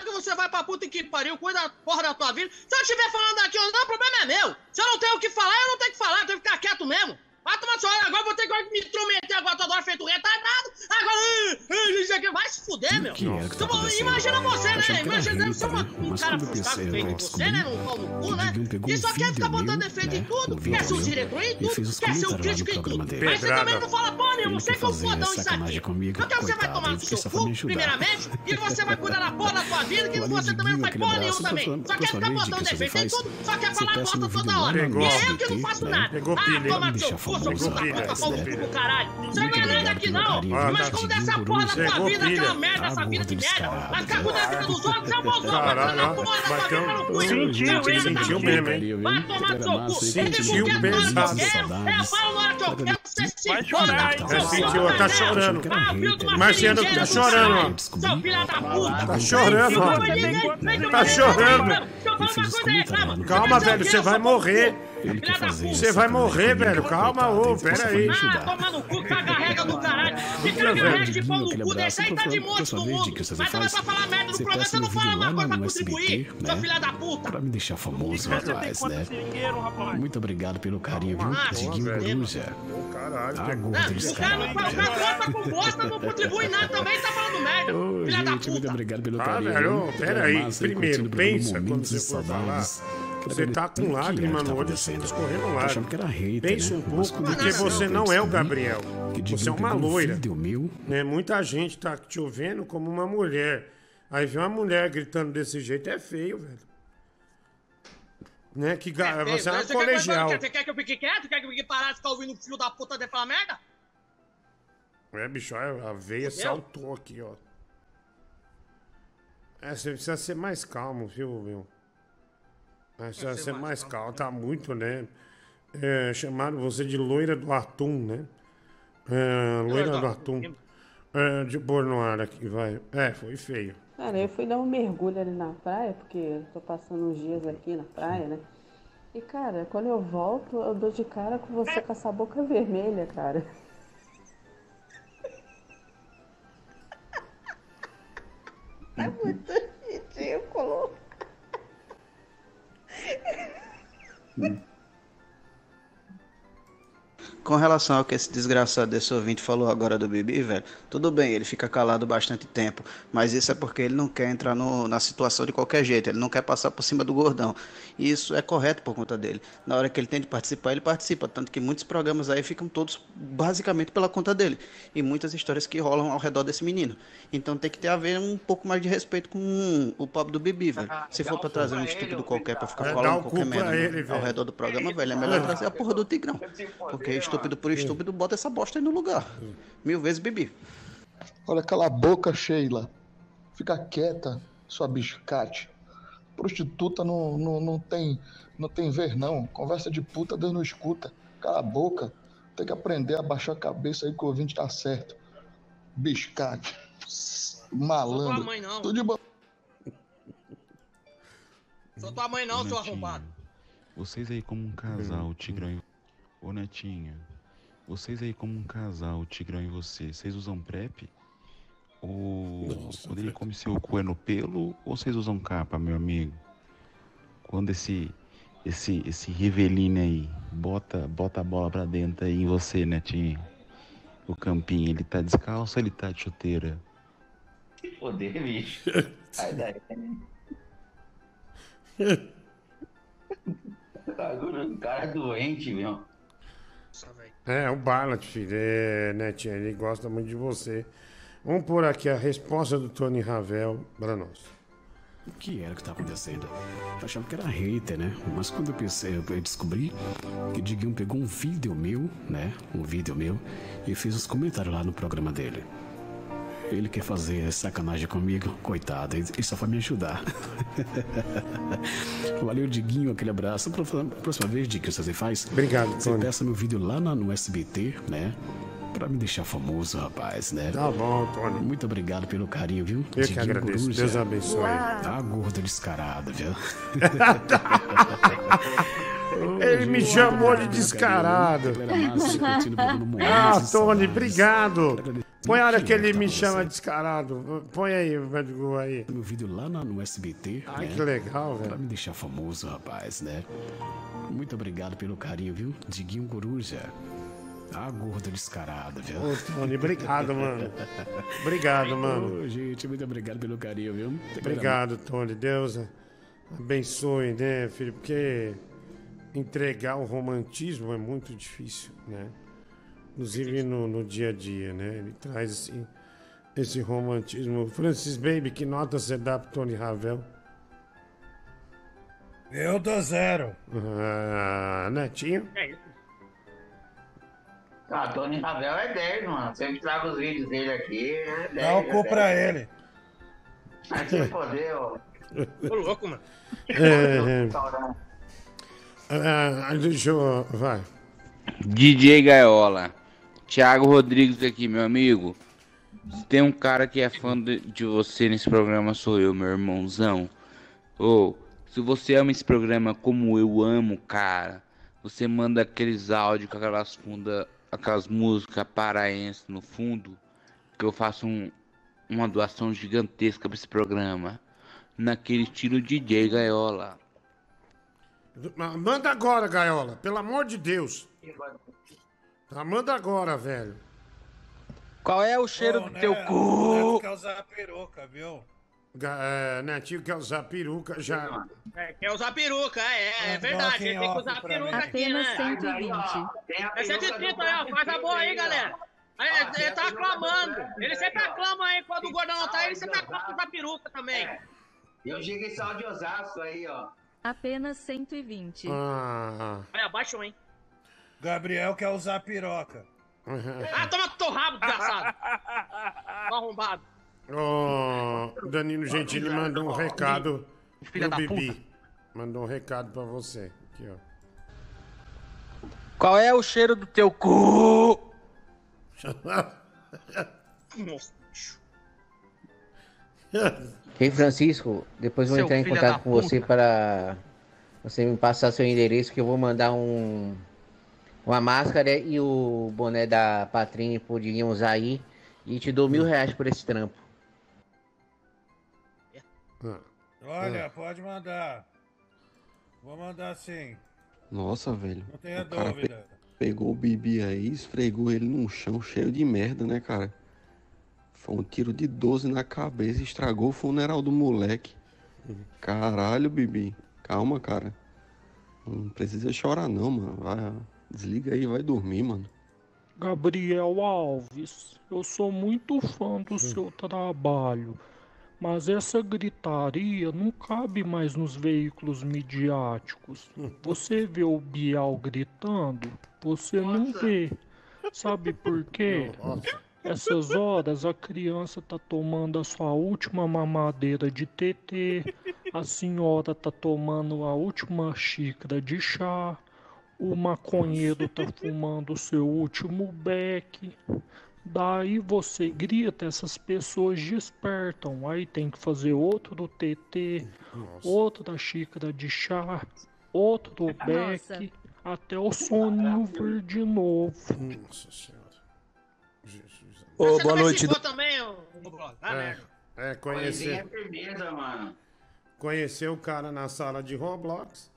Que você vai pra puta que pariu, cuida da porra da tua vida. Se eu estiver falando aqui ou não, o problema é meu. Se eu não tenho o que falar, eu não tenho que falar, eu tenho que ficar quieto mesmo. Vai tomar hora, agora vou ter que me intrometer agora toda hora feito retardado. Agora, isso aqui, vai se fuder, meu. que é que tá imagina você, né? era Imagina deve ser né? um cara frustrado feito você, né? Um pau no cu, né? E um só quer ficar botando defeito em né? tudo, Um vídeo quer ser o diretor em tudo, quer ser o crítico em tudo. Mas você também não fala porra nenhuma, Ele você que é fazer fodão isso aqui. Então você vai tomar no seu só cu, primeiramente, e você vai cuidar da porra da tua vida, que você também não faz porra nenhuma também. Só quer ficar botando você defeito em tudo, só quer Você falar bosta toda hora. E é eu que não faço né? nada. Ah, toma no seu deixa cu, seu filho da caralho. Você não ganha nada aqui não. Mas como dessa por porra da tua Chegou vida, aquela merda, Ah, essa vida de merda. Vai ficar cuidando da vida dos outros, mozão, vai Caralho, da ó. porra da tua Bateu- vida no cu. Sentiu, sentiu mesmo, hein? Vai tomar no seu cu. Sentiu pesado. eu eu falo na hora que eu quero, você se Vai foda. É, sentiu, tá chorando. Ah, Marciano tá do chorando, ó. Seu filho da puta. Tá chorando, ó. Tá chorando. Calma, velho, você vai morrer. Ele quer fazer Você vai morrer, velho. Calma, ô, pera aí. Ah, toma no cu, caga rega do caralho. Que Puta, caga velho, rega de pau no cu, deixa aí tá de monte no mundo. Mas também pra falar merda você programa, você não no fala uma coisa pra no contribuir, seu filho da puta. Pra me deixar famoso, rapaz, né? Muito obrigado pelo carinho, viu? Ah, Diguinho velho. Coruja. Caralho, Ah, pegou. gordo O cara não nada com bosta, não contribui nada também, tá falando merda. Filha da gente, muito puta. obrigado pelo Ah, carinho. velho, viu? pera aí. Primeiro, pensa quando você for falar. Você tá com lágrima no olho, você escorrendo Achando lágrima. que era hater, Pensa né? um pouco, porque você não é o Gabriel. Você é uma um loira. Né? Muita gente tá te vendo como uma mulher. Aí vê uma mulher gritando desse jeito, é feio, velho. Né? Que ga- Ei, você é uma colegial. Você quer que eu fique quieto? Quer que eu fique parado e ficar ouvindo o filho da puta de falar merda? É, bicho, a veia saltou aqui, ó. É, você precisa ser mais calmo, viu, meu? Você precisa ser mais calmo, tá muito, né? É, chamaram você de loira do atum, né? É, loira do atum. É, de pôr no ar aqui, vai. É, foi feio. Cara, eu fui dar um mergulho ali na praia, porque eu tô passando uns dias aqui na praia, né? E, cara, quando eu volto, eu dou de cara com você com essa boca vermelha, cara. É muito ridículo. Com relação ao que esse desgraçado desse ouvinte falou agora do Bibi, velho, tudo bem, ele fica calado bastante tempo, mas isso é porque ele não quer entrar no- na situação de qualquer jeito, ele não quer passar por cima do gordão. E isso é correto por conta dele. Na hora que ele tem de participar, ele participa, tanto que muitos programas aí ficam todos basicamente pela conta dele. E muitas histórias que rolam ao redor desse menino. Então tem que ter a ver um pouco mais de respeito com o pobre do Bibi, velho. Se for pra trazer um estúpido qualquer pra ficar É, falando qualquer merda ele, ao redor do programa, velho, é melhor trazer a porra do Tigrão. Porque estúpido por estúpido, bota essa bosta aí no lugar. Mil vezes Bibi. Olha, cala a boca, Sheila. Fica quieta, sua biscate. Prostituta não, não, não tem não tem ver, não. Conversa de puta, Deus não escuta. Cala a boca. Tem que aprender a baixar a cabeça aí que o ouvinte tá certo. Biscate. Malandro. Sou tua mãe, não. Tudo de bom. Sou tua mãe não, seu arrombado. Vocês aí como um casal, o Tigrão e... Ô, Netinha. Vocês aí como um casal, o Tigrão e você, vocês usam PrEP? Ou quando ele come seu cu é no pelo? Ou vocês usam capa, meu amigo? Quando esse... Esse, esse Riveline aí bota, bota a bola pra dentro aí em você, Netinho. O campinho, ele tá descalço ou ele tá de chuteira? Poder, bicho. Sai daí. Bagulho, cara doente, meu. É, o Barlat, filho. É, Netinha, ele gosta muito de você. Vamos pôr aqui a resposta do Tony Ravel pra nós. O que era que tá acontecendo? Eu achava que era hater, né? Mas quando eu pensei, eu descobri que o Diguinho pegou um vídeo meu, né? Um vídeo meu, e fez os comentários lá no programa dele. Ele quer fazer sacanagem comigo, coitado, ele só foi me ajudar. Valeu, Diguinho, aquele abraço. Próxima, próxima vez, Diguinho, você faz? Obrigado, Você Tony. peça meu vídeo lá no SBT, né? Pra me deixar famoso, rapaz, né? Tá bom, Tony. Muito obrigado pelo carinho, viu? Eu que Diguinho agradeço. Coruja. Deus abençoe. Tá gordo descarado, viu? Ele me chamou de descarado. Ah, Tony, obrigado. Põe a hora que ele me chama descarado. Põe aí, Vertigo aí. Meu vídeo lá no SBT. Ai, né? que legal, velho. Pra me deixar famoso, rapaz, né? Muito obrigado pelo carinho, viu? Diguinho Coruja. Tá gordo descarado, viu? Ô, Tony, obrigado, mano. Obrigado, mano. Ô, gente, muito obrigado pelo carinho, viu? Obrigado, Tony. Deus abençoe, né, filho? Porque entregar o romantismo é muito difícil, né? Inclusive no, no dia a dia, né? Ele traz esse, esse romantismo. Francis Baby, que nota você dá pro Tony Ravel? Eu dou zero. Ah, Netinho? É isso. Ah, Tony Ravel é 10, mano. Sempre trago os vídeos dele aqui. É 10, Dá o cu é pra 10. ele. Vai se foder, ó. Ô, louco, mano. É, é. Ah, deixa eu. Vai. DJ Gaiola. Thiago Rodrigues aqui, meu amigo. Se tem um cara que é fã de, de você nesse programa, sou eu, meu irmãozão. Ô, se você ama esse programa como eu amo, cara, você manda aqueles áudios com aquelas fundas, aquelas músicas paraenses no fundo, que eu faço um- uma doação gigantesca pra esse programa. Naquele estilo DJ Gaiola. Ma- Manda agora, Gaiola, pelo amor de Deus. Tá, manda agora, velho. Qual é o cheiro do teu cu? quer usar a peruca, viu? É, Netinho quer usar peruca, já. É, quer usar peruca, é, é verdade. Ele tem que usar a peruca aqui, Apenas né? 120. É 130 aí, ó. Faz a boa aí, galera. Aí, ele tá aclamando. Ele sempre aclama aí. Quando o gordão não tá aí, ele sempre aclama usar peruca também. Eu cheguei só de Osasco aí, ó. Apenas 120. Ah. Vai, abaixo, hein? Gabriel quer usar piroca. Ah, toma teu rabo, desgraçado. Arrombado. Ô, Danilo Gentili mandou um recado Filha pro da Bibi. Mandou um recado pra você. Aqui, ó. Qual é o cheiro do teu cu? Nossa. Ei, Francisco, depois vou Seu entrar em contato com você puta. para você me passar seu endereço que eu vou mandar um uma máscara e o boné da Patrine poderiam usar aí e te dou mil reais por esse trampo. Olha, pode mandar. Vou mandar sim. Nossa, velho. Não tenha dúvida. pegou o Bibi aí, esfregou ele num chão cheio de merda, né, cara? Foi um tiro de 12 na cabeça, estragou o funeral do moleque. Caralho, Bibi. Calma, cara. Não precisa chorar não, mano. Vai, desliga aí, vai dormir, mano. Gabriel Alves, eu sou muito fã do seu trabalho, mas essa gritaria não cabe mais nos veículos midiáticos. Você vê o Bial gritando, você não vê. Sabe por quê? Essas horas a criança tá tomando a sua última mamadeira de TT, a senhora tá tomando a última xícara de chá, o maconheiro tá fumando o seu último beck. Daí você grita, essas pessoas despertam. Aí tem que fazer outro TT, outra xícara de chá, outro beck, até o soninho vir de novo. Nossa senhora. Jesus. Ô, Você boa noite. do- também, ô. Ah. É, É conhecer, firmeza, mano. conhecer o cara na sala de Roblox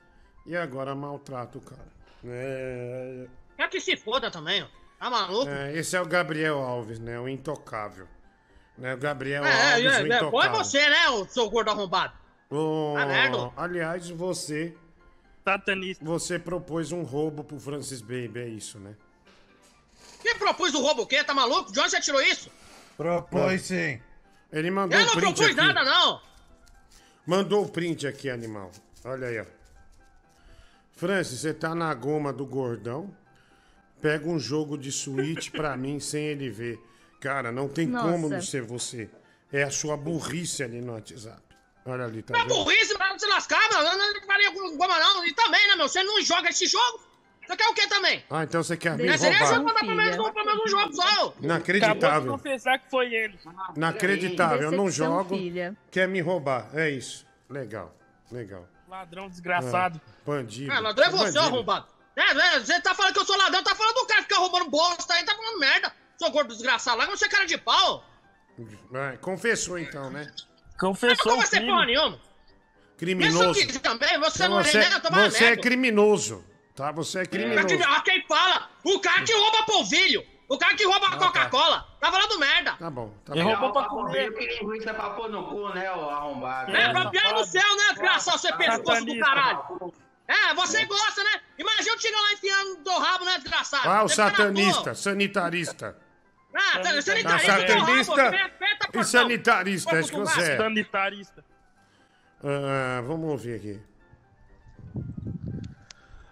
e agora maltrata o cara. É, Quer que se foda também, ó. Tá maluco? é, esse é o Gabriel Alves, né? O intocável. Né? O Gabriel É, Alves, o é, é, intocável. bom é você, né, ô seu gordo arrombado? Tá merda. aliás, você. Satanista. Você propôs um roubo pro Francis Baby, é isso, né? Quem propôs o roubo o quê? Tá maluco? De onde você tirou isso? Propôs sim. Ele mandou Eu o não print propus aqui. nada, não. Mandou o print aqui, animal. Olha aí, ó. Francis, você tá na goma do gordão. Pega um jogo de Switch pra mim sem ele ver. Cara, não tem Nossa. como não ser você. É a sua burrice ali no WhatsApp. Olha ali, tá É vendo? burrice pra se lascar, mano. Eu não faria com goma, não. E também, né, meu? Você não joga esse jogo? Você quer o quê também? Ah, então você quer me Mas seria só roubar. pra dar pelo menos, pelo menos um jogo só. Acabou de Inacreditável. confessar que foi ele. Inacreditável. Eu não jogo. filha. Quer me roubar. É isso. Legal. Legal. Ladrão desgraçado. Ah, bandido. Ah, ladrão é você, Bandido. arrombado. É, é, você tá falando que eu sou ladrão, tá falando do cara que fica roubando bosta aí, tá falando merda. Seu gordo desgraçado lá, você é cara de pau. É, confessou então, né? Confessou Não vai o ser crime. porra nenhuma. Criminoso. Isso aqui também, você Então não você, nem toma você é nego. criminoso, tá? Você é criminoso. Ah, quem fala? O cara que rouba polvilho. O cara que rouba a Coca-Cola. Tá falando merda. Tá bom, tá Ele bom. roubou pra comer. Que linguiça pra pôr no cu, né, ô arrombado? É, pra piar no céu, né, desgraçado, você pescoço do caralho. É, você gosta, né? Imagina eu chegar lá enfiando do rabo, né, desgraçado? Ah, o na satanista, sanitarista. Ah, tá, Tá sanitarista, satanista do rabo, aperta, e sanitarista, é isso que você é. Sanitarista. Ah, vamos ouvir aqui.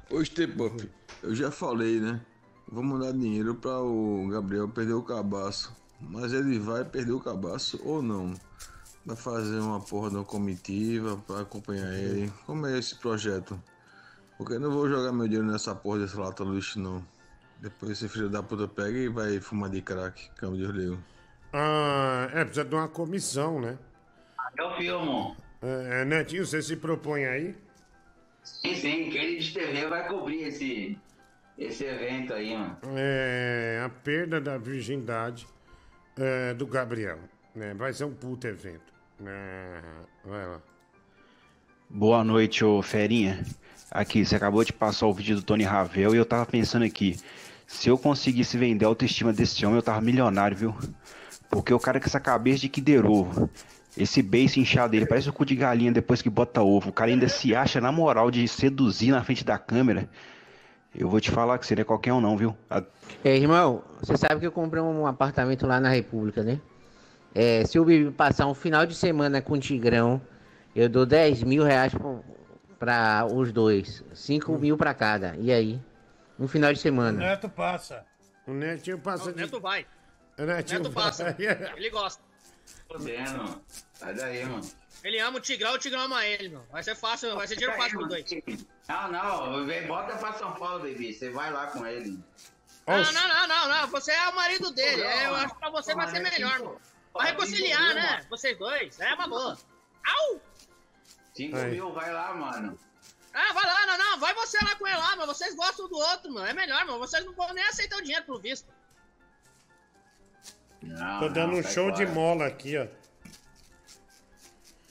Ô, Step-Up, eu já falei, né? Vou mandar dinheiro para o Gabriel perder o cabaço. Mas ele vai perder o cabaço ou não? Vai fazer uma porra de uma comitiva para acompanhar ele. Como é esse projeto? Porque eu não vou jogar meu dinheiro nessa porra desse lata lixo, não. Depois esse filho da puta pega e vai fumar de crack, cama de orelho. Ah, é, precisa de uma comissão, né? Eu filmo. É, Netinho, você se propõe aí? Sim, sim, quem de TV vai cobrir esse, esse evento aí, mano. É, a perda da virgindade é, do Gabriel. Né? Vai ser um puto evento. É, vai lá. Boa noite, ô Ferinha. Aqui, você acabou de passar o vídeo do Tony Ravel e eu tava pensando aqui, se eu conseguisse vender a autoestima desse homem, eu tava milionário, viu? Porque o cara com essa cabeça de Kinder Ovo, esse beiço inchado dele, parece o cu de galinha depois que bota ovo. O cara ainda se acha na moral de seduzir na frente da câmera. Eu vou te falar que é qualquer um não, viu? A- Ei, irmão, você sabe que eu comprei um apartamento lá na República, né? É, se Bibi passar um final de semana com o Tigrão, eu dou 10 mil reais pro, pra os dois. 5 mil pra cada. E aí? Um final de O semana. Neto passa. O Netinho passa O Neto vai. O Netinho Neto passa. vai. Ele gosta. Fodendo. Sai daí, mano. Ele ama o Tigrão, o Tigrão ama ele, meu. Vai ser fácil, vai ser dinheiro fácil pros dois. Não, não, vem, bota pra São Paulo, bebê. Você vai lá com ele. Não, não, não, não, não. Você é o marido dele. É, eu acho que pra você vai ser melhor, meu. Vai reconciliar, né? Vocês dois. É uma boa. Au! 5 Aí. mil, vai lá, mano. Ah, vai lá, não, não. Vai você lá com ele lá, mas vocês gostam do outro, mano. É melhor, mano. Vocês não vão nem aceitar o dinheiro pelo visto. Não, Tô dando não, um show de fora. mola aqui, ó.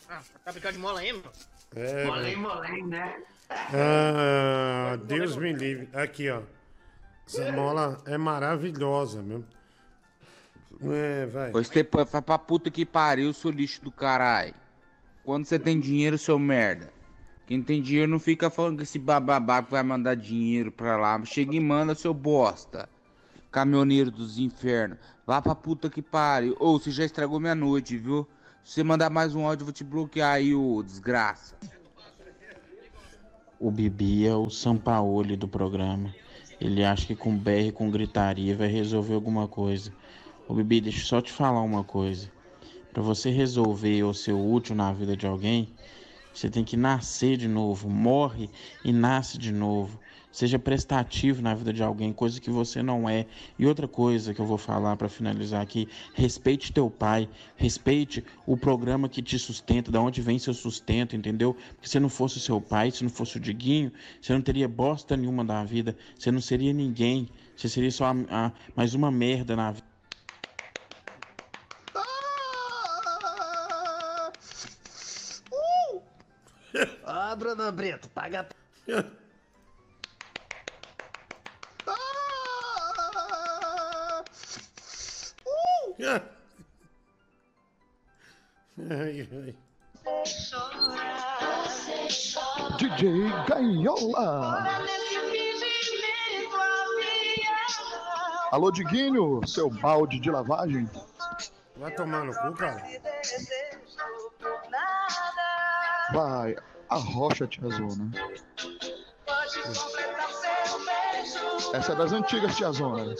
Ah, tá brincando de mola aí, mano? É, Molém, mano. molém, né? Ah, Deus me livre. Aqui, ó. Essa mola é maravilhosa, meu. É, vai. Pois você pra puta que pariu, seu lixo do caralho. Quando você tem dinheiro, seu merda. Quem tem dinheiro não fica falando que esse bababá que vai mandar dinheiro pra lá. Chega e manda, seu bosta. Caminhoneiro dos infernos. Vá pra puta que pariu. Ô, você já estragou minha noite, viu? Se você mandar mais um áudio, eu vou te bloquear aí, ô desgraça. O Bibi é o Sampaoli do programa. Ele acha que com BR, com gritaria, vai resolver alguma coisa. Ô Bibi, deixa eu só te falar uma coisa. Pra você resolver ou ser útil na vida de alguém, você tem que nascer de novo. Morre e nasce de novo. Seja prestativo na vida de alguém, coisa que você não é. E outra coisa que eu vou falar pra finalizar aqui: respeite teu pai, respeite o programa que te sustenta, da onde vem seu sustento, entendeu? Porque se não fosse o seu pai, se não fosse o Diguinho, você não teria bosta nenhuma da vida, você não seria ninguém, você seria só a- a- mais uma merda na vida. Ah, Bruno Brito, paga. Ai, ai. DJ Gaiola. Alô, Diguinho, seu balde de lavagem. Vai tomar no cu, cara. Vai, a rocha tiazona. Essa é das antigas tiazona.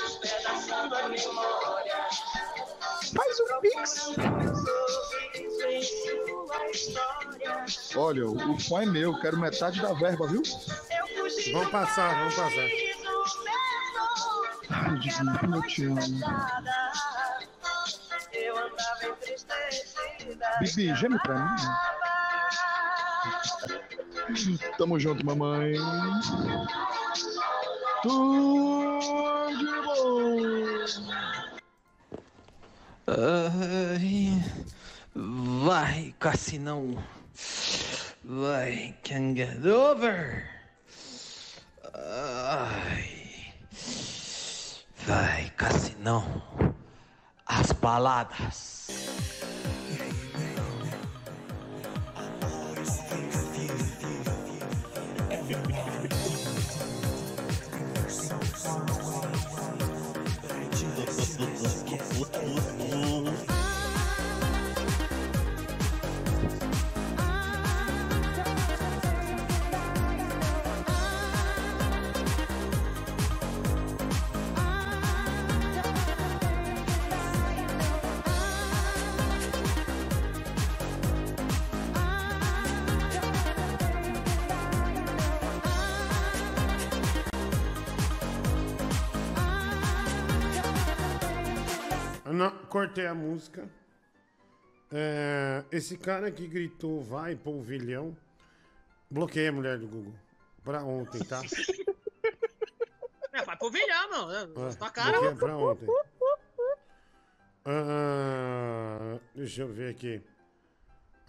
Faz um pix. Olha, o fã é meu, quero metade da verba, viu? Vamos passar, vamos passar. Ai, como eu te amo. Bibi, geme pra mim. Tamo junto, mamãe. Tudo de bom. Ai, vai, Cassinão. Vai, can get over. Ai, vai, Cassinão. As baladas. Não, cortei a música. É, esse cara que gritou vai, polvilhão. Bloqueei a mulher do Google. Pra ontem, tá? É, vai pro vilhão, meu. É, Tua cara. bloqueei pra ontem. Ah, deixa eu ver aqui.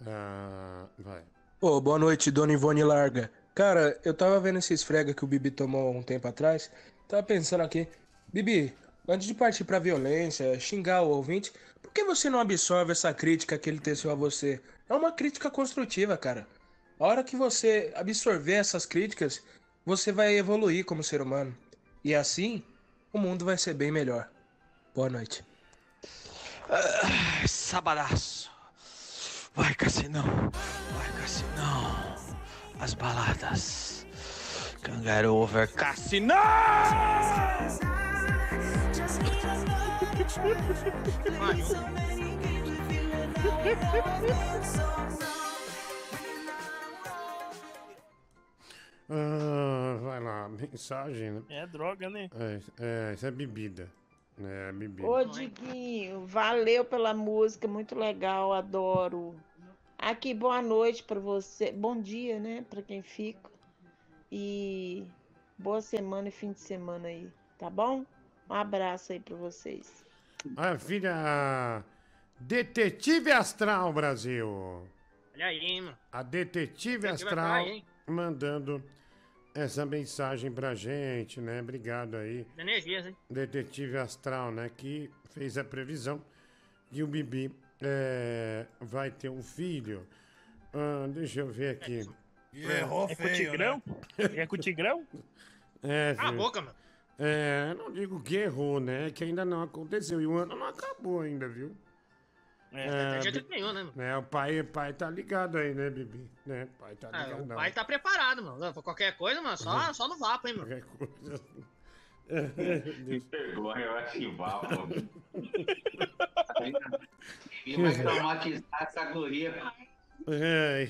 Ah, vai. Ô, boa noite, dona Ivone Larga. Cara, eu tava vendo esse esfrega que o Bibi tomou um tempo atrás. Tava pensando aqui. Bibi, antes de partir pra violência, xingar o ouvinte, por que você não absorve essa crítica que ele teceu a você? É uma crítica construtiva, cara. A hora que você absorver essas críticas, você vai evoluir como ser humano. E assim, o mundo vai ser bem melhor. Boa noite. Ah, sabadaço. Vai, Cassinão. Vai, Cassinão. as baladas. Kangaroo over Cassino! Ah, vai lá, mensagem, né? É droga, né? É, é, isso é bebida. É, bebida. Ô, Diguinho, valeu pela música, muito legal, adoro. Aqui, boa noite pra você. Bom dia, né, pra quem fica. E boa semana e fim de semana aí, tá bom? Um abraço aí pra vocês. A filha Detetive Astral Brasil. Olha aí, mano. A Detetive Detetive Astral hein? mandando essa mensagem pra gente, né? Obrigado aí. Energias, hein? Detetive Astral, né? Que fez a previsão que o Bibi é, vai ter um filho. Ah, deixa eu ver aqui. E errou É com o feio, Tigrão? né? É com o Tigrão? É, Cala a filho. boca, mano. É, não digo que errou, né? Que ainda não aconteceu. E o ano não acabou ainda, viu? É, não tem jeito Bi- nenhum, né, mano? É, o pai, o pai tá ligado aí, né, Bibi? Né? O pai tá Ah, ligado. o pai tá preparado, mano. Pra qualquer coisa, mano, só, só no vapo, hein, mano. Que vergonha, eu acho que vá, pô. E vai traumatizar essa guria É.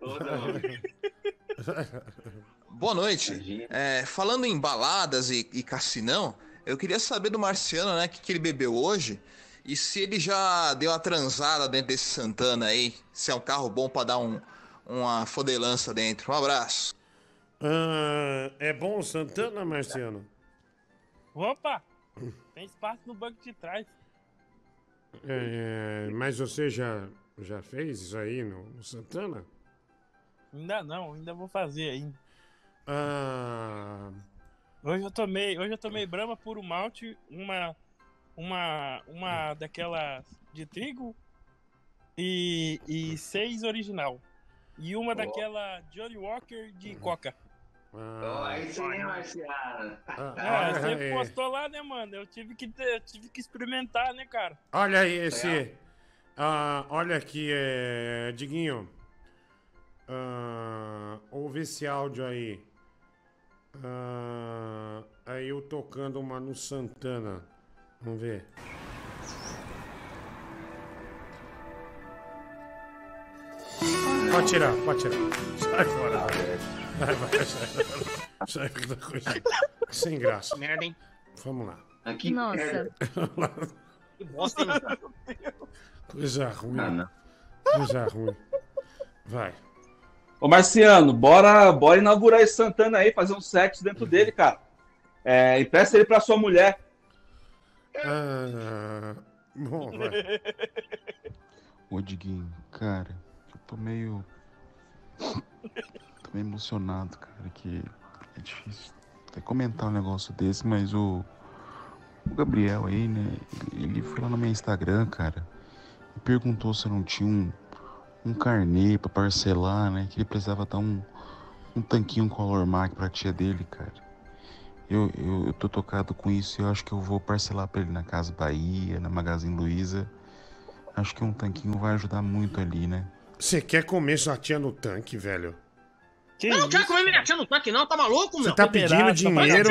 toda, mano. Boa noite. É, falando em baladas e, e cassinão, eu queria saber do Marciano, né, o que, que ele bebeu hoje e se ele já deu uma transada dentro desse Santana aí, se é um carro bom pra dar um, uma fodelança dentro. Um abraço. Ah, é bom o Santana, Marciano? Opa! Tem espaço no banco de trás. É, mas você já, já fez isso aí no, no Santana? Ainda não, ainda vou fazer ainda. Ah, Hoje eu tomei, hoje eu tomei Brahma puro malte, uma uma uma daquelas de trigo e, e seis original. E uma daquela Johnny Walker de coca. Ó, aí sim, Marciano. Ah, você aí. postou lá, né, mano? Eu tive que eu tive que experimentar, né, cara? olha aí esse. Ah, olha aqui, é, Diguinho. Ah, ouve esse áudio aí. Ah, aí eu tocando uma no Santana. Vamos ver. Pode tirar, pode tirar. Sai fora. Vai, vai, sai. Sai da coisa. Sem graça. Merda, hein? Vamos lá. Nossa. Que bosta, hein? Coisa ruim. Ah, não. Coisa ruim. Vai. Ô Marciano, bora, bora inaugurar esse Santana aí, fazer um sexo dentro dele, cara. É, empresta ele pra sua mulher. Ah, bom, vai. Ô, Diguinho, cara, eu tô meio. tô meio emocionado, cara, que é difícil até comentar um negócio desse, mas o. O Gabriel aí, né? Ele ele foi lá no meu Instagram, cara, e perguntou se eu não tinha um, um carnê pra parcelar, né? Que ele precisava dar um, um tanquinho Color Mac pra tia dele, cara. Eu, eu, eu tô tocado com isso e eu acho que eu vou parcelar pra ele na Casa Bahia, na Magazine Luiza. Acho que um tanquinho vai ajudar muito ali, né? Você quer comer sua tia no tanque, velho? eu não quero comer minha tia no tanque, não, tá maluco, meu? Você tá pedindo dinheiro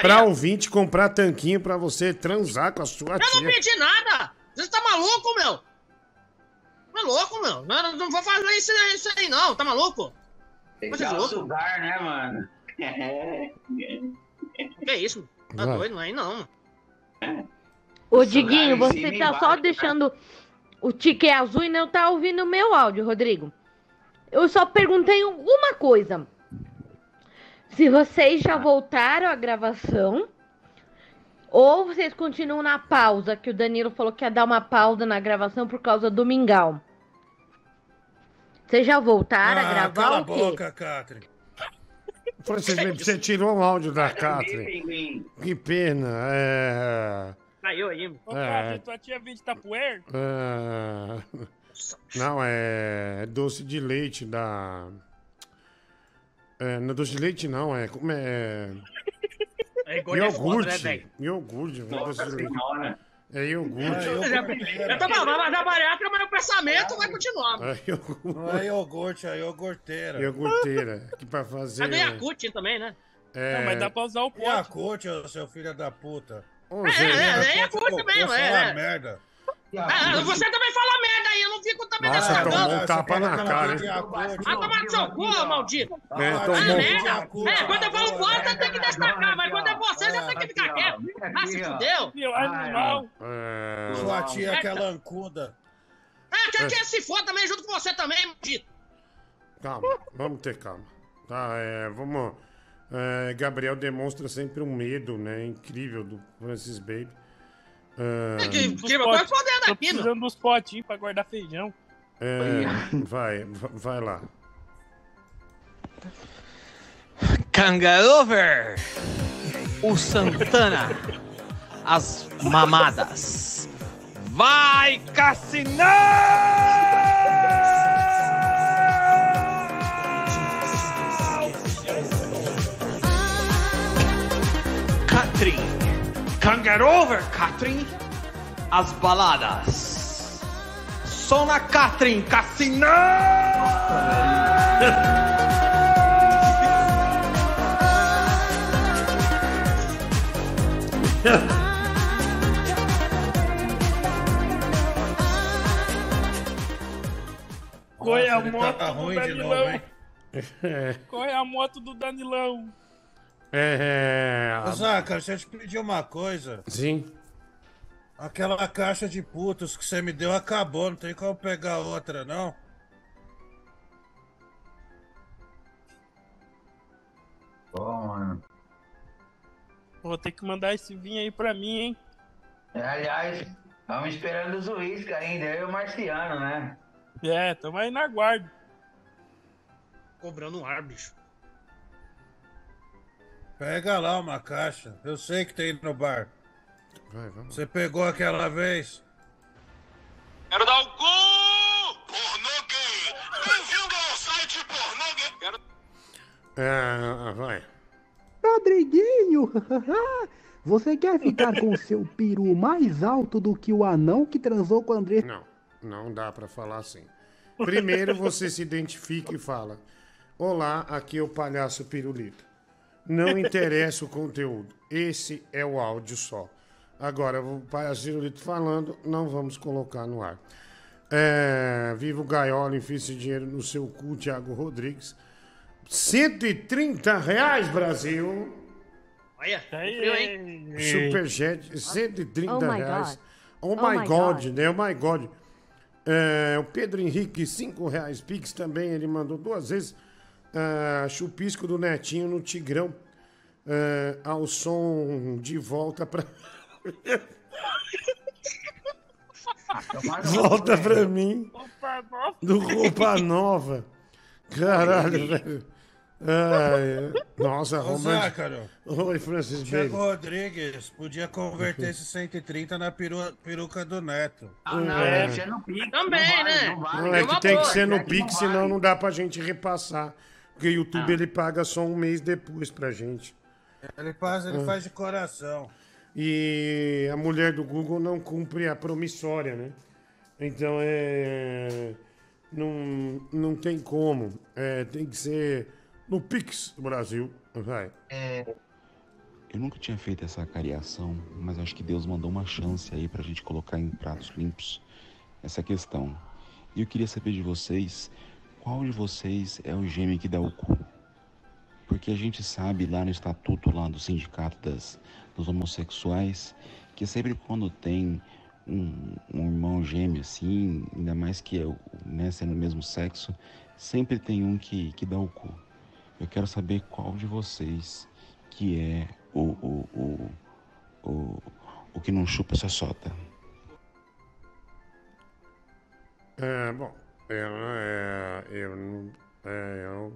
pra ouvinte comprar tanquinho pra você transar com a sua Eu não tia. pedi nada! Você tá maluco, meu? Tá louco, meu? Não, não vou fazer isso, isso aí, não, tá maluco? Tem que é dar o louco? sugar, né, mano? Que isso? Tá Vai. doido, não é aí não. Ô, Diguinho, você tá embaixo, só né? deixando o tique azul e não tá ouvindo o meu áudio, Rodrigo. Eu só perguntei uma coisa. Se vocês já voltaram à gravação ou vocês continuam na pausa, que o Danilo falou que ia dar uma pausa na gravação por causa do mingau. Vocês já voltaram a Ah, gravar cala a o quê? boca, Catherine. Você, você tirou o áudio da Catherine. Que pena. É. Caiu aí, meu. Ô, É. cara, tua tia vem de Tapuer? é, Não, é doce de leite da. É, não é doce de leite, não, é. Como é. É gordo é foda, né, Iogurte. velho? Iogurte, Nossa doce de leite. senhora. É iogurte. Eu tô falando, vai dar bariátrica, mas o pensamento vai continuar. É iogurte. Não é iogurte, é iogurteira. Iogurteira. Que pra fazer. É do Yakult também, né? É... Não, mas dá pra usar o pote. Yakult, ô, seu filho da puta. Ô, É, é, é, é Cocô, mesmo, você é, uma é. merda. Ah, você também fala merda aí, eu não fico também Nossa, nessa tomou um tapa na cara, hein? Vai tomar no seu cu, maldito. É, Ah, tomou. merda. É, quando eu falo bosta, tem que destacar, mas quando é você, já tem que ficar quieto. Ah, se fudeu. Meu animal. É... Sua tia que é lancuda. Ah, quer que se for também junto com você também, maldito. Calma, vamos ter calma. Tá, é, vamos. é, Gabriel demonstra sempre um medo, né? Incrível do Francis Baby. É, Que, que eu tô respondendo Tô aqui, meu. precisando dos potinhos pra guardar feijão. é, vai, va- vai lá. Kangarover! O Santana! As mamadas! Vai, Katrin! Kangarover, Katrin! As baladas! Só na Katrin Corre a Ele moto tá do ruim de novo, Danilão. hein? Corre a moto do Danilão. É. Ô, Zaca, deixa eu te pedir uma coisa. Sim. Aquela caixa de putos que você me deu acabou, não tem como pegar outra, não? Pô, mano. Vou ter que mandar esse vinho aí pra mim, hein? Aliás, estamos esperando os uísques ainda, eu e o Marciano, né? É, tamo aí na guarda. Cobrando um ar, bicho. Pega lá uma caixa. Eu sei que tem no bar. Vai, vamos. Você pegou aquela vez? Quero dar o cu! Pornô gay! Bem-vindo ao site pornô gay! Quero... É, vai. Rodriguinho, você quer ficar com o seu peru mais alto do que o anão que transou com o André? Não, não dá pra falar assim. Primeiro você se identifica e fala: Olá, aqui é o Palhaço Pirulito. Não interessa o conteúdo, esse é o áudio só. Agora, o Palhaço Pirulito falando, não vamos colocar no ar. É, viva o Gaiola, enfia esse dinheiro no seu cu, Thiago Rodrigues. 130 reais, Brasil. Olha, Aí, cumpriu, hein? Superchat, 130 Oh reais. Oh, Oh my my God, God. né? Oh my God. É, o Pedro Henrique, 5 reais. Pix também, ele mandou duas vezes. Ah, chupisco do Netinho no Tigrão. É, ao som de volta pra. volta pra mim. Do Roupa Nova. Caralho, velho. Ai, nossa. Zácaro. Oi, Francis Tiago Baby. Rodrigues podia converter esse 130 na peru- peruca do Neto. Ah, não, É. deve ser no Pix. Também, não vale, né? Não é que tem que ser no é Pix, não senão não dá pra gente repassar. Porque o YouTube Ah. ele paga só um mês depois pra gente. Ele faz, ele Ah. faz de coração. E a mulher do Google não cumpre a promissória, né? Então é. Não, não tem como. É, tem que ser no Pix do Brasil. Vai. Eu nunca tinha feito essa cariação, mas acho que Deus mandou uma chance aí pra gente colocar em pratos limpos essa questão. E eu queria saber de vocês, qual de vocês é o gêmeo que dá o cu? Porque a gente sabe lá no estatuto lá do sindicato das, dos homossexuais que sempre quando tem um, um irmão gêmeo assim, ainda mais que é o- né, sendo o mesmo sexo, sempre tem um que, que dá o cu. Eu quero saber qual de vocês que é o, o, o, o, o que não chupa sua sota. É, bom, eu, é, eu, é, eu,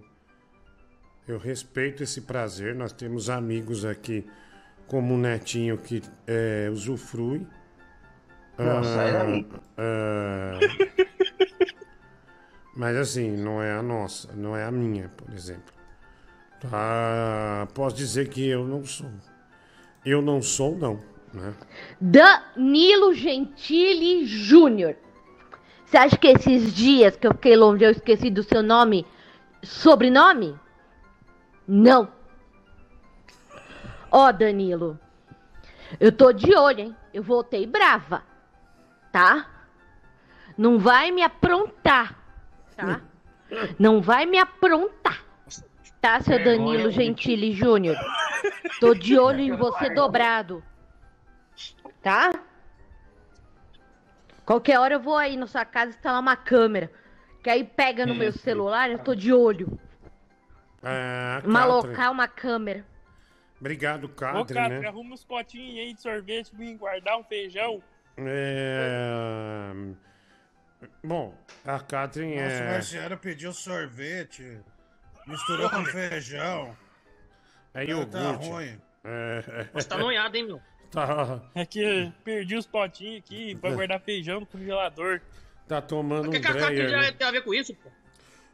eu respeito esse prazer. Nós temos amigos aqui, como o Netinho, que é, usufrui. Não, sai daí. ah, mas assim, não é a nossa, não é a minha, por exemplo. Tá, posso dizer que eu não sou. Eu não sou, não. né? Danilo Gentili Júnior. Você acha que esses dias que eu fiquei longe eu esqueci do seu nome, sobrenome? Não. Ó, Danilo, eu tô de olho, hein? Eu voltei brava, tá? Não vai me aprontar, tá? Não vai me aprontar, tá, seu Danilo Gentili Júnior? Tô de olho em você dobrado, tá? Qualquer hora eu vou aí na sua casa instalar uma câmera. Que aí pega no meu celular, eu tô de olho. É, Malocar uma câmera. Obrigado, Ô, Catherine, Catherine, né? arruma uns potinhos aí de sorvete pra mim guardar um feijão. É... Bom, a Catherine Nossa, o é... Marciano pediu sorvete, misturou com feijão. É Tá iogurte. ruim. É... Você tá noiado, hein, meu? Tá, É que perdi os potinhos aqui pra guardar feijão no congelador. tá tomando O que, um que a Catherine breyer, né? já tem a ver com isso, pô?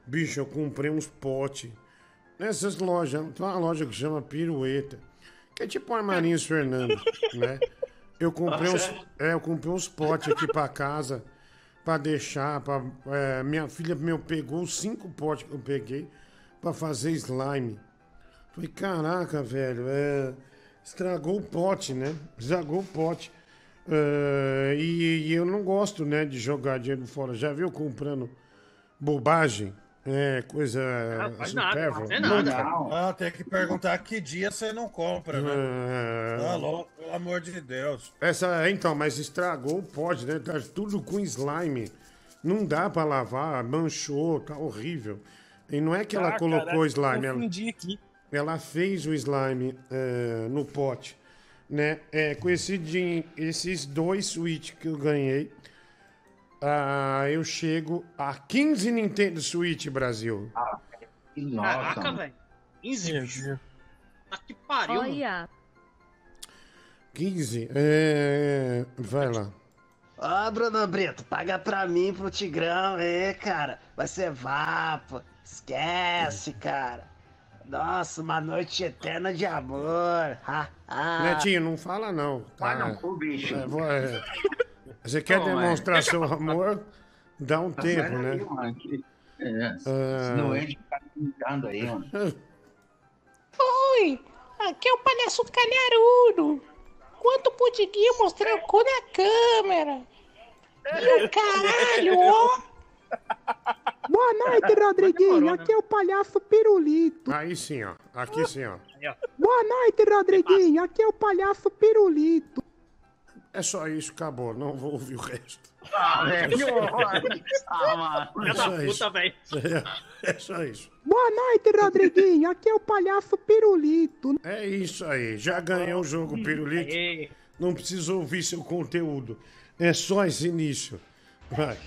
Bicho, eu comprei uns potes. Nessas lojas, tem uma loja que chama Pirueta. Que é tipo Armarinhos Fernando, né? Eu comprei uns, é, eu comprei uns potes aqui pra casa pra deixar. Pra, é, minha filha meu pegou os cinco potes que eu peguei pra fazer slime. Falei, caraca, velho, é, estragou o pote, né? Estragou o pote. É, e, e eu não gosto, né, de jogar dinheiro fora. Já viu comprando bobagem? É, coisa faz nada, supérflua? faz nada. Ah, tem que perguntar que dia você não compra, né? É. Tá louco, pelo amor de Deus. Essa, então, mas estragou o pote, né? Tá tudo com slime. Não dá pra lavar, manchou, tá horrível. E não é que ela Ah, colocou caraca, slime, ela, confundi aqui. Ela fez o slime é, no pote, né? É, com esse din- esses dois Switch que eu ganhei, ah, eu chego a 15 Nintendo Switch, Brasil. Caraca, velho. 15 bicho. Tá que pariu. Olha. 15? É, vai lá. Ó, Bruno Brito, paga pra mim pro Tigrão, é, cara. Vai ser vapo. Esquece, cara. Nossa, uma noite eterna de amor. Ha, ha. Netinho, não fala não. Tá? Vai não, ô, bicho. É, vou- é. Você quer Não, demonstrar é. seu amor? Dá um tempo, Sai né? daí, mano, que- É, Ah. esse doente fica brincando aí, mano. Oi, aqui é o palhaço calharudo. Quanto podia mostrar o cu na câmera? Meu caralho, ó. Boa noite, Rodriguinho. Aqui é o palhaço Pirulito. Aí sim, ó. Aqui sim, ó. Boa noite, Rodriguinho. Aqui é o palhaço Pirulito. É só isso, acabou. Não vou ouvir o resto. Ah, velho. Ah, mano. É da isso. puta, velho. É, é só isso. Boa noite, Rodriguinho. Aqui é o palhaço Pirulito. É isso aí. Já ganhou o jogo, Pirulito. Não preciso ouvir seu conteúdo. É só esse início. Vai.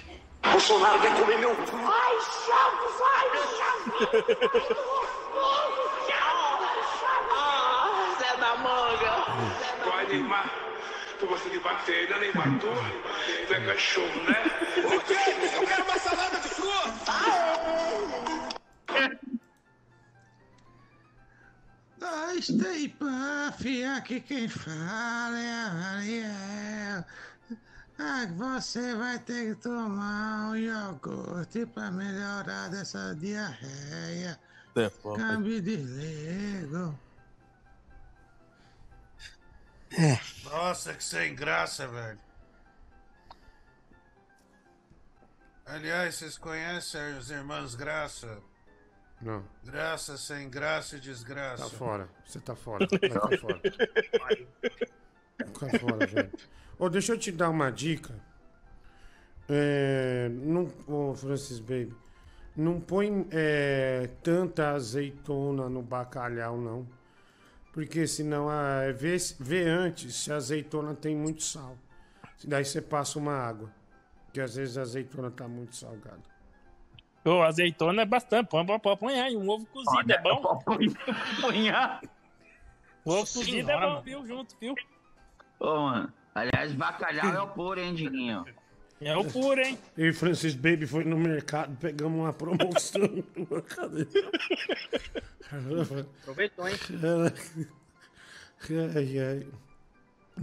Bolsonaro quer comer meu cu. Ai, Chaves, ai, Chaves. Ah, Zé da manga. Vai, Neymar. Tu gosta de bater, né, Neymar? Tu, tu é cachorro, né? O quê? Eu quero uma salada de fruta! Dois tem puff, aqui quem fala é a Mariel. Ah, você vai ter que tomar um iogurte pra melhorar dessa diarreia. Câmbio de Lego. Nossa, que sem graça, velho. Aliás, vocês conhecem os irmãos Graça? Não. Graça sem graça e desgraça. Tá fora. Você tá fora. Vai tá fora. Tá fora, velho. Ô, deixa eu te dar uma dica. É, não, ô, Francis Baby, não põe é, tanta azeitona no bacalhau, não. Porque senão, ah, vê, vê antes se a azeitona tem muito sal. Daí você passa uma água. Porque às vezes a azeitona tá muito salgada. Ô, azeitona é bastante. Põe, põe, põe, põe aí. Um ovo cozido é bom. O ovo cozido é Senhora, bom, mano. viu? Junto, viu? Ô, mano. Aliás, bacalhau é o puro, hein, Diguinho? É o puro, hein? Eu e Francis Baby foi no mercado, pegamos uma promoção. Aproveitou, hein? Ai, ai.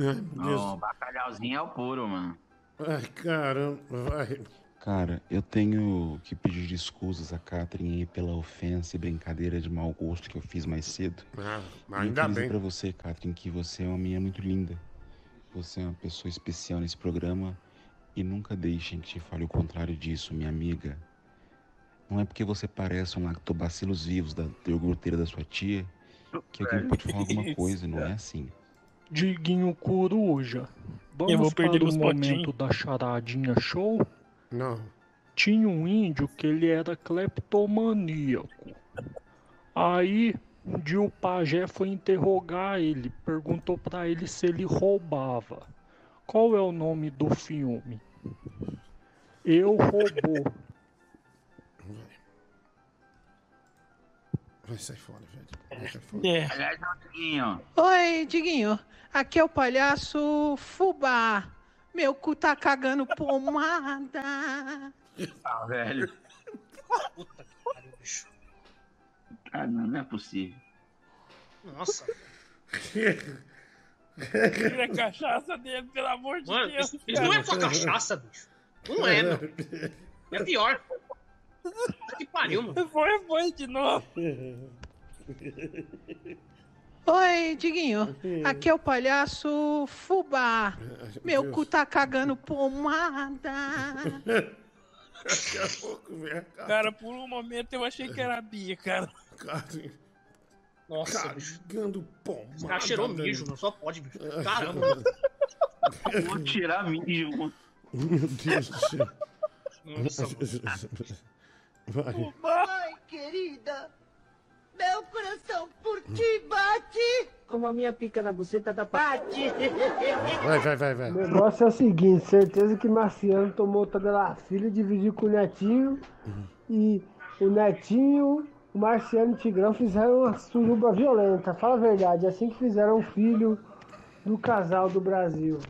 Ai, meu Deus. Ó, bacalhauzinho é o puro, mano. Ai, caramba, vai. Cara, eu tenho que pedir desculpas a Catherine aí pela ofensa e brincadeira de mau gosto que eu fiz mais cedo. Ah, E ainda bem. pra você, Catherine, que você é uma menina muito linda. Você é uma pessoa especial nesse programa e nunca deixem que te fale o contrário disso, minha amiga. Não é porque você parece um lactobacilos vivos da iogurteira da sua tia que alguém pode falar alguma coisa, não é assim. Diguinho Coruja, vamos Eu vou perder para o momento potinhos. da charadinha show? Não. Tinha um índio que ele era cleptomaníaco. Aí, um dia o pajé foi interrogar ele, perguntou pra ele se ele roubava. Qual é o nome do filme? Eu roubou. Vai sair fora, velho. Vai sair fora. Aliás, ó, Diguinho, Oi, Diguinho. Aqui é o palhaço Fubá. Meu cu tá cagando pomada. Ah, velho. Ah, não, não é possível. Nossa. Tira a cachaça dele, pelo amor de Mano, Deus. isso, isso não é só cachaça, bicho. Não é, meu. É pior. Que pariu, mano. Foi, foi de novo. Oi, Diguinho. Aqui é o palhaço Fubá. Meu cu tá cagando pomada. Daqui a pouco vem a Cara, por um momento eu achei que era a Bia, cara. Nossa, bicho. Cagando pomada. Cara cheirou mijo, não só pode, bicho. Caramba. Vou tirar mijo. Meu Deus do céu. Nossa, Vai. Ai, querida. Meu coração por ti bate. Como a minha pica na buceta da bate. Vai, vai, vai, vai. O negócio é o seguinte, certeza que Marciano tomou outra da filha, dividiu com o Netinho e o Netinho, o Marciano e o Tigrão fizeram uma suruba violenta. Fala a verdade, é assim que fizeram o filho do casal do Brasil.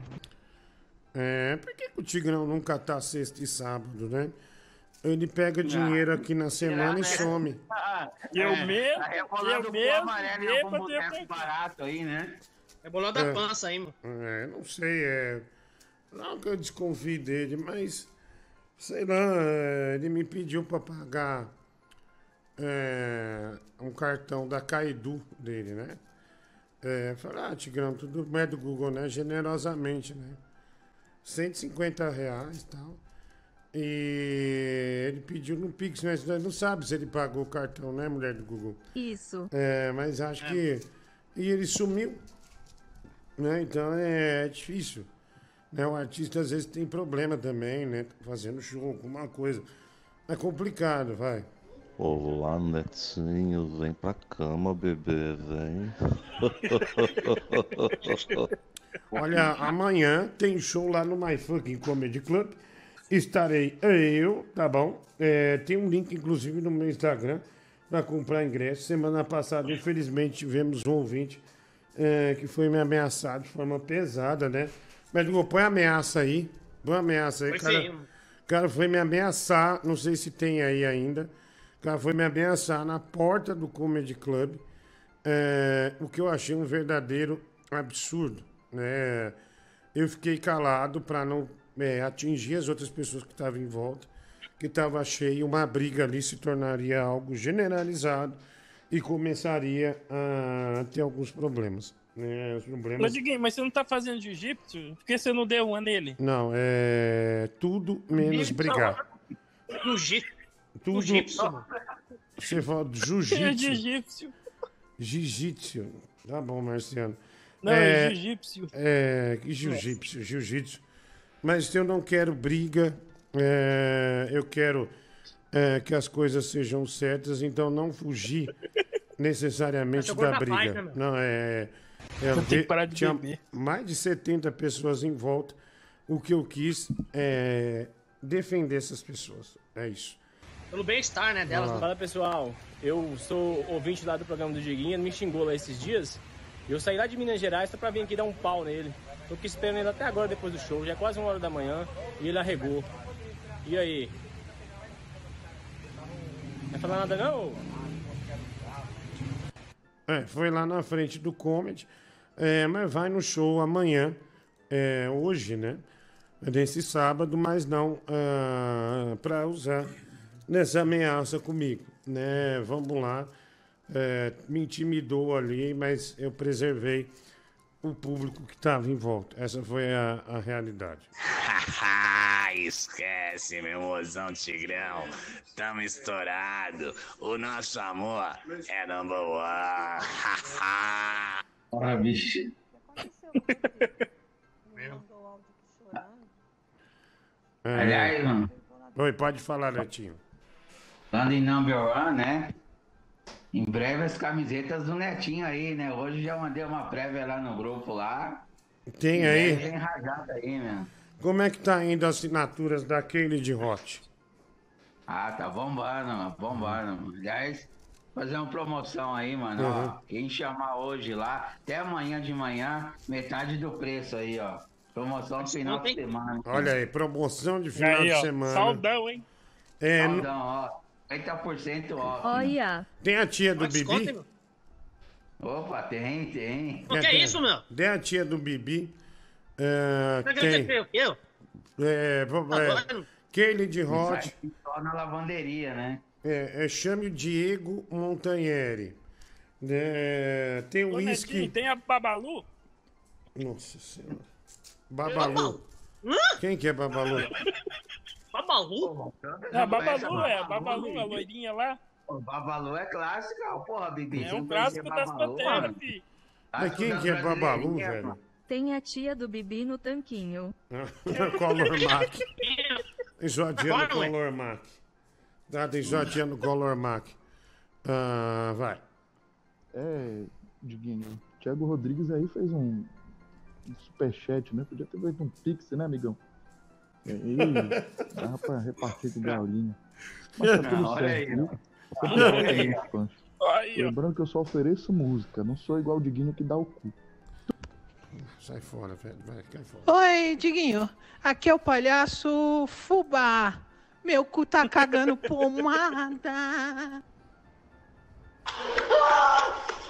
É, por que, que o Tigrão nunca tá sexta e sábado, né? Ele pega dinheiro aqui na semana e some. Eu É, mesmo, Tá eu mesmo, amarelo em algum eu boteco barato aí, né? É bolando É. da pança aí, mano. É, não sei, é. Não que eu desconfie dele, mas. Sei lá, é, ele me pediu pra pagar é, um cartão da Caidu dele, né? É, falei, ah, Tigrão, tudo bem do Google, né? Generosamente, né? 150 reais e tal. E ele pediu no Pix, mas nós não sabe se ele pagou o cartão, né, mulher do Google? Isso. É, mas acho que. E ele sumiu. Né? Então é, difícil. Né? O artista às vezes tem problema também, né? Tá Fazendo show, alguma coisa. É complicado, vai. Olá, netinho, vem pra cama, bebê, vem. Olha, amanhã tem show lá no My Fucking Comedy Club. Estarei eu, tá bom? É, tem um link, inclusive, no meu Instagram para comprar ingresso. Semana passada, infelizmente, tivemos um ouvinte é, que foi me ameaçado de forma pesada, né? Mas Google, põe ameaça aí. Põe ameaça aí, Foi cara. O cara foi me ameaçar, não sei se tem aí ainda. O cara foi me ameaçar na porta do Comedy Club. É, o que eu achei um verdadeiro absurdo, né? Eu fiquei calado para não é, atingir as outras pessoas que estavam em volta, que estava cheio, uma briga ali se tornaria algo generalizado e começaria a ter alguns problemas. Né? Os Mas, problemas Diguinho, mas você não tá fazendo jiu-jitsu? Por que você não deu uma nele? não, é tudo menos brigar. Jiu-jitsu. Tudo. Mano. Você fala de É jiu-jitsu. jiu-jitsu. Tá bom, Marciano. Não, é jiu-jitsu. É, que jiu-jitsu, jiu-jitsu. Mas eu não quero briga, é, eu quero é, que as coisas sejam certas, então não fugir necessariamente da briga. né, não, é. é Eu tenho que parar de tinha beber. mais de 70 pessoas em volta. O que eu quis é defender essas pessoas. É isso. Pelo bem-estar, né, delas. Ah. né? Fala pessoal, eu sou ouvinte lá do programa do Diguinho, ele me xingou lá esses dias. Eu saí lá de Minas Gerais só pra vir aqui dar um pau nele. Tô aqui esperando ele até agora depois do show, já é quase uma hora da manhã e ele arregou. E aí? Não vai falar nada não? É, foi lá na frente do comedy. É, mas vai no show amanhã, é, hoje, né? Nesse sábado, mas não ah, para usar nessa ameaça comigo, né? Vamos lá. É, me intimidou ali, mas eu preservei o público que estava em volta. Essa foi a, a realidade. Esquece, meu mozão Tigrão. Tamo estourado. O nosso amor é number one. Ora, bicho. É. Aliás, mano. Oi, pode falar, Netinho. Falando em number one, né? Em breve as camisetas do Netinho aí, né? Hoje já mandei uma prévia lá no grupo lá. Tem Em aí? Vem rajada aí, né? Como é que tá indo as assinaturas daquele de Hot? Ah, tá bombando, mano. Bombando. mano. Aliás, fazer uma promoção aí, mano. Uhum. Ó, quem chamar hoje lá, até amanhã de manhã, metade do preço aí, ó. Promoção no final de semana. Olha aí, promoção de final Aí, de ó, semana. Saldão, hein? É, Saldão, ó. 50% off. Olha. Tem a tia do Desconto, Bibi? Opa, tem, tem. O que é isso, meu? Tem a tia do Bibi. É, Não tem. que eu. É, vamos- é, Agora- Kelly de Hot. só na lavanderia, né? É, é, chame o Diego Montanheri. É, tem o uísque. tem a Babalu? Nossa senhora. Babalu. Quem que é Babalu? Babalu? É, Babalu, é. A Babalu, a loirinha lá. O Babalu é clássico, ó. porra, Bibi. É um clássico das panteras, fi. Mas quem que é Babalu, velho? Tem a tia do Bibi no tanquinho. Color Mac. Tem joadia no. Color Mac. Tá, tem joadia no Color Mac. Ah, vai. É, Diguinho, o Thiago Rodrigues aí fez um, um superchat, né? Podia ter feito um pix, né, amigão? E aí, dava pra repartir com o Gaulinho. Mas tá tudo Não, certo, aí, volta aí. Lembrando que eu só ofereço música, não sou igual o Diguinho que dá o cu. Sai fora, velho. Vai, cai fora. Oi, Diguinho. Aqui é o palhaço Fubá. Meu cu tá cagando pomada.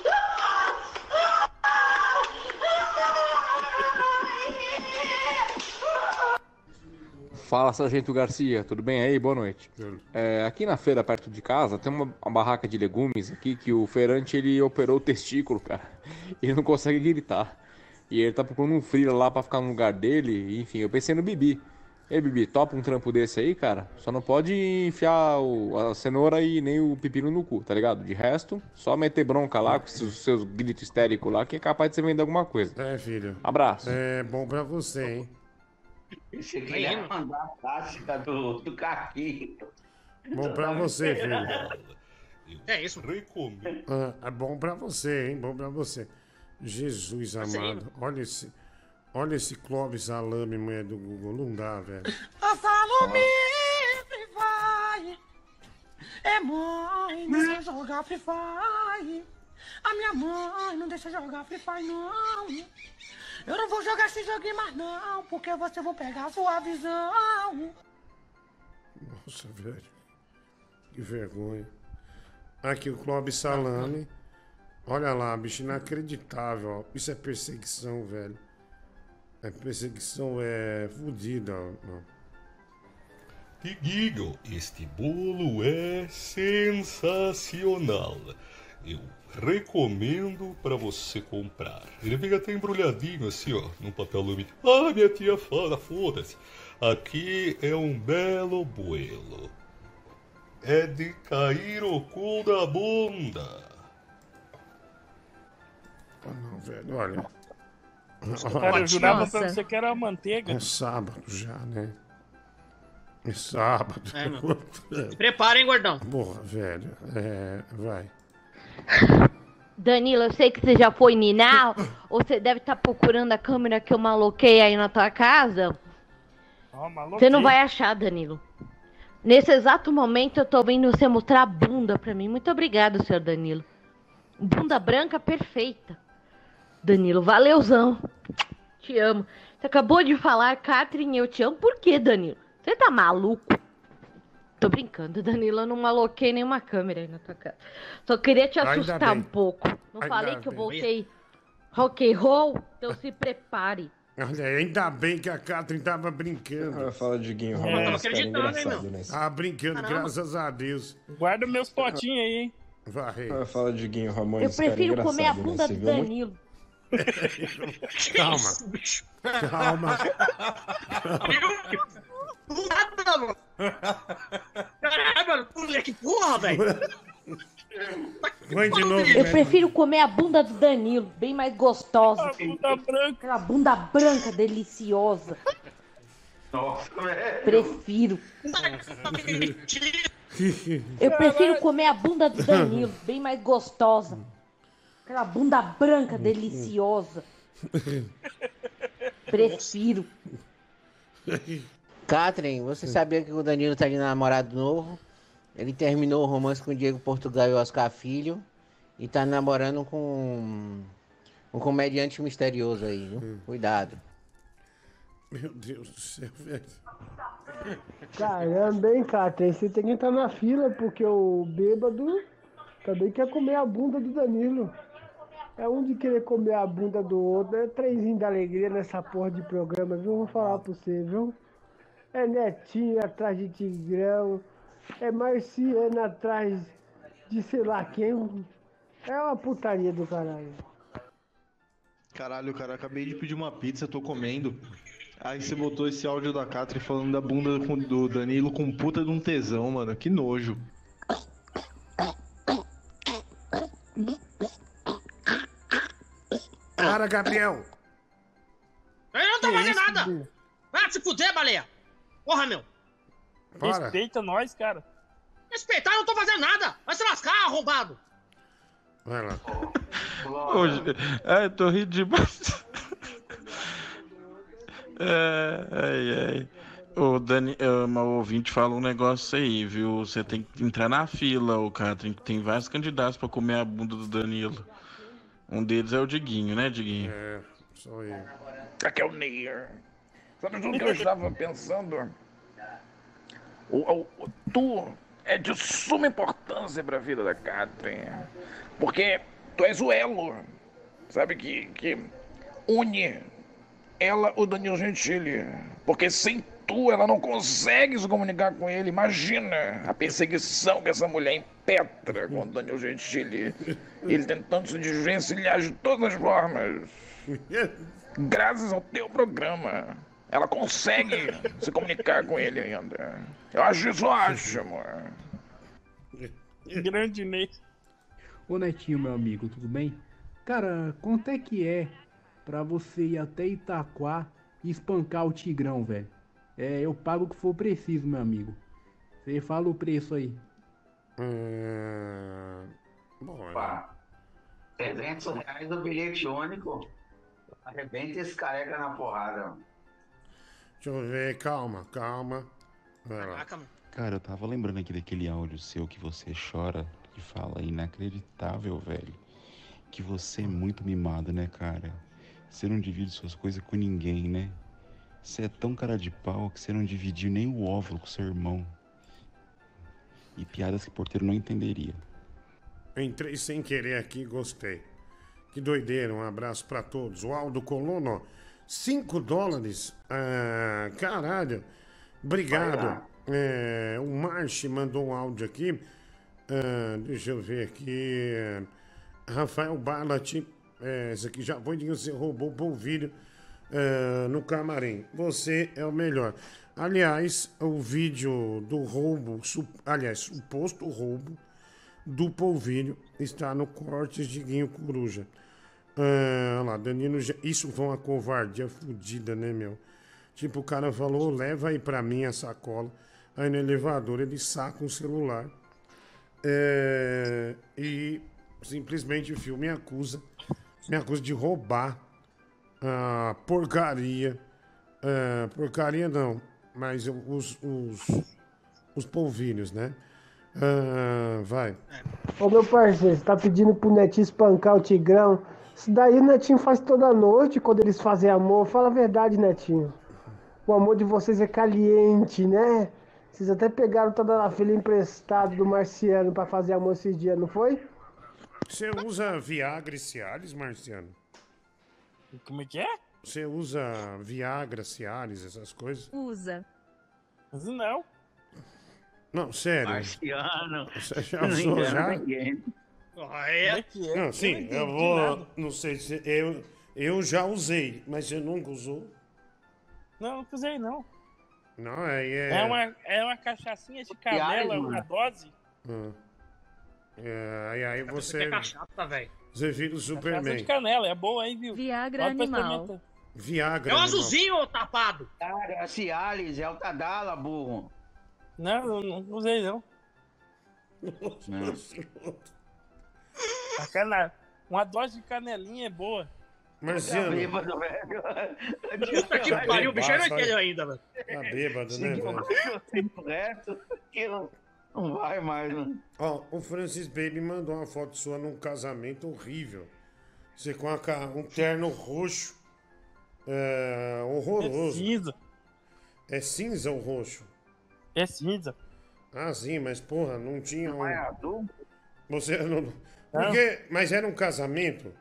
Fala, Sargento Garcia, tudo bem aí? Boa noite. É, aqui na feira, perto de casa, tem uma, uma barraca de legumes aqui que o feirante ele operou o testículo, cara. Ele não consegue gritar. E ele tá procurando um freela lá pra ficar no lugar dele. Enfim, eu pensei no Bibi. Ei, Bibi, topa um trampo desse aí, cara? Só não pode enfiar o- a cenoura e nem o pepino no cu, tá ligado? De resto, só meter bronca lá com os seus gritos histéricos lá que é capaz de você vender alguma coisa. É, filho. Abraço. É bom pra você, hein? Você queria mandar a tática do, do Caquinho. Bom pra você, filho. É isso. Recomendo. Ah, é bom pra você, hein? Bom pra você. Jesus aí, amado. Olha esse, olha esse Clóvis Alame, mulher do Google. Não dá, velho. A Salome vai. É mãe, não deixa jogar Free Fire. A minha mãe não deixa jogar Free Fire, não. Eu não vou jogar esse joguinho mais, não, porque você vou pegar a sua visão. Nossa, velho. Que vergonha. Aqui o Clóvis Salame. Olha lá, bicho, inacreditável. ó. Isso é perseguição, velho. É perseguição, é fodida. Diguinho, este bolo é sensacional. Eu recomendo para você comprar. Ele vem até embrulhadinho assim, ó, num papel alumínio. Ah, minha tia fala, foda-se. Aqui é um belo buelo. É de cair o cu da bunda. Ah, não, velho, olha. Cara, eu jurava pra você que era manteiga. É sábado já, né? É sábado. É, meu. Hein, gordão. Porra, velho. É, vai. Danilo, eu sei que você já foi ninar, ou você deve estar procurando a câmera que eu maloquei aí na tua casa. Você não vai achar, Danilo. Nesse exato momento eu tô vendo você mostrar a bunda pra mim. Muito obrigado, senhor Danilo. Bunda branca perfeita. Danilo, valeuzão. Te amo. Você acabou de falar, Catherine, eu te amo. Por quê, Danilo? Você tá maluco? Tô brincando, Danilo. Eu não maloquei nenhuma câmera aí na tua casa. Só queria te assustar um pouco. Não Ainda falei que eu voltei rock and roll, então se prepare. Olha, ainda bem que a Catherine tava brincando. Fala, Diguinho. É, Romano, tava esse cara é acreditando, hein, meu? né? Ah, brincando, Caramba. graças a Deus. Guarda meus potinhos aí, hein? Vai. Ah, Fala, Diguinho, Ramon, Eu é prefiro comer a né? bunda Você do Danilo. Calma. Calma. Não dá, mano. Caralho, mano. Moleque, porra, velho. Vai de novo, Eu velho. prefiro comer a bunda do Danilo, bem mais gostosa. bunda branca. Aquela bunda branca deliciosa. Nossa, velho. Prefiro. Eu prefiro comer a bunda do Danilo, bem mais gostosa. Aquela bunda branca deliciosa. Prefiro. Catherine, você sabia que o Danilo tá de namorado novo? Ele terminou o romance com o Diego Portugal e Oscar Filho. E tá namorando com um comediante misterioso aí, viu? Cuidado. Meu Deus do céu, velho. Caramba, hein, Catherine? Você tem que entrar na fila, porque o bêbado também quer comer a bunda do Danilo. É um de querer comer a bunda do outro. É trenzinho da alegria nessa porra de programa, viu? Vou falar pra você, viu? É Netinho atrás de Tigrão. É Marciana atrás de sei lá quem. É uma putaria do caralho. Caralho, cara, acabei de pedir uma pizza, tô comendo. Aí você botou esse áudio da Catri falando da bunda do Danilo com puta de um tesão, mano. Que nojo. Para, Gabriel. Eu não tô Que fazendo isso, nada. Vai se fuder, baleia. Porra, meu. Respeita nós, cara. Respeitar, eu não tô fazendo nada. Vai se lascar, arrombado. Vai lá. Hoje, é, tô rindo demais. É, ai, ai. O Dani, é, uma ouvinte fala um negócio aí, viu? Você tem que entrar na fila, o que tem vários candidatos pra comer a bunda do Danilo. Um deles é o Diguinho, né, Diguinho? É, sou eu. Aqui é o Neir. Sabe o que eu estava pensando? O, o, o- tu é de suma importância para a vida da Catherine. Porque tu és o elo, sabe, que, que une ela, o Danilo Gentili. Porque sem tu, ela não consegue se comunicar com ele. Imagina a perseguição que essa mulher impetra com o Danilo Gentili. Ele tentando se desvencilhar de todas as formas. Graças ao teu programa, ela consegue se comunicar com ele ainda. Eu acho isso ótimo. Grande Ney. Ô Netinho, meu amigo, tudo bem? Cara, quanto é que é pra você ir até Itaquá e espancar o Tigrão, velho? É, eu pago o que for preciso, meu amigo. Você fala o preço aí. Hum, bom, Opa, 300 reais do bilhete único. Arrebenta esse careca na porrada. Deixa eu ver, calma, calma. Vai lá. Cara, eu tava lembrando aqui daquele áudio seu que você chora e fala inacreditável, velho. Que você é muito mimado, né, cara? Você não divide suas coisas com ninguém, né? Você é tão cara de pau que você não dividiu nem o óvulo com seu irmão. E piadas que o porteiro não entenderia. Entrei sem querer aqui, gostei. Que doideira, um abraço pra todos. O Aldo Colono, 5 dólares. Ah, caralho, obrigado. É, o Marche mandou um áudio aqui. Ah, deixa eu ver aqui. Rafael Ballat, é, esse aqui já foi de você roubou o polvilho ah, no camarim. Você é o melhor. Aliás, o vídeo do roubo, su- aliás, suposto roubo do polvilho está no Cortes de Guinho Coruja. Ah, lá, Danilo, isso foi uma covardia fodida, né, meu? Tipo, o cara falou, leva aí pra mim a sacola. Aí no elevador ele saca um celular. É, e simplesmente o filme me acusa, me acusa de roubar a porcaria. ah, porcaria não, mas os, os, os polvilhos, né? Ah, vai. Ô meu parceiro, você tá pedindo pro Netinho espancar o Tigrão? Isso daí o Netinho faz toda noite quando eles fazem amor. Fala a verdade, Netinho. O amor de vocês é caliente, né? Vocês até pegaram toda a filha emprestado do Marciano pra fazer amor esses dias, não foi? Você usa Viagra e Cialis, Marciano? Como é que é? Você usa Viagra, Cialis, essas coisas? Usa. Mas não. Não, sério. Marciano. Você já Não usou já? ninguém. É? Não, sim, eu vou. Não sei se. Eu, eu já usei, mas você nunca usou? Não, não usei não. Não, aí é. É, uma, é uma cachaçinha de canela, uma dose. Ah. É, aí, aí você. é cachaça, velho. Você vira o Cachaça Superman. de canela, é boa, hein, viu? Viagra Pode animal. Viagra. É o animal. azulzinho, ô tapado. Cara, é a Cialis, é o Tadala, burro. Não, eu não usei não. A cana... Uma dose de canelinha é boa. Marciano. Tá bêbado, velho. Puta que Tá pariu, o bicho não entendeu olha. ainda, velho. Tá bêbado, né, Seguiu velho? o tempo reto, que não, não vai mais, mano. Ó, o Francis Baby mandou uma foto sua num casamento horrível. Você com a ca- um terno roxo. É, horroroso. É cinza. É cinza ou roxo? É cinza. Ah, sim, mas porra, não tinha um. é azul? Você não. Porque... Mas era um casamento?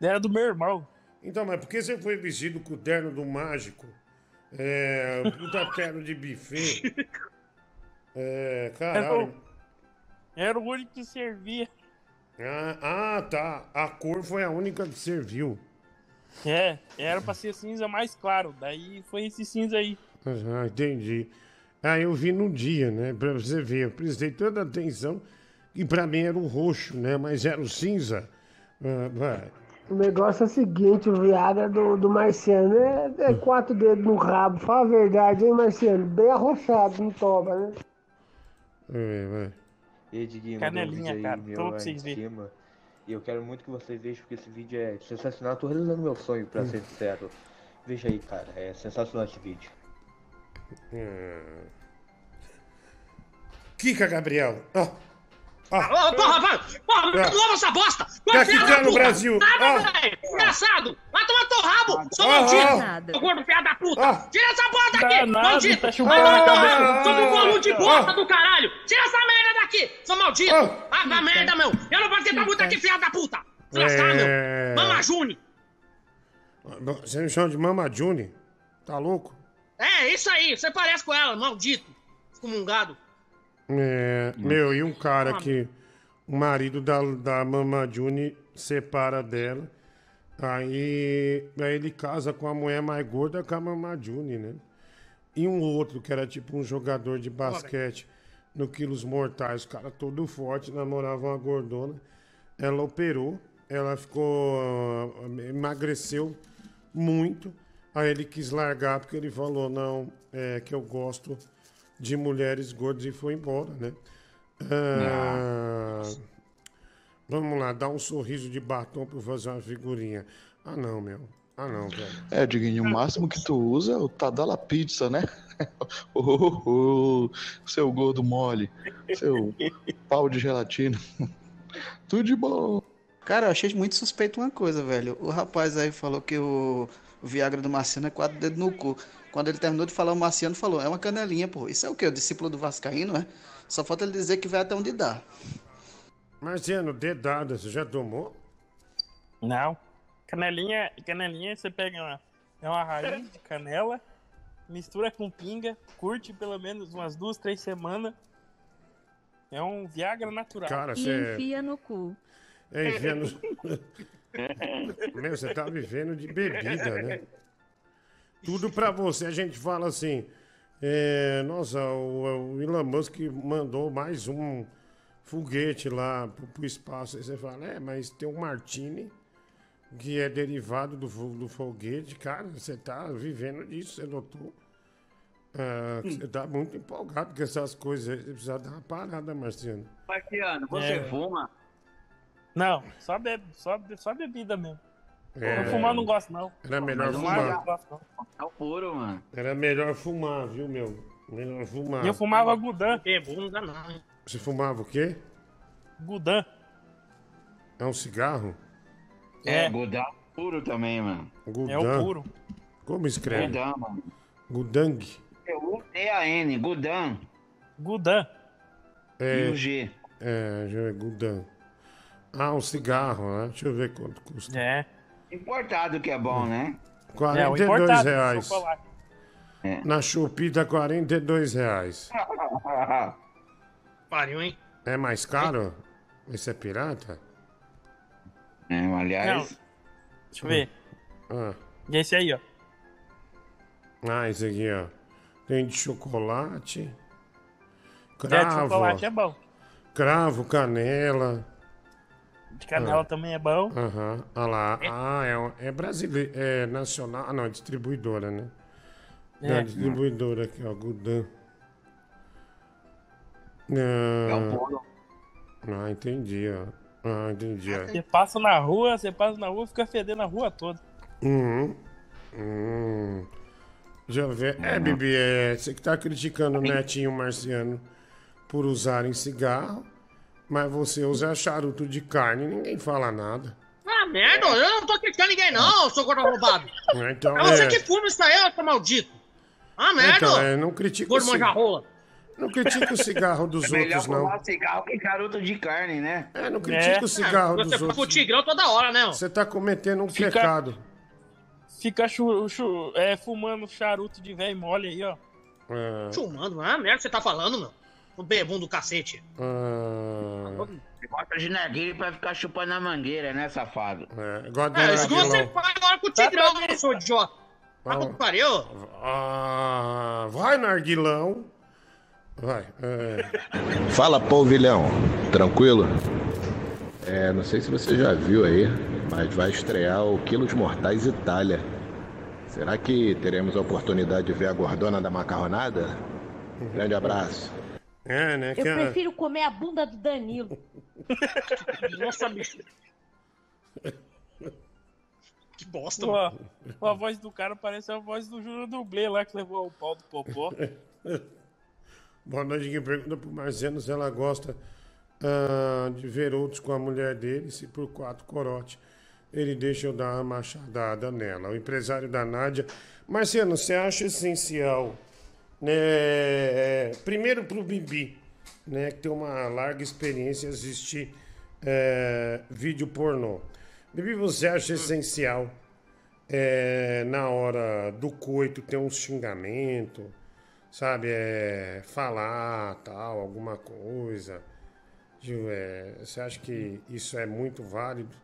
Era do meu irmão. Então, mas por que você foi vestido com o terno do mágico? É. Puta terno de buffet. É. Caralho. Era o único que servia. Ah, ah, tá. A cor foi a única que serviu. É, era pra ser cinza mais claro. Daí foi esse cinza aí. Ah, entendi. Ah, eu vi no dia, né? Pra você ver, eu prestei tanta atenção que pra mim era o roxo, né? Mas era o cinza. Vai. O negócio é o seguinte, o Viagra do, do Marciano é, é quatro dedos no rabo. Fala a verdade, hein, Marciano? Bem arrochado no toba, né? É, vai. E aí, Diguinho, Canelinha, vídeo cara, aí, tô meu pra vocês em verem. cima. E eu quero muito que vocês vejam, porque esse vídeo é sensacional. Eu tô realizando meu sonho, pra ser sincero. Veja aí, cara, é sensacional esse vídeo. Hum. Kika, Gabriel. Ó. Ó. Ô, porra, vai! Porra, Ah. lava essa bosta! Tá Vai, filha da quicando o puta! Brasil. Nada, Ah. velho! Engraçado! Vai tomar teu rabo, seu Ah, maldito! ah. Seu gordo filha da puta! Tira essa porra daqui, maldito! tá Vai tomar teu Ah. rabo, seu bolo de Ah. bosta do caralho! Tira essa merda daqui, seu maldito! Ah. Ah, da merda, meu! Eu não posso ter pra puta aqui, filha da puta! Desgraçado, É. meu! Mama June! Você me chama de Mama June? Tá louco? É, isso aí, você parece com ela, maldito! Excomungado! É, meu, e um cara que o marido da, da Mama June separa dela. Aí, aí ele casa com a mulher mais gorda que a Mama June, né? E um outro que era tipo um jogador de basquete no Quilos Mortais, o cara todo forte, namorava uma gordona. Ela operou, ela ficou. emagreceu muito. Aí ele quis largar porque ele falou: não, é que eu gosto de mulheres gordas e foi embora, né? Ah, Vamos lá, dá um sorriso de batom pra eu fazer uma figurinha. Ah, não, meu. Ah, não, velho. É, Diguinho, o máximo que tu usa é o Tadala Pizza, né? Ô, ô, ô, seu gordo mole, seu pau de gelatina. Tudo de bom. Cara, eu achei muito suspeito uma coisa, velho. O rapaz aí falou que o, o Viagra do Marciano é quatro dedos no cu. Quando ele terminou de falar, o Marciano falou, é uma canelinha, pô. Isso é o quê? O discípulo do Vascaíno, é? Só falta ele dizer que vai até onde dá. Marciano, dedada, você já tomou? Não. Canelinha, canelinha você pega uma, é uma raiz de canela, mistura com pinga, curte pelo menos umas duas, três semanas. É um Viagra natural. Cara, E você. enfia no cu. É, vivendo. Meu, você tá vivendo de bebida, né? Tudo pra você. A gente fala assim. é, nossa, o, o Elon Musk mandou mais um foguete lá pro, pro espaço. Aí você fala, é, mas tem um Martini que é derivado do, do foguete. Cara, você tá vivendo disso, você notou? Ah, você tá muito empolgado com essas coisas. aí. Você precisa dar uma parada, Marciano. Marciano, você É. fuma? Não, só, bebe, só, só bebida mesmo. É. Fumar não gosto, não. Era melhor Mas fumar não gosto, não. É o puro, mano. Era melhor fumar, viu, meu? Melhor fumar. E eu fumava Gudan. Que bunda não, hein? Você fumava o quê? Gudan. É um cigarro? É, Gudang puro também, mano. Gudan. É o puro. Como escreve? Gudang, mano. Gudang. U-D-A-N, Gudang. Gudan. É, E o G. É, já é Gudan. Ah, um cigarro, né? Deixa eu ver quanto custa. É. Importado que é bom, né? 42 reais. chocolate. Na tá 42 reais. Pariu, hein? É mais caro? Esse é pirata? É, aliás. Deixa eu ver. Ah, E esse aí, ó. ah esse aqui, ó. Tem de chocolate. É, de Cravo. chocolate é bom. Cravo, canela. De canela Ah. também é bom. Aham. Olha lá. Ah, é, é brasileiro. É nacional. Ah, não, é distribuidora, né? É. Da distribuidora aqui, ó. Gudan. É Ah, um bolo. ah, entendi, ó. Ah, entendi, ó. Você passa na rua, você passa na rua, fica fedendo a rua toda. Uhum. Hum. Deixa eu ver. É, Bibi, é, você que tá criticando o netinho marciano por usarem cigarro, mas você usa charuto de carne ninguém fala nada. Ah, merda, eu não tô criticando ninguém, não, seu gordo roubado. Então, É você é, que fuma isso aí, seu maldito. Ah, merda. então, é, não critica o Gordo cigarro. manjarrola. Não critica o cigarro dos É melhor outros, não. fumar cigarro que charuto de carne, né? É, não critica o cigarro dos Você fuma outros. o tigrão toda hora, né? ó? Você tá cometendo um Fica- pecado. Fica chu, chu- é, fumando charuto de velho mole aí, ó. É, Fumando, ah, merda que você tá falando, meu. O bebum do cacete. Você gosta de narguilha pra ficar chupando a mangueira, né, safado? é, igual É, isso que você faz agora com o tigrão, né, seu idiota. Vai pro pariu. Ah, vai, Narguilão. Vai. É. Fala, polvilhão. Tranquilo? É, não sei se você já viu aí, mas vai estrear o Quilos Mortais Itália. Será que teremos a oportunidade de ver a gordona da macarronada? Grande abraço. É, né? Eu que a- prefiro comer a bunda do Danilo. Nossa, bicho. Que bosta, mano. a voz do cara parece a voz do Júnior Dublê lá que levou o pau do Popó. Boa noite. Quem pergunta pro Marciano se ela gosta ah, de ver outros com a mulher dele, se por quatro corote ele deixa eu dar uma machadada nela. O empresário da Nádia. Marciano, você acha essencial? É, Primeiro pro Bibi, né? Que tem uma larga experiência em assistir é, vídeo pornô. Bibi, você acha essencial é, na hora do coito ter um xingamento? sabe, é, falar tal, alguma coisa. Gil, é, você acha que isso é muito válido?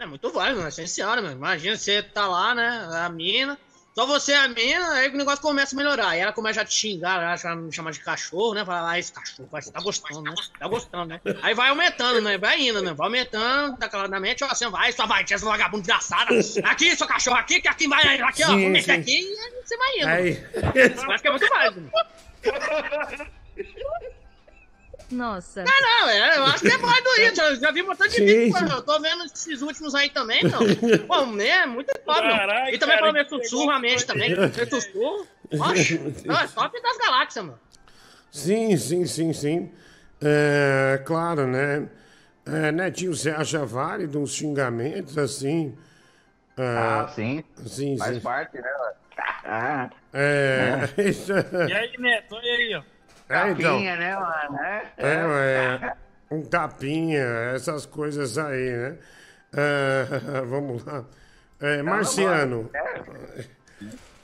É muito válido, é essencial, né? Imagina, você tá lá, né? A mina. Só você e a mina, aí o negócio começa a melhorar. Aí ela começa a te xingar, ela já me chamar de cachorro, né? Fala, ah, esse cachorro, vai, você tá gostando, né? Tá gostando, né? Aí vai aumentando, né? Vai indo, né? Vai aumentando, declaradamente, ó, assim, vai, sua vai, essa vagabunda desgraçada. Aqui, seu cachorro, aqui, que aqui vai, aqui, ó, vou meter aqui e aí você vai indo. Aí. Acho que é muito válido. né? Nossa. Não, não, é, eu acho que é válido isso. Eu já vi um montão de vídeo, eu tô vendo esses últimos aí também, não. Pô, né, é muito top. Caralho, E também cara, pra ver sussurro a mente também. Ver sussurro. Oxe, não, é top das galáxias, mano. Sim, sim, sim, sim. É, claro, né? É, Netinho, você acha válido uns xingamentos assim? Ah, sim. Sim, Faz sim. parte, né? Ah, É, isso E é, aí, Neto, olha aí, ó. É, então. Tapinha, né, mano? É, É, é, um tapinha, essas coisas aí, né? É, vamos lá. É, Marciano,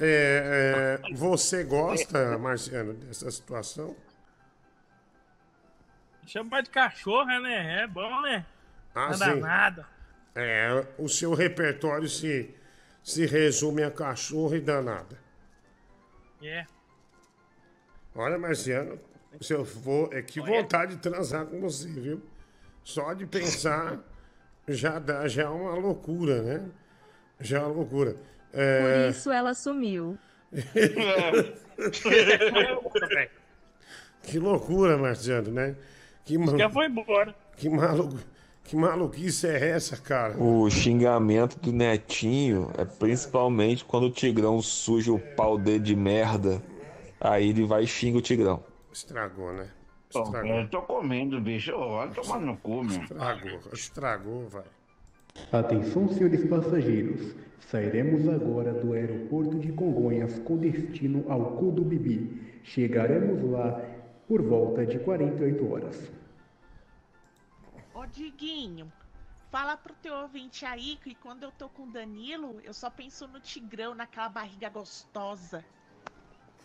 é, é, você gosta, Marciano, dessa situação? Chamar de cachorro, né? É bom, né? Ah, Nada sim. nada. É, o seu repertório se, se resume a cachorro e danada. É. Olha, Marciano, se eu for, é que vontade de transar com você, viu? Só de pensar já dá, já é uma loucura, né? Já é uma loucura. Por É, isso ela sumiu. que loucura, Marciano, né? Que, Já foi embora. que, malu... que maluquice é essa, cara? O xingamento do netinho é principalmente quando o Tigrão suja o pau dele de merda. Aí ele vai e xinga o Tigrão. Estragou, né? Estragou. eu tô comendo, bicho. Olha, tomar no cu, meu. Estragou, estragou, vai. Atenção, senhores passageiros. Sairemos agora do aeroporto de Congonhas com destino ao Cu do Bibi. Chegaremos lá por volta de 48 horas. Ô, Diguinho, fala pro teu ouvinte aí que quando eu tô com o Danilo, eu só penso no Tigrão, naquela barriga gostosa.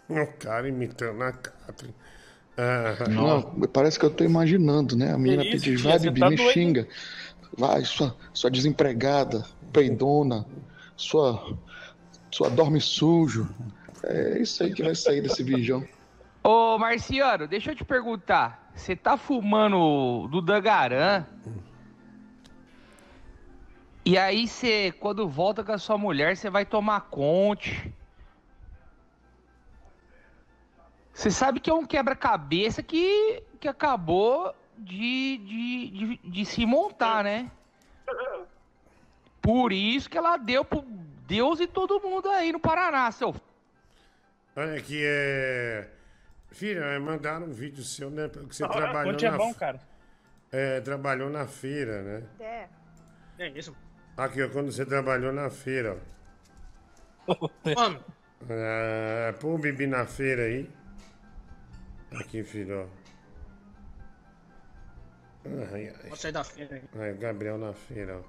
O cara imitando a Catherine. Ah, Não, parece que eu tô imaginando, né? A menina pede, tia, vai, Bibi, tá me doido, xinga. Vai, sua, sua desempregada, peidona, sua, sua dorme sujo. É isso aí que vai sair desse bijão. Ô, Marciano, deixa eu te perguntar. Você tá fumando do Dangarã? E aí você, quando volta com a sua mulher, você vai tomar conte. Você sabe que é um quebra-cabeça que, que acabou de, de, de, de se montar, né? Por isso que ela deu pro Deus e todo mundo aí no Paraná, seu. Olha aqui, é. Filha, é, mandaram um vídeo seu, né? Que você Ah, trabalhou conte é na. bom, cara. É, trabalhou na feira, né? É. É isso. Aqui, ó, quando você trabalhou na feira, ó. Mano, É, pô o Bibi na feira aí. Aqui, filho, ó. Ai, ai. vou sair da feira aí. Gabriel na feira, ó.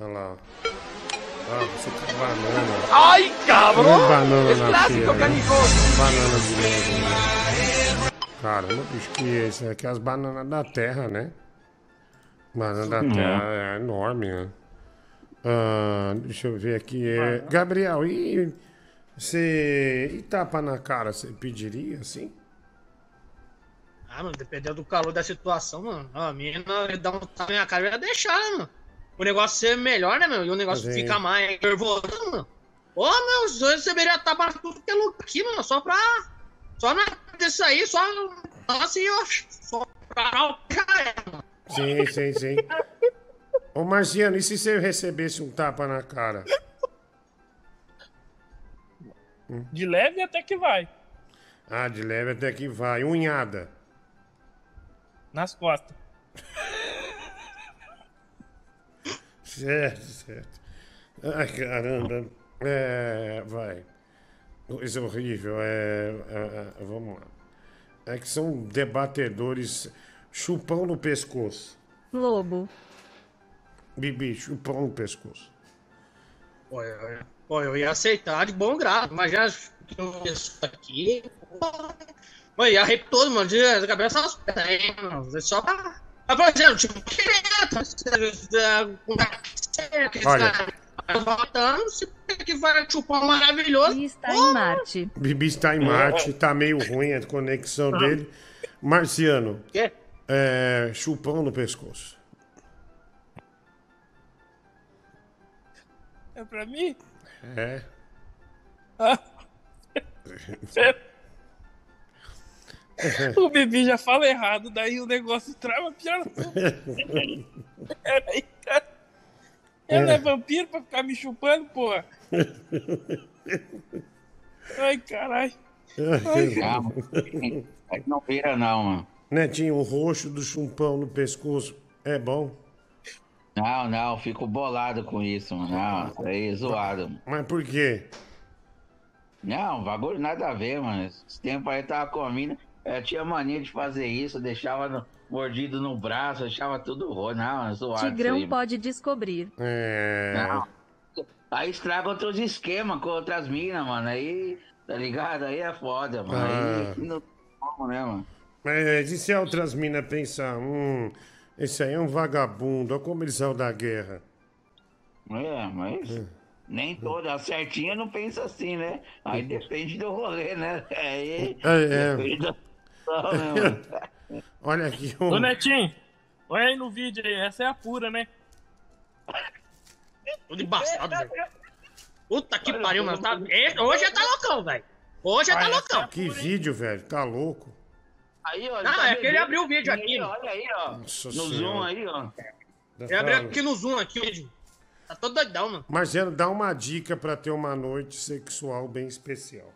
Olha lá. Ah, você tá banana. Ai, cabrão! Olha banana Esse na clássico feira. canijoso. Banana de novo. Caramba, bicho, que é isso aqui? As bananas da terra, né? Banana da Hum. terra é enorme, né? Ah, deixa eu ver aqui. É... Gabriel, e você. E tapa na cara, você pediria assim? Ah, mano, dependendo do calor da situação, mano. A mina dá um tapa na minha cara, eu ia deixar, né, mano? O negócio ser melhor, né, meu? E o negócio Mas é- ficar mais nervoso, mano. Ô, meu, os dois deveria tapa na tudo que é lugar aqui, mano. Só pra. Só na disso aí, só. Assim, ó. Só pra. Já é, mano. Sim, sim, sim. Ô Marciano, e se você recebesse um tapa na cara? De leve até que vai. Ah, de leve até que vai. Unhada. Nas costas. Certo, certo. Ai, caramba. É, vai. Coisa horrível. É, é, é, vamos lá. É que são debatedores chupão no pescoço. Lobo. Bibi, chupão no pescoço. Pô, eu, pô, eu ia aceitar de bom grado, mas já que eu isso aqui. Pô, ia rir todo, mano, de cabeça aos pés, hein, mano. É Só pra. Mas, por exemplo, tipo, quieto. Olha. Voltando, se que vai chupar um maravilhoso. Está em Marte. Bibi está em Marte, tá meio ruim a conexão dele. Marciano. Quê? É, chupão no pescoço. É pra mim? É. O bebê já fala errado, daí o negócio trava pior. Peraí, cara. Ela é vampiro pra ficar me chupando, porra. Ai, caralho. Ai, Calma. Não vira não, mano. Netinho, o roxo do chupão no pescoço é bom. Não, não, fico bolado com isso, mano. Não, isso aí é zoado. mano. Mas por quê? Não, bagulho nada a ver, mano. Esse tempo aí tava com a mina, eu tinha mania de fazer isso, deixava no- mordido no braço, deixava tudo roxo. Não, é zoado Tigrão aí. pode descobrir. É. Não. Aí estraga outros esquemas com outras minas, mano. Aí, tá ligado? Aí é foda, mano. Ah. Aí não como, né, mano? Mas e se outras minas pensar, hum, esse aí é um vagabundo, olha como ele saiu da guerra. É, mas nem toda certinha não pensa assim, né? Aí depende do rolê, né? Aí É, é. depende da situação, né? Olha aqui, Ô, um... Netinho, olha aí no vídeo aí, essa é a pura, né? Tudo embaçado, velho. Puta que pariu, mano. Tá... Hoje já tá loucão, velho. Hoje já tá loucão. Que vídeo, velho, tá louco? Aí, ó, Ah, tá é que ele abriu o vídeo aqui. Olha aí, ó. Nossa no Senhora. zoom aí, ó. Ele abriu aqui no Zoom, aqui o vídeo. Tá todo doidão, mano. Marcelo, dá uma dica pra ter uma noite sexual bem especial.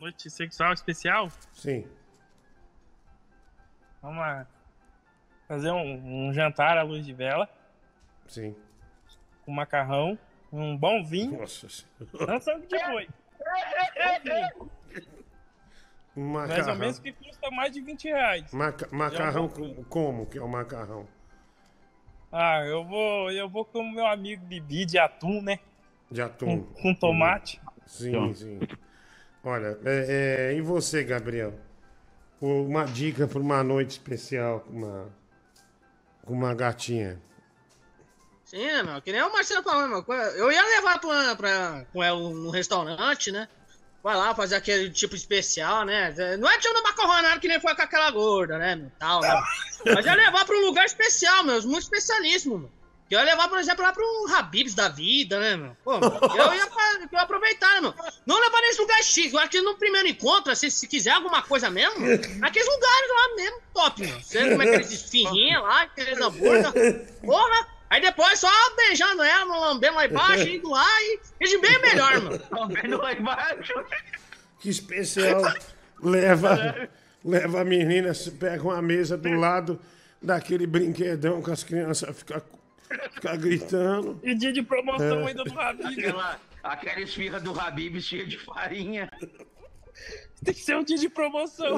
Noite sexual especial? Sim. Vamos lá. Fazer um, um jantar à luz de vela, Sim. com macarrão, um bom vinho. Nossa Senhora. Não sabe o que foi. Um Mais ou macarrão. menos que custa mais de 20 reais. Maca- macarrão com- como que é o macarrão? Ah, eu vou, eu vou com o meu amigo Bibi de atum, né? De atum. Com, com tomate. Sim, Então. sim. Olha, é, é, e você, Gabriel? Uma dica para uma noite especial com uma, com uma gatinha. Sim, meu? Que nem o Marcelo falou, meu. Eu ia levar pra, pra, com ela no restaurante, né? Vai lá fazer aquele tipo especial, né? Não é tipo no macarronado que nem foi com aquela gorda, né? Tal, né? Mas ia levar pra um lugar especial, meu. Muito especialíssimo, meu. Que eu ia levar, por exemplo, lá um Habibs da vida, né, meu? Pô, eu ia, eu ia aproveitar, né, meu? Não levar nesse lugar chique. Eu acho que no primeiro encontro, assim, se quiser alguma coisa mesmo, naqueles lugares lá mesmo, top, meu. Você come aqueles esfirrinha lá, aqueles hambúrguer. Porra! Aí depois só beijando ela, lambendo lá embaixo, indo lá e, de bem melhor, mano. Lambendo lá embaixo. Que especial. leva, leva a menina, pega uma mesa do lado daquele brinquedão que as crianças ficam fica gritando. E dia de promoção É. ainda do Habib. Aquela, aquela esfirra do Habib cheia de farinha. Tem que ser um dia de promoção.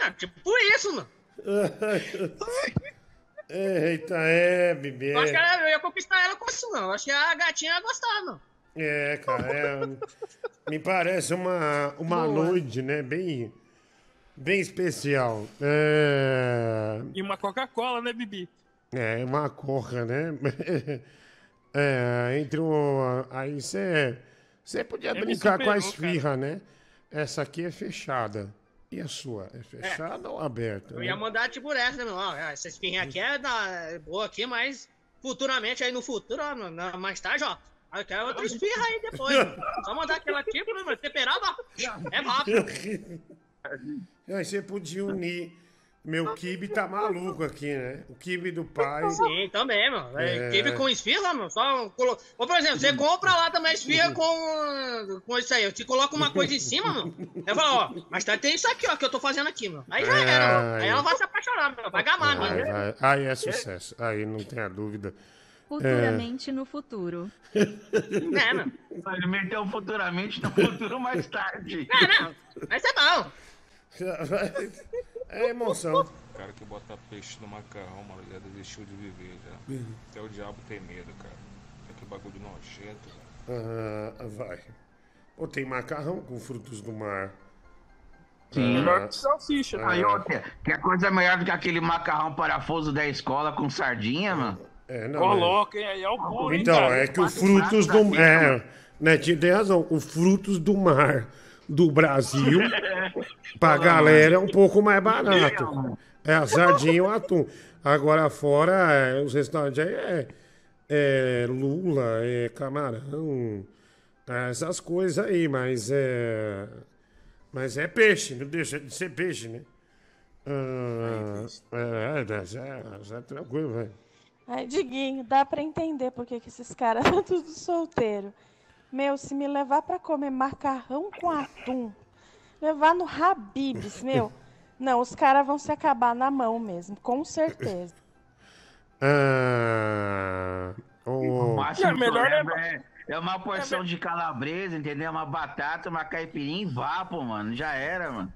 Ah, tipo isso, mano. Eita, é, bebê. Eu acho que ela- eu ia conquistar ela com isso, não. Eu acho que a gatinha ia gostar, não. É, cara, é, me parece uma, uma Boa. noite, né? Bem, bem especial. É, E uma Coca-Cola, né, Bibi? é uma corra, né? É, entre o. Aí você. Você podia É, brincar com a esfirra, né? Essa aqui é fechada. E a sua? É fechada ou aberta? Eu né? ia mandar tipo essa, meu? Ó, essa espinha aqui é, da, é boa aqui, mas futuramente, aí no futuro, ó, na- na- mais tarde, ó. Aí eu quero outra esfirra aí depois. Só mandar aquela tipo, né, mano? Temperada. É rápido. Aí você podia unir. Meu kibe tá maluco aqui, né? O kibe do pai. Sim, também, mano. É. É. Kibe com esfirra, mano. Só colo... Ou, por exemplo, você compra lá também esfirra com, com isso aí. Eu te coloco uma coisa em cima, mano. Eu falo, ó, mas tá, tem isso aqui, ó, que eu tô fazendo aqui, mano. Aí já É, era, mano. Aí ela vai se apaixonar, mano. Vai gamar, mano. Aí é sucesso. Aí não tem a dúvida. Futuramente no futuro. É, mano. Ele meteu futuramente no futuro mais tarde. Não, não. Mas é bom. É emoção. O cara que bota peixe no macarrão, mano, já desistiu de viver já. Uhum. Até o diabo tem medo, cara. Que bagulho nojento, cara. Ah, vai. Pô, tem macarrão com frutos do mar. Sim. Ah, Melhor que salsicha. Aí, outra, que é coisa melhor do que aquele macarrão parafuso da escola com sardinha, mano. É, não, Coloca, hein? Aí é o puro, hein, Então, cara? é que o frutos do é, Netinho tem razão. O frutos do mar do Brasil, pra galera, é um pouco mais barato. É a sardinha e o atum. Agora fora, é, os restaurantes aí é, é lula, é camarão, é essas coisas aí, mas é. Mas é peixe, não deixa de ser peixe, né? Ah, é, é, é, é tranquilo, velho. Ai, Diguinho, dá pra entender por que que esses caras estão tudo solteiro. Meu, se me levar pra comer macarrão com atum, levar no Habibs, meu, não, os caras vão se acabar na mão mesmo, com certeza. Ah, O o- máximo É, melhor que é- é, é uma porção de calabresa, entendeu? Uma batata, uma caipirinha e vapo, mano. Já era, mano.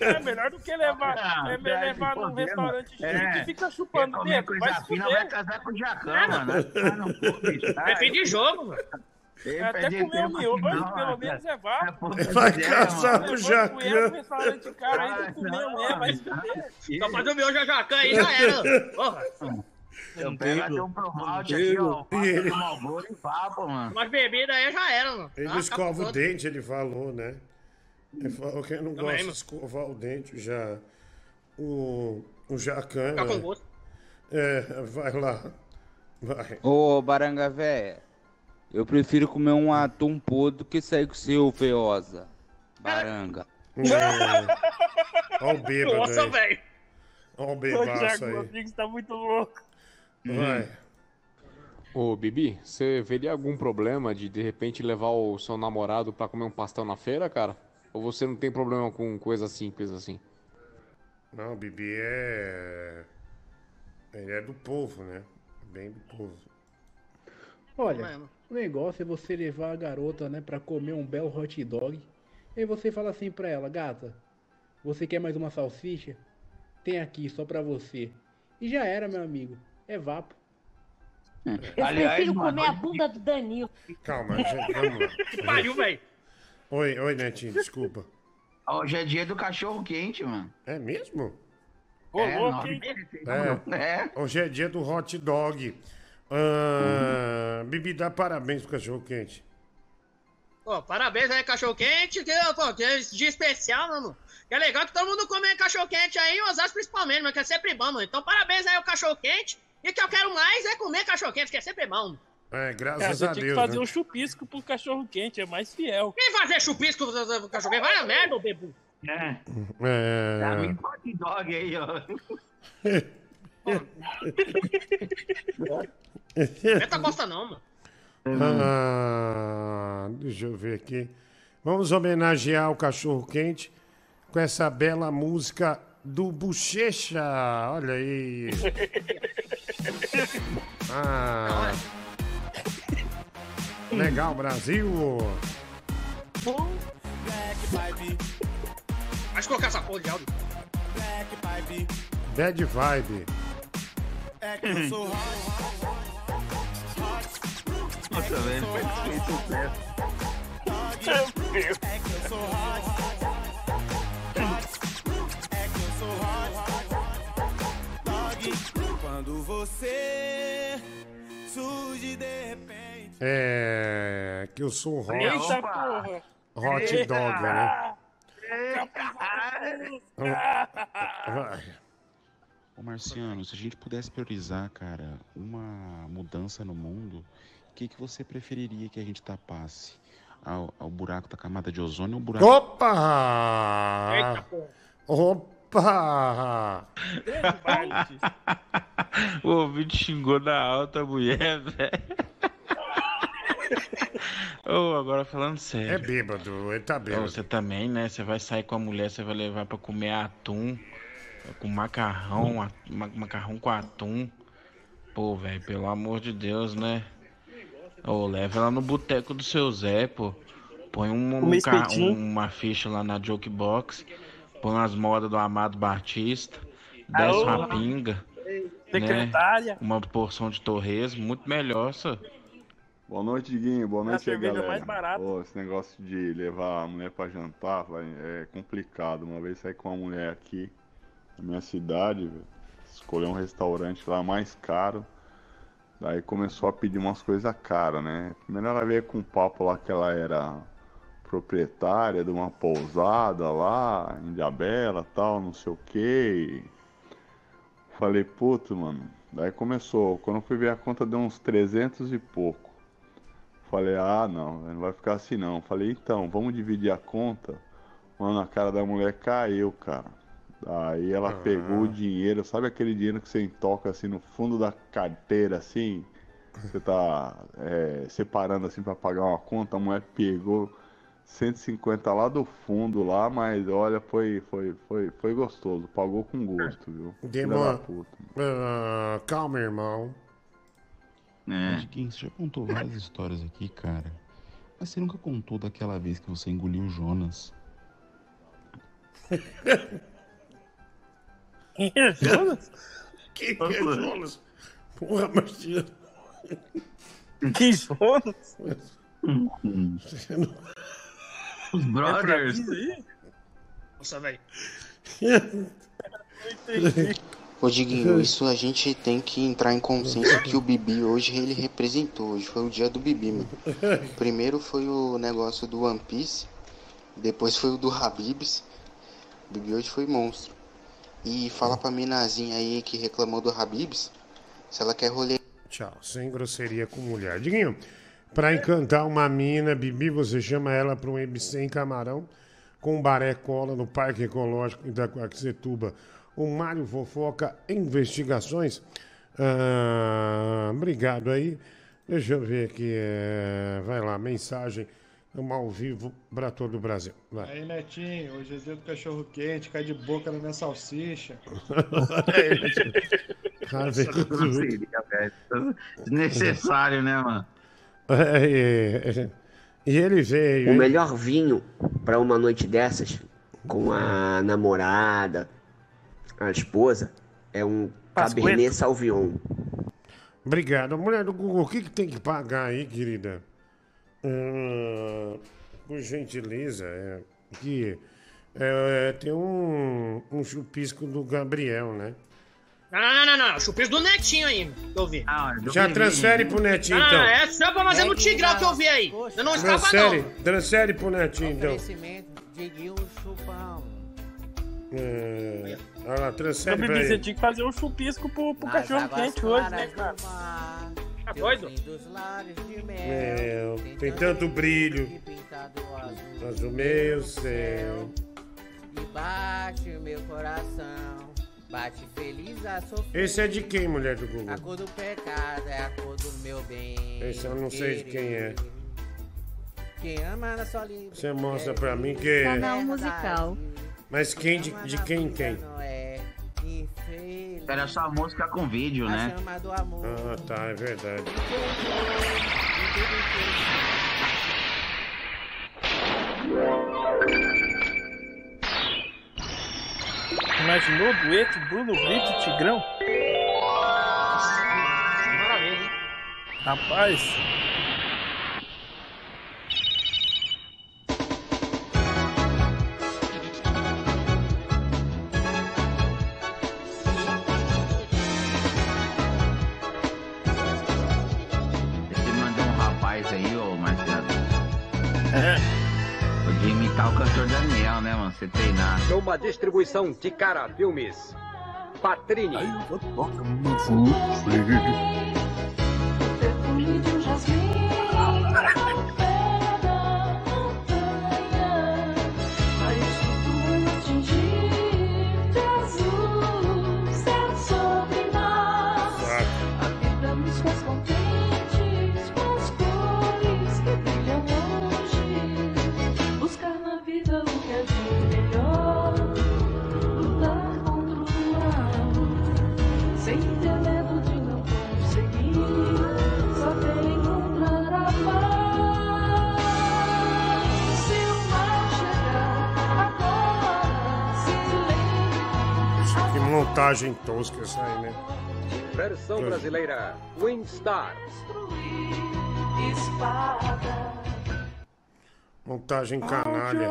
É melhor do que levar, Ah, é melhor levar que num restaurante chique é. e fica chupando dentro. coisa Vai fina, vai casar com o Jacão, mano. Ah, não deixar. É de jogo, mano. Ele Até perde comer o tempo miojo, não, pelo menos é vá. Vai casar com o Jacan. restaurante cara ainda comeu mesmo, vai se fuder. Só fazer o meu jacan aí já era. Porra. Eu pego até um promalte aqui, ó. E ele- malboro e vapo, mano. Umas bebidas aí já era, mano. Ele Ah, escova acabou. o dente, ele falou, né? Ele falou que não Também, gosta de escovar o dente já. O, o Jacan. Fica com né? gosto. É, vai lá. Vai. Ô, baranga véia, eu prefiro comer um atum podre do que sair com o seu, feiosa. Baranga. Olha o bêbado Nossa, aí. velho. Olha o O bebaço Thiago aí. Rodrigues tá muito louco. Vai. Ô, Bibi, você veria algum problema de de repente levar o seu namorado pra comer um pastel na feira, cara? Ou você não tem problema com coisa simples assim? Não, o Bibi é. Ele é do povo, né? Bem do povo. Olha, o negócio é você levar a garota, né, pra comer um belo hot dog E você fala assim pra ela, gata, você quer mais uma salsicha? Tem aqui, só pra você. E já era, meu amigo. É vapo. Eu prefiro comer a bunda do Danilo. Calma, gente, vamos lá. Que pariu, velho. Oi, oi, Netinho, desculpa. Hoje é dia do cachorro quente, mano. É mesmo? É, louco, É. é. Hoje é dia do hot dog. Ah, Bibi, dá parabéns pro cachorro quente. Pô, parabéns aí, cachorro quente. Que, pô, que esse dia especial, mano. Que é legal que todo mundo come cachorro quente aí, em Osasco principalmente, mas que é sempre bom, mano. Então, parabéns aí ao cachorro quente. E o que eu quero mais é comer cachorro quente, que é sempre bom. É, Cara, graças você a tinha Deus. que fazer né? um chupisco pro cachorro quente, é mais fiel. Quem fazer chupisco pro cachorro quente? Vai a merda, ô bebu. É. É. Tá vindo hot dog aí, ó. Meta bosta não, mano. Ah, deixa eu ver aqui. Vamos homenagear o cachorro quente com essa bela música do Bochecha. Olha aí. Ah. Legal, Brasil. Vai colocar essa porra de áudio. Bad vibe. Nossa, velho, fez sucesso. Quando você surge de repente. É. Que eu sou hot. Eita porra! Hot dog, né? Vai. Ô Marciano, se a gente pudesse priorizar, cara, uma mudança no mundo, o que, que você preferiria que a gente tapasse? Ao, ao buraco da camada de ozônio ou o buraco... Opa! Eita. Opa! o ouvinte xingou na alta a mulher, velho. Ô, agora falando sério. É bêbado, ele tá bêbado. Você também, né? Você vai sair com a mulher, você vai levar pra comer atum, com macarrão, a- ma- macarrão com atum. Pô, velho, pelo amor de Deus, né? Ô, leva ela no boteco do seu Zé, pô. Põe um, um espetinho. uma ficha lá na Jokebox. Põe umas modas do Amado Batista. Desce Alô? uma pinga. Secretária. Né? Uma porção de torresmo, muito melhor, só. Boa noite, Diguinho. Boa A noite aí, cerveja galera. mais barata. Pô, esse negócio de levar a mulher pra jantar vai, é complicado. Uma vez saí com uma mulher aqui na minha cidade, escolheu um restaurante lá mais caro. Daí começou a pedir umas coisas caras, né? Primeiro ela veio com um papo lá que ela era proprietária de uma pousada lá em Diabela tal, não sei o que. Falei, puto, mano. Daí começou. Quando eu fui ver a conta, deu uns 300 e pouco. Falei, ah, não, não vai ficar assim não. Falei, então, vamos dividir a conta. Mano, a cara da mulher caiu, cara. Daí ela pegou o dinheiro, sabe aquele dinheiro que você toca assim no fundo da carteira, assim? Você tá é, separando assim pra pagar uma conta, a mulher pegou 150 lá do fundo lá, mas olha, foi, foi, foi, foi gostoso, pagou com gosto, viu? Demora. puta. Ah, calma, irmão. Ô, Diguinho, você já contou várias histórias aqui, cara. Mas você nunca contou daquela vez que você engoliu o Jonas. Quem é Jonas? Quem é Jonas? Porra, Marciano. Que Jonas? Os brothers. Nossa, velho. Ô Diguinho, isso a gente tem que entrar em consenso que o Bibi hoje ele representou. Hoje foi o dia do Bibi, mano. Primeiro foi o negócio do One Piece, depois foi o do Habibs. O Bibi hoje foi monstro. E fala pra minazinha aí que reclamou do Habibs, se ela quer rolê. Tchau, sem grosseria com mulher. Diguinho, pra encantar uma mina, Bibi, você chama ela pra um MC em Camarão, com baré cola no Parque Ecológico da Coaxetuba. O Mário Fofoca Investigações. Ah, obrigado aí. Deixa eu ver aqui. é, Vai lá, mensagem. Um ao vivo pra todo o Brasil. Vai. Aí, Netinho, hoje é dia do cachorro quente, cai de boca na minha salsicha. Desnecessário, né, mano? É, é, é. E ele veio. O melhor vinho pra uma noite dessas, com a namorada, a esposa, é um Pasqueta. Cabernet Sauvignon. Obrigado. Mulher do Google, o que, que tem que pagar aí, querida? Ah, por gentileza, é, que é, tem um, um chupisco do Gabriel, né? Não, não, não, não, não. Chupis do Netinho aí, que eu vi. Já transfere pro Netinho, Ah, então. é só pra fazer no Tigrão que eu vi aí. Eu não escapa, Transfere, não. transfere pro Netinho, então. Diguinho Chupão. É, olha lá, Ô, transfere Bibi, você tinha que fazer um chupisco pro, pro cachorro quente hoje, né, cara? Tá doido? Meu, tem tanto brilho. Azul meu céu. E bate o meu coração. Bate feliz a sofrer. Esse é de quem, mulher do Google? A cor do pecado é a cor do meu bem. Esse eu não sei de quem é. Quem ama na solidão. Você mostra pra mim que. é. Canal musical. Mas quem de, de quem quem? Era só música com vídeo, né? Ah, tá, é verdade. Imaginou o dueto Bruno Brito e Tigrão? Maravilha, hein? Rapaz. Numa distribuição de cara filmes. Patrini. Montagem tosca essa aí, né? Versão brasileira. Espada. Montagem canalha.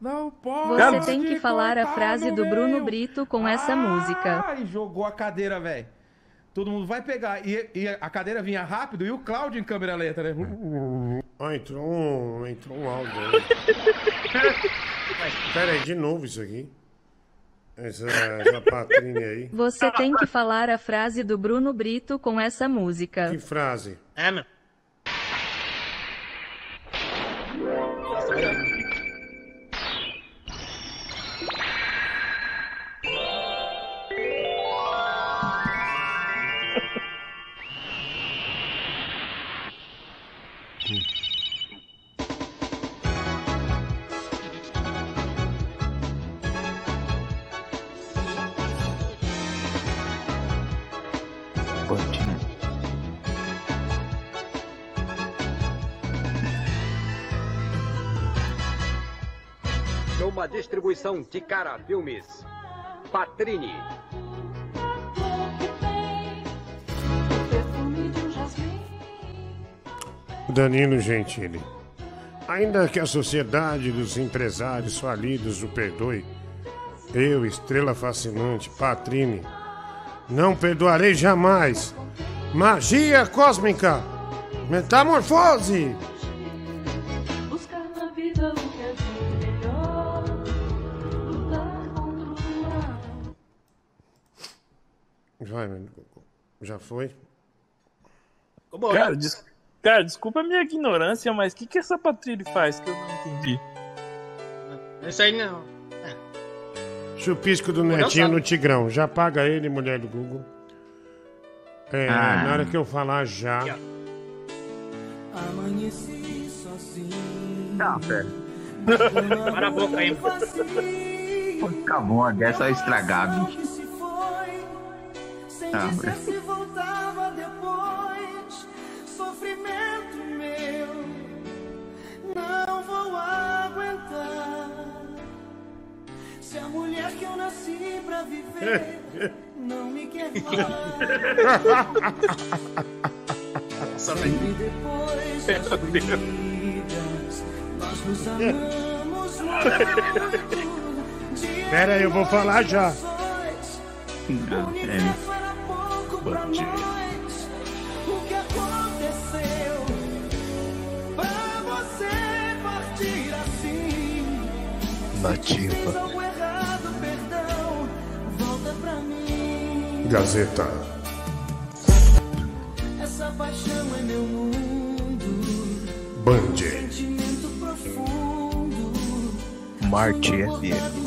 Não pode. Você tem que falar a frase do Bruno Brito com essa música. Ai, jogou a cadeira, velho. Todo mundo vai pegar. E, e a cadeira vinha rápido e o Cláudio em câmera lenta, né? Ó, entrou um, entrou um áudio aí. Pera aí, de novo isso aqui. Essa, essa patrine aí. Você tem que falar a frase do Bruno Brito com essa música. Que frase? É, meu. Numa distribuição de cara filmes. Patrini. Danilo Gentili. Ainda que a sociedade dos empresários falidos o perdoe, eu, estrela fascinante, Patrine, não perdoarei jamais. Magia cósmica! Metamorfose! Vai, meu. Já foi? Cara, des- cara, desculpa a minha ignorância, mas o que, que essa Patrícia faz que eu não entendi? Isso aí não. Chupisco do Netinho no Tigrão. Já paga ele, mulher do Google. É, Ah. na hora que eu falar já. Amanheci sozinho. Não, pera. Para a boca aí, Acabou, é só estragar, bicho. Se Ah, mas- se voltava depois. Sofrimento meu, não vou aguentar. mulher que eu nasci pra viver não me quer mais. Nossa, E depois das brigas, nós nos amamos muito. Pera aí, eu vou falar já. Universo era nós. O que aconteceu pra você partir assim? Nativa. Fez algo errado, perdão. Volta pra mim. Gazeta. Essa paixão é meu mundo. Band. Sentimento profundo. Marte FM.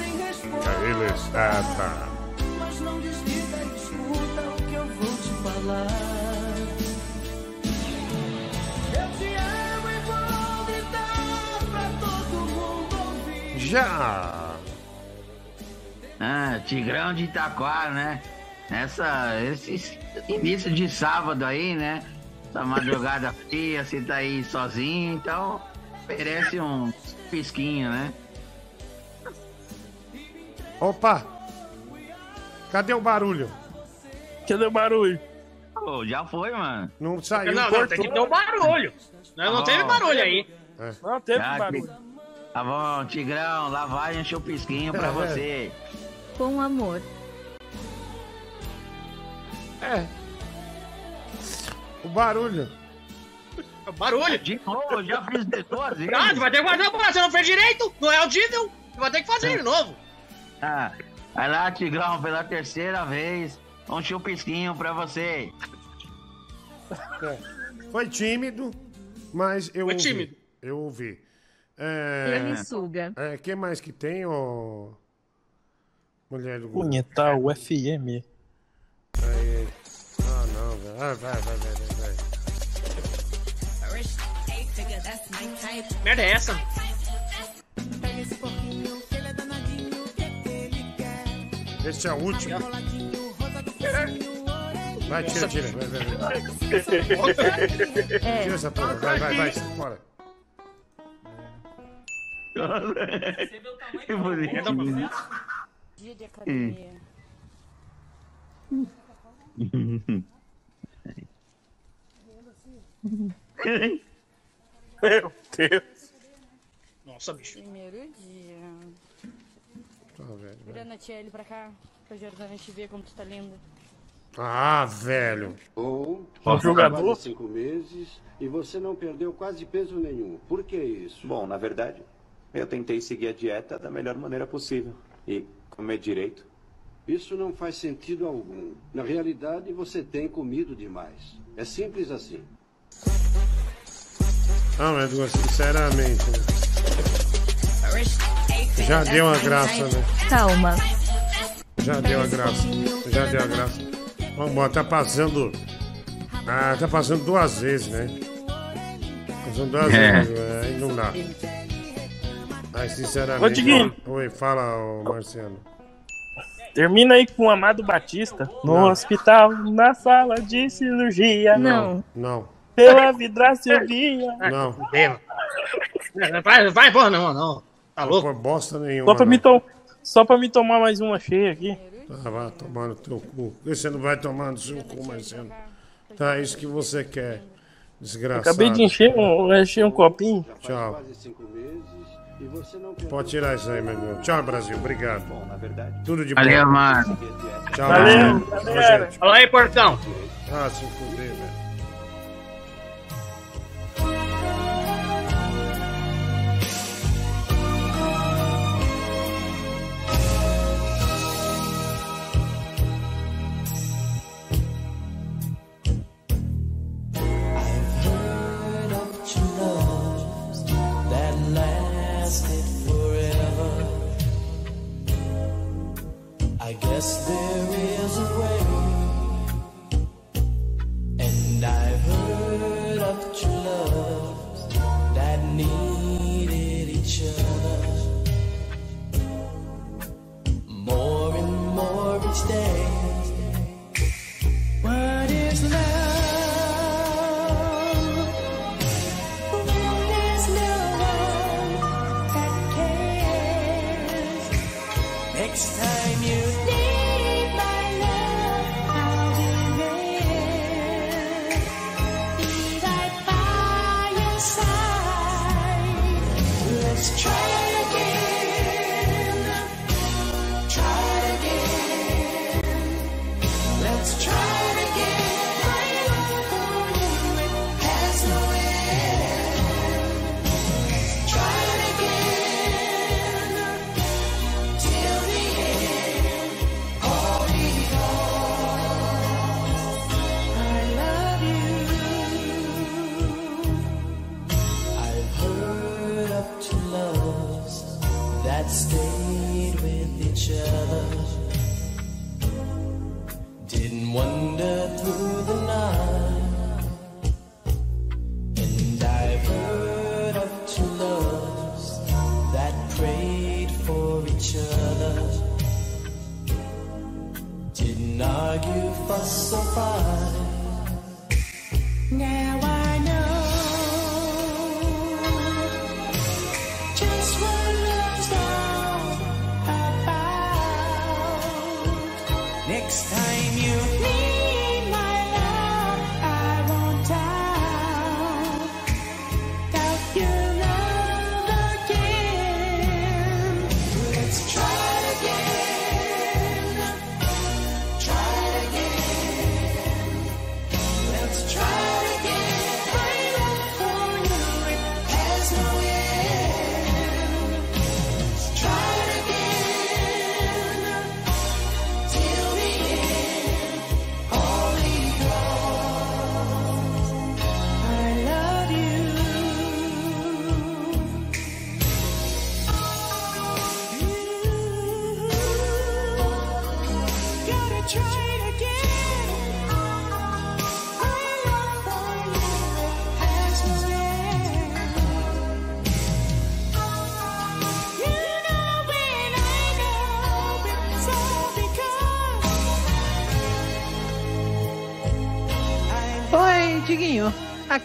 Sem resposta. Eles. Ah, tá. Mas não desliga, escuta o que eu vou te falar. Eu te amo e vou gritar pra todo mundo ouvir. Já! Ah, Tigrão de Itaquá, né? Essa, esse início de sábado aí, né? Essa madrugada fria, você tá aí sozinho, então merece um pisquinho, né? Opa! Cadê o barulho? Cadê o barulho? Pô, já foi, mano. Não saiu. Não, não, tem que ter o barulho. Não, não teve barulho aí. Não teve Já barulho. Tá bom, Tigrão, lá vai encher o pisquinho pra É. você. Com amor. É. O barulho. O barulho. De novo, já fiz duas vezes. Ah, tu vai ter que fazer, você não fez direito. Não é audível. Tu vai ter que fazer de novo. Ah, vai lá, Tigrão, pela terceira vez. Um chupisquinho pra você. É. Foi tímido, mas eu Foi ouvi. tímido. Eu ouvi. É... Suga. É, que mais que tem, ô... Mulher do Punhetar o FM. Aí. Ah, não, velho. Ah, vai, vai, vai, vai, Merda é essa? Esse é o último. Vai, tira, tira. Vai, vai, vai. É. Tira essa porra. Vai, vai, vai. Fora. Que bonitinho. Dia de academia. Meu Deus. Nossa, bicho. Primeiro dia. Tá, velho, vai. Virando a tia L pra cá, pra Jordana te ver como tu tá linda. Ah, velho. Ou Ó, jogador. cinco meses e você não perdeu quase peso nenhum. Por que isso? Bom, na verdade, eu tentei seguir a dieta da melhor maneira possível e comer direito. Isso não faz sentido algum. Na realidade, você tem comido demais. É simples assim. Ah, mas Edgar, sinceramente, né? Já deu a graça, né? Calma. Já deu a graça. Já deu a graça. Vamos embora, tá passando. Ah, tá passando duas vezes, né? Passando duas É. vezes, é, aí não dá. Mas sinceramente. Ô, Diguinho. Oi, fala, ô, Marciano. Termina aí com o Amado Batista no Não. hospital, na sala de cirurgia. Não. Não, Pela vidraça via. não. Vai, vai, porra, não, não. Tá Não louco? foi bosta nenhuma. Só pra, não. me to... Só pra me tomar mais uma cheia aqui. Tá, vai tomar no teu cu. Você não vai tomar no seu cu, Marciano? Tá, é isso que você quer. Desgraçado. Acabei de encher um, encher um copinho. Tchau. Não Pode tirar isso aí, meu irmão. Tchau, Brasil. Obrigado. Tudo de Valeu, bom. mano. Tchau, Valeu, Brasil. Ô, gente. Fala aí, portão. Ah, se fuder, velho.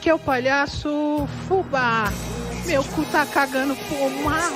aqui é o palhaço Fubá. Meu cu tá cagando pomar.